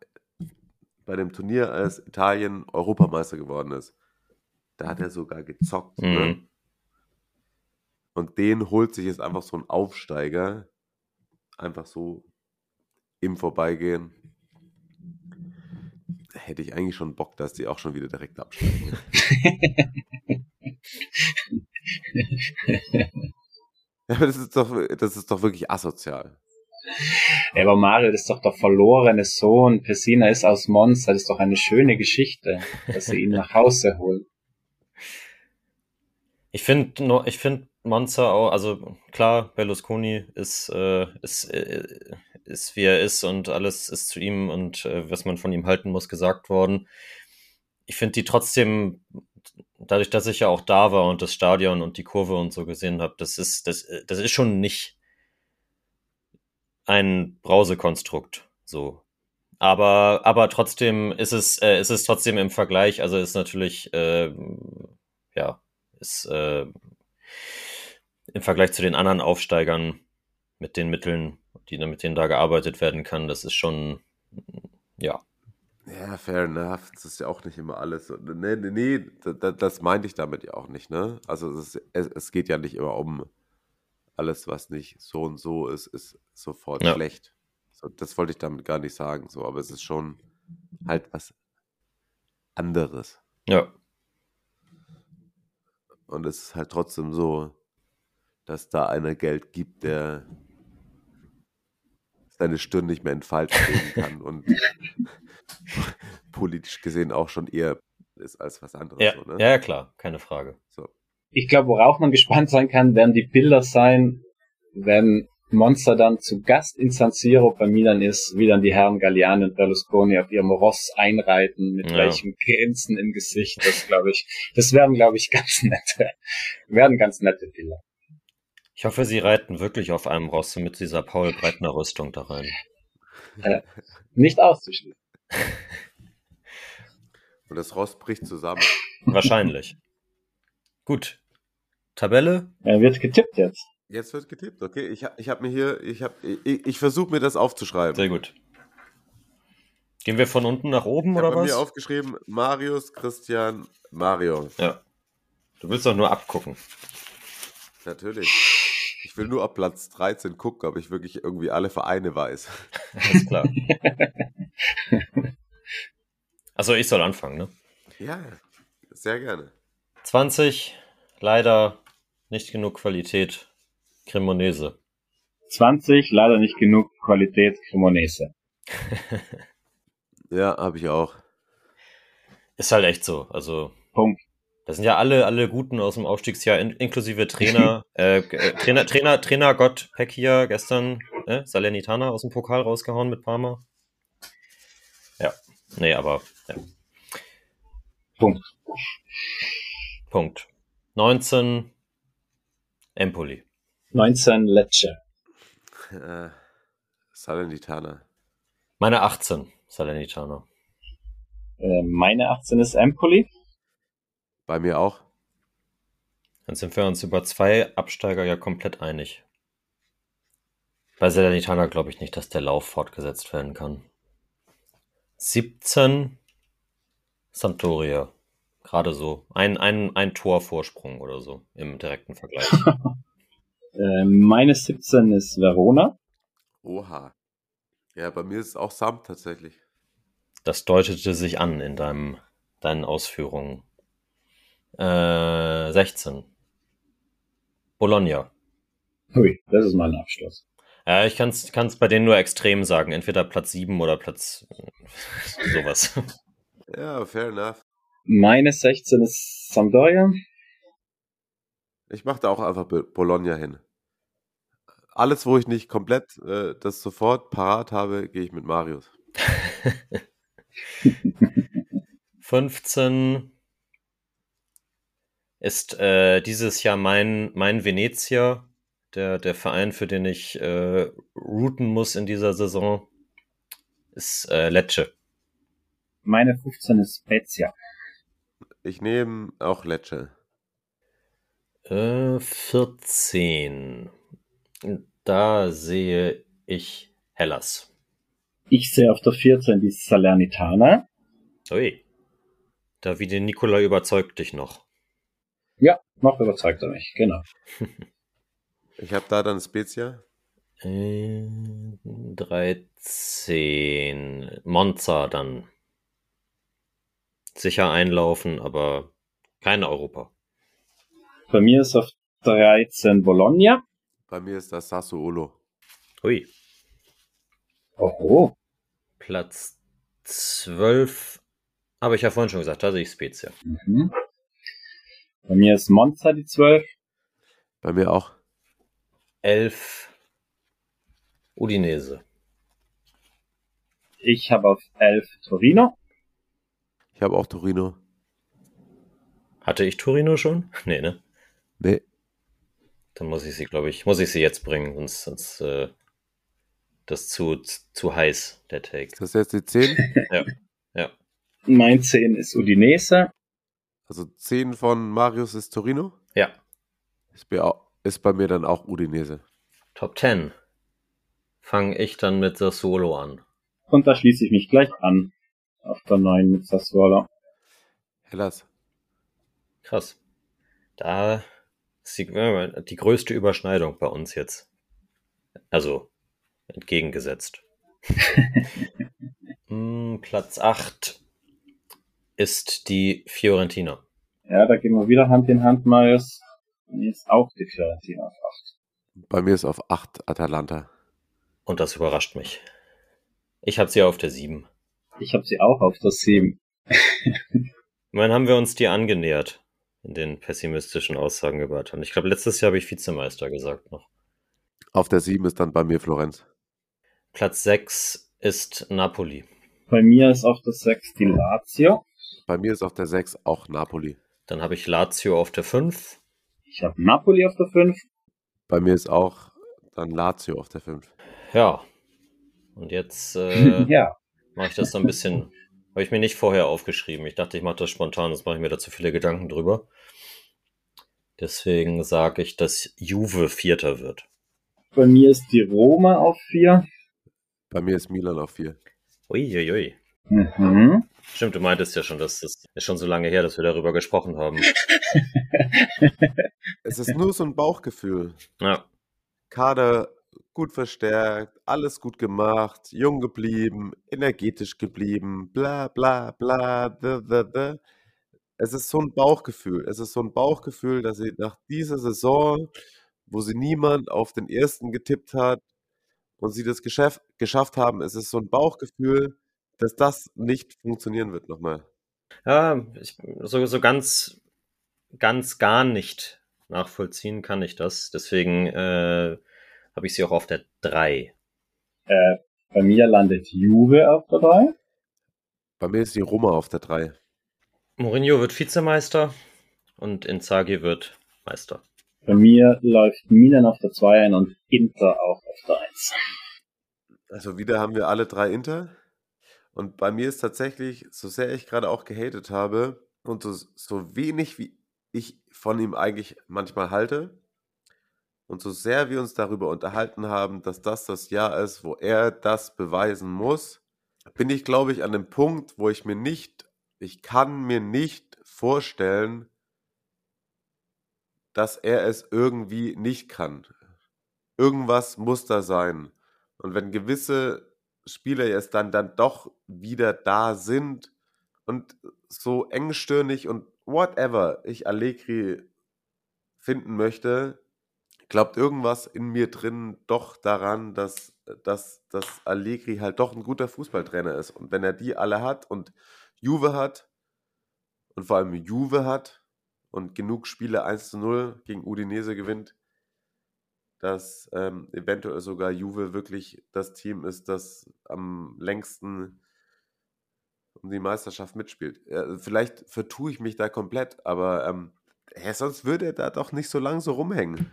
bei dem Turnier, als Italien Europameister geworden ist, da hat er sogar gezockt, ne?
Mhm.
Und den holt sich jetzt einfach so ein Aufsteiger, einfach so im Vorbeigehen. hätte ich eigentlich schon Bock, dass die auch schon wieder direkt absteigen. aber das ist doch, das ist doch wirklich asozial.
Ja, aber Mario, das ist doch der verlorene Sohn. Pessina ist aus Monster. Das ist doch eine schöne Geschichte, dass sie ihn nach Hause holen.
Ich finde, ich finde Monza auch, also klar, Berlusconi ist, äh, ist, äh, ist wie er ist und alles ist zu ihm und äh, was man von ihm halten muss, gesagt worden. Ich finde die trotzdem, dadurch, dass ich ja auch da war und das Stadion und die Kurve und so gesehen habe, das ist, das, das ist schon nicht ein Brausekonstrukt, so. Aber, aber trotzdem ist es, äh, ist es trotzdem im Vergleich, also ist natürlich, äh, ja, ist äh, im Vergleich zu den anderen Aufsteigern mit den Mitteln, die mit denen da gearbeitet werden kann, das ist schon, ja.
Ja, fair enough. Das ist ja auch nicht immer alles. Nee, nee, nee das, das meinte ich damit ja auch nicht, ne? Also es, es, es, geht ja nicht immer um alles, was nicht so und so ist, ist sofort ja. schlecht. So, das wollte ich damit gar nicht sagen, so, aber es ist schon halt was anderes.
Ja.
Und es ist halt trotzdem so, dass da einer Geld gibt, der seine Stirn nicht mehr entfalten kann und politisch gesehen auch schon eher ist als was anderes.
Ja,
so, ne?
ja klar, keine Frage.
So.
Ich glaube, worauf man gespannt sein kann, werden die Bilder sein, wenn Monster dann zu Gast in San Siro bei Milan ist, wie dann die Herren Galliani und Berlusconi auf ihrem Ross einreiten, mit ja. welchen Grinsen im Gesicht. Das glaube ich, das werden, glaube ich, ganz nette, werden ganz nette Bilder.
Ich hoffe, sie reiten wirklich auf einem Ross mit dieser Paul Breitner Rüstung da rein.
Äh, nicht auszuschließen.
Und das Ross bricht zusammen.
Wahrscheinlich. Gut. Tabelle?
Er wird getippt jetzt.
Jetzt wird getippt, okay. Ich, ich habe mir hier, ich habe, ich, ich versuche mir das aufzuschreiben.
Sehr gut. Gehen wir von unten nach oben
ich
oder was?
Ich habe mir aufgeschrieben, Marius, Christian, Mario.
Ja. Du willst doch nur abgucken.
Natürlich. Ich will nur ab Platz 13 gucken, ob ich wirklich irgendwie alle Vereine weiß.
Alles klar. also ich soll anfangen, ne?
Ja, sehr gerne.
20, leider nicht genug Qualität, Cremonese.
20, leider nicht genug Qualität, Cremonese.
ja, habe ich auch.
Ist halt echt so, also.
Punkt.
Das sind ja alle, alle Guten aus dem Aufstiegsjahr, in, inklusive Trainer, äh, äh, Trainer, Trainer, Trainer Gott Peck hier gestern, äh, Salernitana aus dem Pokal rausgehauen mit Parma. Ja, nee, aber, ja.
Punkt.
Punkt. 19 Empoli.
19 Lecce.
Äh, Salernitana.
Meine 18 Salernitana.
Äh, meine 18 ist Empoli.
Bei mir auch.
Dann sind wir uns über zwei Absteiger ja komplett einig. Bei Salernitana glaube ich nicht, dass der Lauf fortgesetzt werden kann. 17 Sampdoria. Gerade so. Ein, ein, ein Torvorsprung oder so im direkten Vergleich.
äh, meine 17 ist Verona.
Oha. Ja, bei mir ist es auch Samt tatsächlich.
Das deutete sich an in deinem, deinen Ausführungen. Äh, 16. Bologna.
Hui, das ist mein Abschluss.
Ja, ich kann es bei denen nur extrem sagen. Entweder Platz 7 oder Platz sowas.
Ja, fair enough.
Meine 16 ist Sampdoria.
Ich mache da auch einfach Bologna hin. Alles, wo ich nicht komplett äh, das sofort parat habe, gehe ich mit Marius.
15 ist äh, dieses Jahr mein, mein Venezia, der, der Verein, für den ich äh, routen muss in dieser Saison, ist äh, Lecce.
Meine 15 ist Spezia.
Ich nehme auch Lecce.
Äh, 14. Da sehe ich Hellas.
Ich sehe auf der 14 die Salernitana.
Ui. Davide Nicola überzeugt dich noch.
Ja, noch überzeugt er mich, genau.
ich habe da dann Spezia.
Äh, 13. Monza dann. Sicher einlaufen, aber kein Europa.
Bei mir ist auf 13 Bologna.
Bei mir ist das Sassuolo.
Hui.
Oho.
Platz 12 habe ich ja vorhin schon gesagt, da sehe ich Spezia.
Mhm. Bei mir ist Monza die 12.
Bei mir auch.
11 Udinese.
Ich habe auf 11 Torino.
Ich habe auch Torino.
Hatte ich Torino schon? Nee, ne?
Nee.
Dann muss ich sie, glaube ich, muss ich sie jetzt bringen, sonst, sonst äh, das zu, zu heiß, der Take.
Ist das jetzt die 10?
Ja. Ja.
Mein 10 ist Udinese.
Also 10 von Marius ist Torino.
Ja.
Ist bei, ist bei mir dann auch Udinese.
Top 10. Fange ich dann mit Sassuolo an.
Und da schließe ich mich gleich an. Auf der 9 mit Sassuolo.
Hellas.
Krass. Da ist die, die größte Überschneidung bei uns jetzt. Also entgegengesetzt. Hm, Platz 8 ist die Fiorentina.
Ja, da gehen wir wieder Hand in Hand, Marius. Und jetzt auch die Fiorentina auf 8.
Bei mir ist auf 8 Atalanta.
Und das überrascht mich. Ich habe sie auf der 7.
Ich habe sie auch auf der 7.
Immerhin haben wir uns dir angenähert in den pessimistischen Aussagen über Atalanta. Ich glaube, letztes Jahr habe ich Vizemeister gesagt noch.
Auf der 7 ist dann bei mir Florenz.
Platz 6 ist Napoli.
Bei mir ist auf der 6 die Lazio.
Bei mir ist auf der 6 auch Napoli.
Dann habe ich Lazio auf der 5.
Ich habe Napoli auf der 5.
Bei mir ist auch dann Lazio auf der 5.
Ja. Und jetzt äh,
ja.
Mache ich das so ein bisschen. Habe ich mir nicht vorher aufgeschrieben. Ich dachte, ich mache das spontan, sonst mache ich mir da zu viele Gedanken drüber. Deswegen sage ich, dass Juve Vierter wird.
Bei mir ist die Roma auf 4.
Bei mir ist Milan auf 4.
Uiuiui.
Mhm.
Stimmt, du meintest ja schon, dass das ist schon so lange her, dass wir darüber gesprochen haben.
Es ist nur so ein Bauchgefühl.
Ja.
Kader gut verstärkt, alles gut gemacht, jung geblieben, energetisch geblieben, bla bla bla. Da, da, da. Es ist so ein Bauchgefühl. Es ist so ein Bauchgefühl, dass sie nach dieser Saison, wo sie niemand auf den ersten getippt hat und sie das Geschäft, geschafft haben, es ist so ein Bauchgefühl, dass das nicht funktionieren wird nochmal.
Ja, ich, so, so ganz, ganz gar nicht nachvollziehen kann ich das. Deswegen äh, habe ich sie auch auf der 3.
Äh, bei mir landet Juve auf der 3.
Bei mir ist die Roma auf der 3.
Mourinho wird Vizemeister und Inzaghi wird Meister.
Bei mir läuft Milan auf der 2 ein und Inter auch auf der 1.
Also wieder haben wir alle drei Inter. Und bei mir ist tatsächlich, so sehr ich gerade auch gehatet habe und so, so wenig wie ich von ihm eigentlich manchmal halte und so sehr wir uns darüber unterhalten haben, dass das das Jahr ist, wo er das beweisen muss, bin ich, glaube ich, an dem Punkt, wo ich mir nicht, ich kann mir nicht vorstellen, dass er es irgendwie nicht kann. Irgendwas muss da sein. Und wenn gewisse Spieler jetzt dann, dann doch wieder da sind und so engstirnig und whatever ich Allegri finden möchte, glaubt irgendwas in mir drin doch daran, dass, dass, dass Allegri halt doch ein guter Fußballtrainer ist. Und wenn er die alle hat und Juve hat und vor allem Juve hat und genug Spiele 1 zu 0 gegen Udinese gewinnt, dass ähm, eventuell sogar Juve wirklich das Team ist, das am längsten um die Meisterschaft mitspielt. Ja, vielleicht vertue ich mich da komplett, aber ähm, sonst würde er da doch nicht so lang so rumhängen.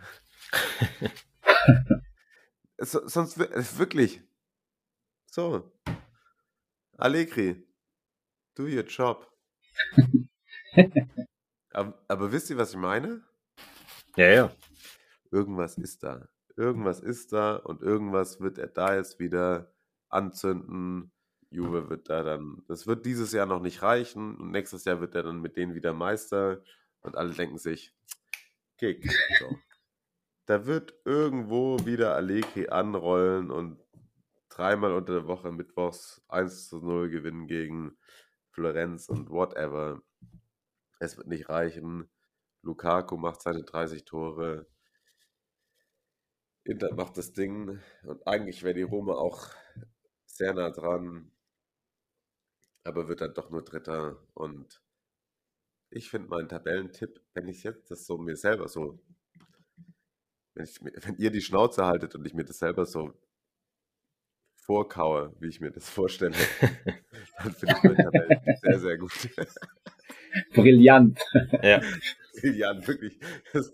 so, sonst wi- wirklich. So. Allegri, do your job. aber, aber wisst ihr, was ich meine?
Ja, ja.
irgendwas ist da. Irgendwas ist da und irgendwas wird er da jetzt wieder anzünden. Juve wird da dann, das wird dieses Jahr noch nicht reichen und nächstes Jahr wird er dann mit denen wieder Meister und alle denken sich, Kick. So. Da wird irgendwo wieder Allegri anrollen und dreimal unter der Woche mittwochs 1 zu 0 gewinnen gegen Florenz und whatever. Es wird nicht reichen. Lukaku macht seine 30 Tore. Inter macht das Ding. Und eigentlich wäre die Roma auch sehr nah dran. Aber wird dann doch nur Dritter. Und ich finde meinen Tabellentipp, wenn ich jetzt das so mir selber so, wenn, ich, wenn ihr die Schnauze haltet und ich mir das selber so vorkaue, wie ich mir das vorstelle, dann finde ich meinen Tabellentipp sehr, sehr gut.
Brillant.
Ja.
Brillant, wirklich. Das,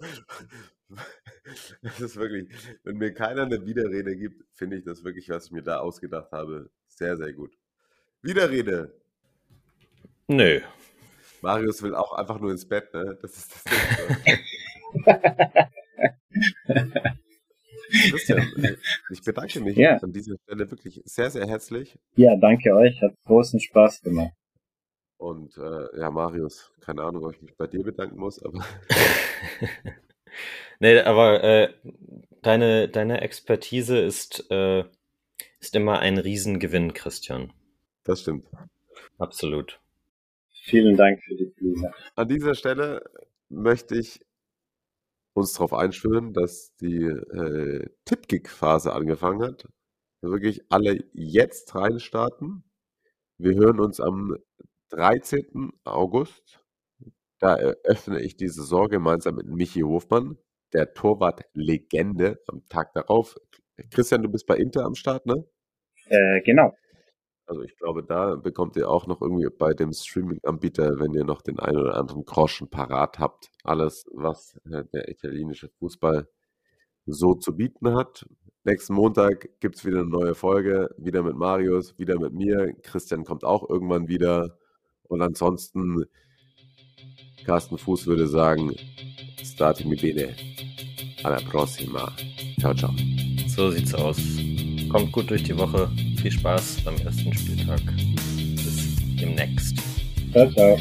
das ist wirklich, wenn mir keiner eine Widerrede gibt, finde ich das wirklich, was ich mir da ausgedacht habe, sehr, sehr gut. Widerrede.
Nö.
Marius will auch einfach nur ins Bett, ne? Das ist das Ding. Christian, ich bedanke mich
Ja.
an dieser Stelle wirklich sehr, sehr herzlich.
Ja, danke euch. Hat großen Spaß gemacht.
Und äh, ja, Marius, keine Ahnung, ob ich mich bei dir bedanken muss, aber
nee, aber äh, deine, deine Expertise ist, äh, ist immer ein Riesengewinn, Christian.
das stimmt.
Absolut.
Vielen Dank für die Blume.
An dieser Stelle möchte ich uns darauf einschwören, dass die äh, Tippkick-Phase angefangen hat. Wirklich alle jetzt reinstarten. Wir hören uns am 13. August. Da eröffne ich die Saison gemeinsam mit Michi Hofmann, der Torwart-Legende am Tag darauf. Christian, du bist bei Inter am Start, ne?
Äh, genau.
Also ich glaube, da bekommt ihr auch noch irgendwie bei dem Streaming-Anbieter, wenn ihr noch den einen oder anderen Groschen parat habt, alles, was äh, der italienische Fußball so zu bieten hat. Nächsten Montag gibt es wieder eine neue Folge, wieder mit Marius, wieder mit mir. Christian kommt auch irgendwann wieder. Und ansonsten, Carsten Fuß würde sagen, stati mi bene. Alla prossima. Ciao, ciao.
So sieht's aus. Kommt gut durch die Woche. Viel Spaß beim ersten Spieltag. Bis demnächst.
Ciao, ciao.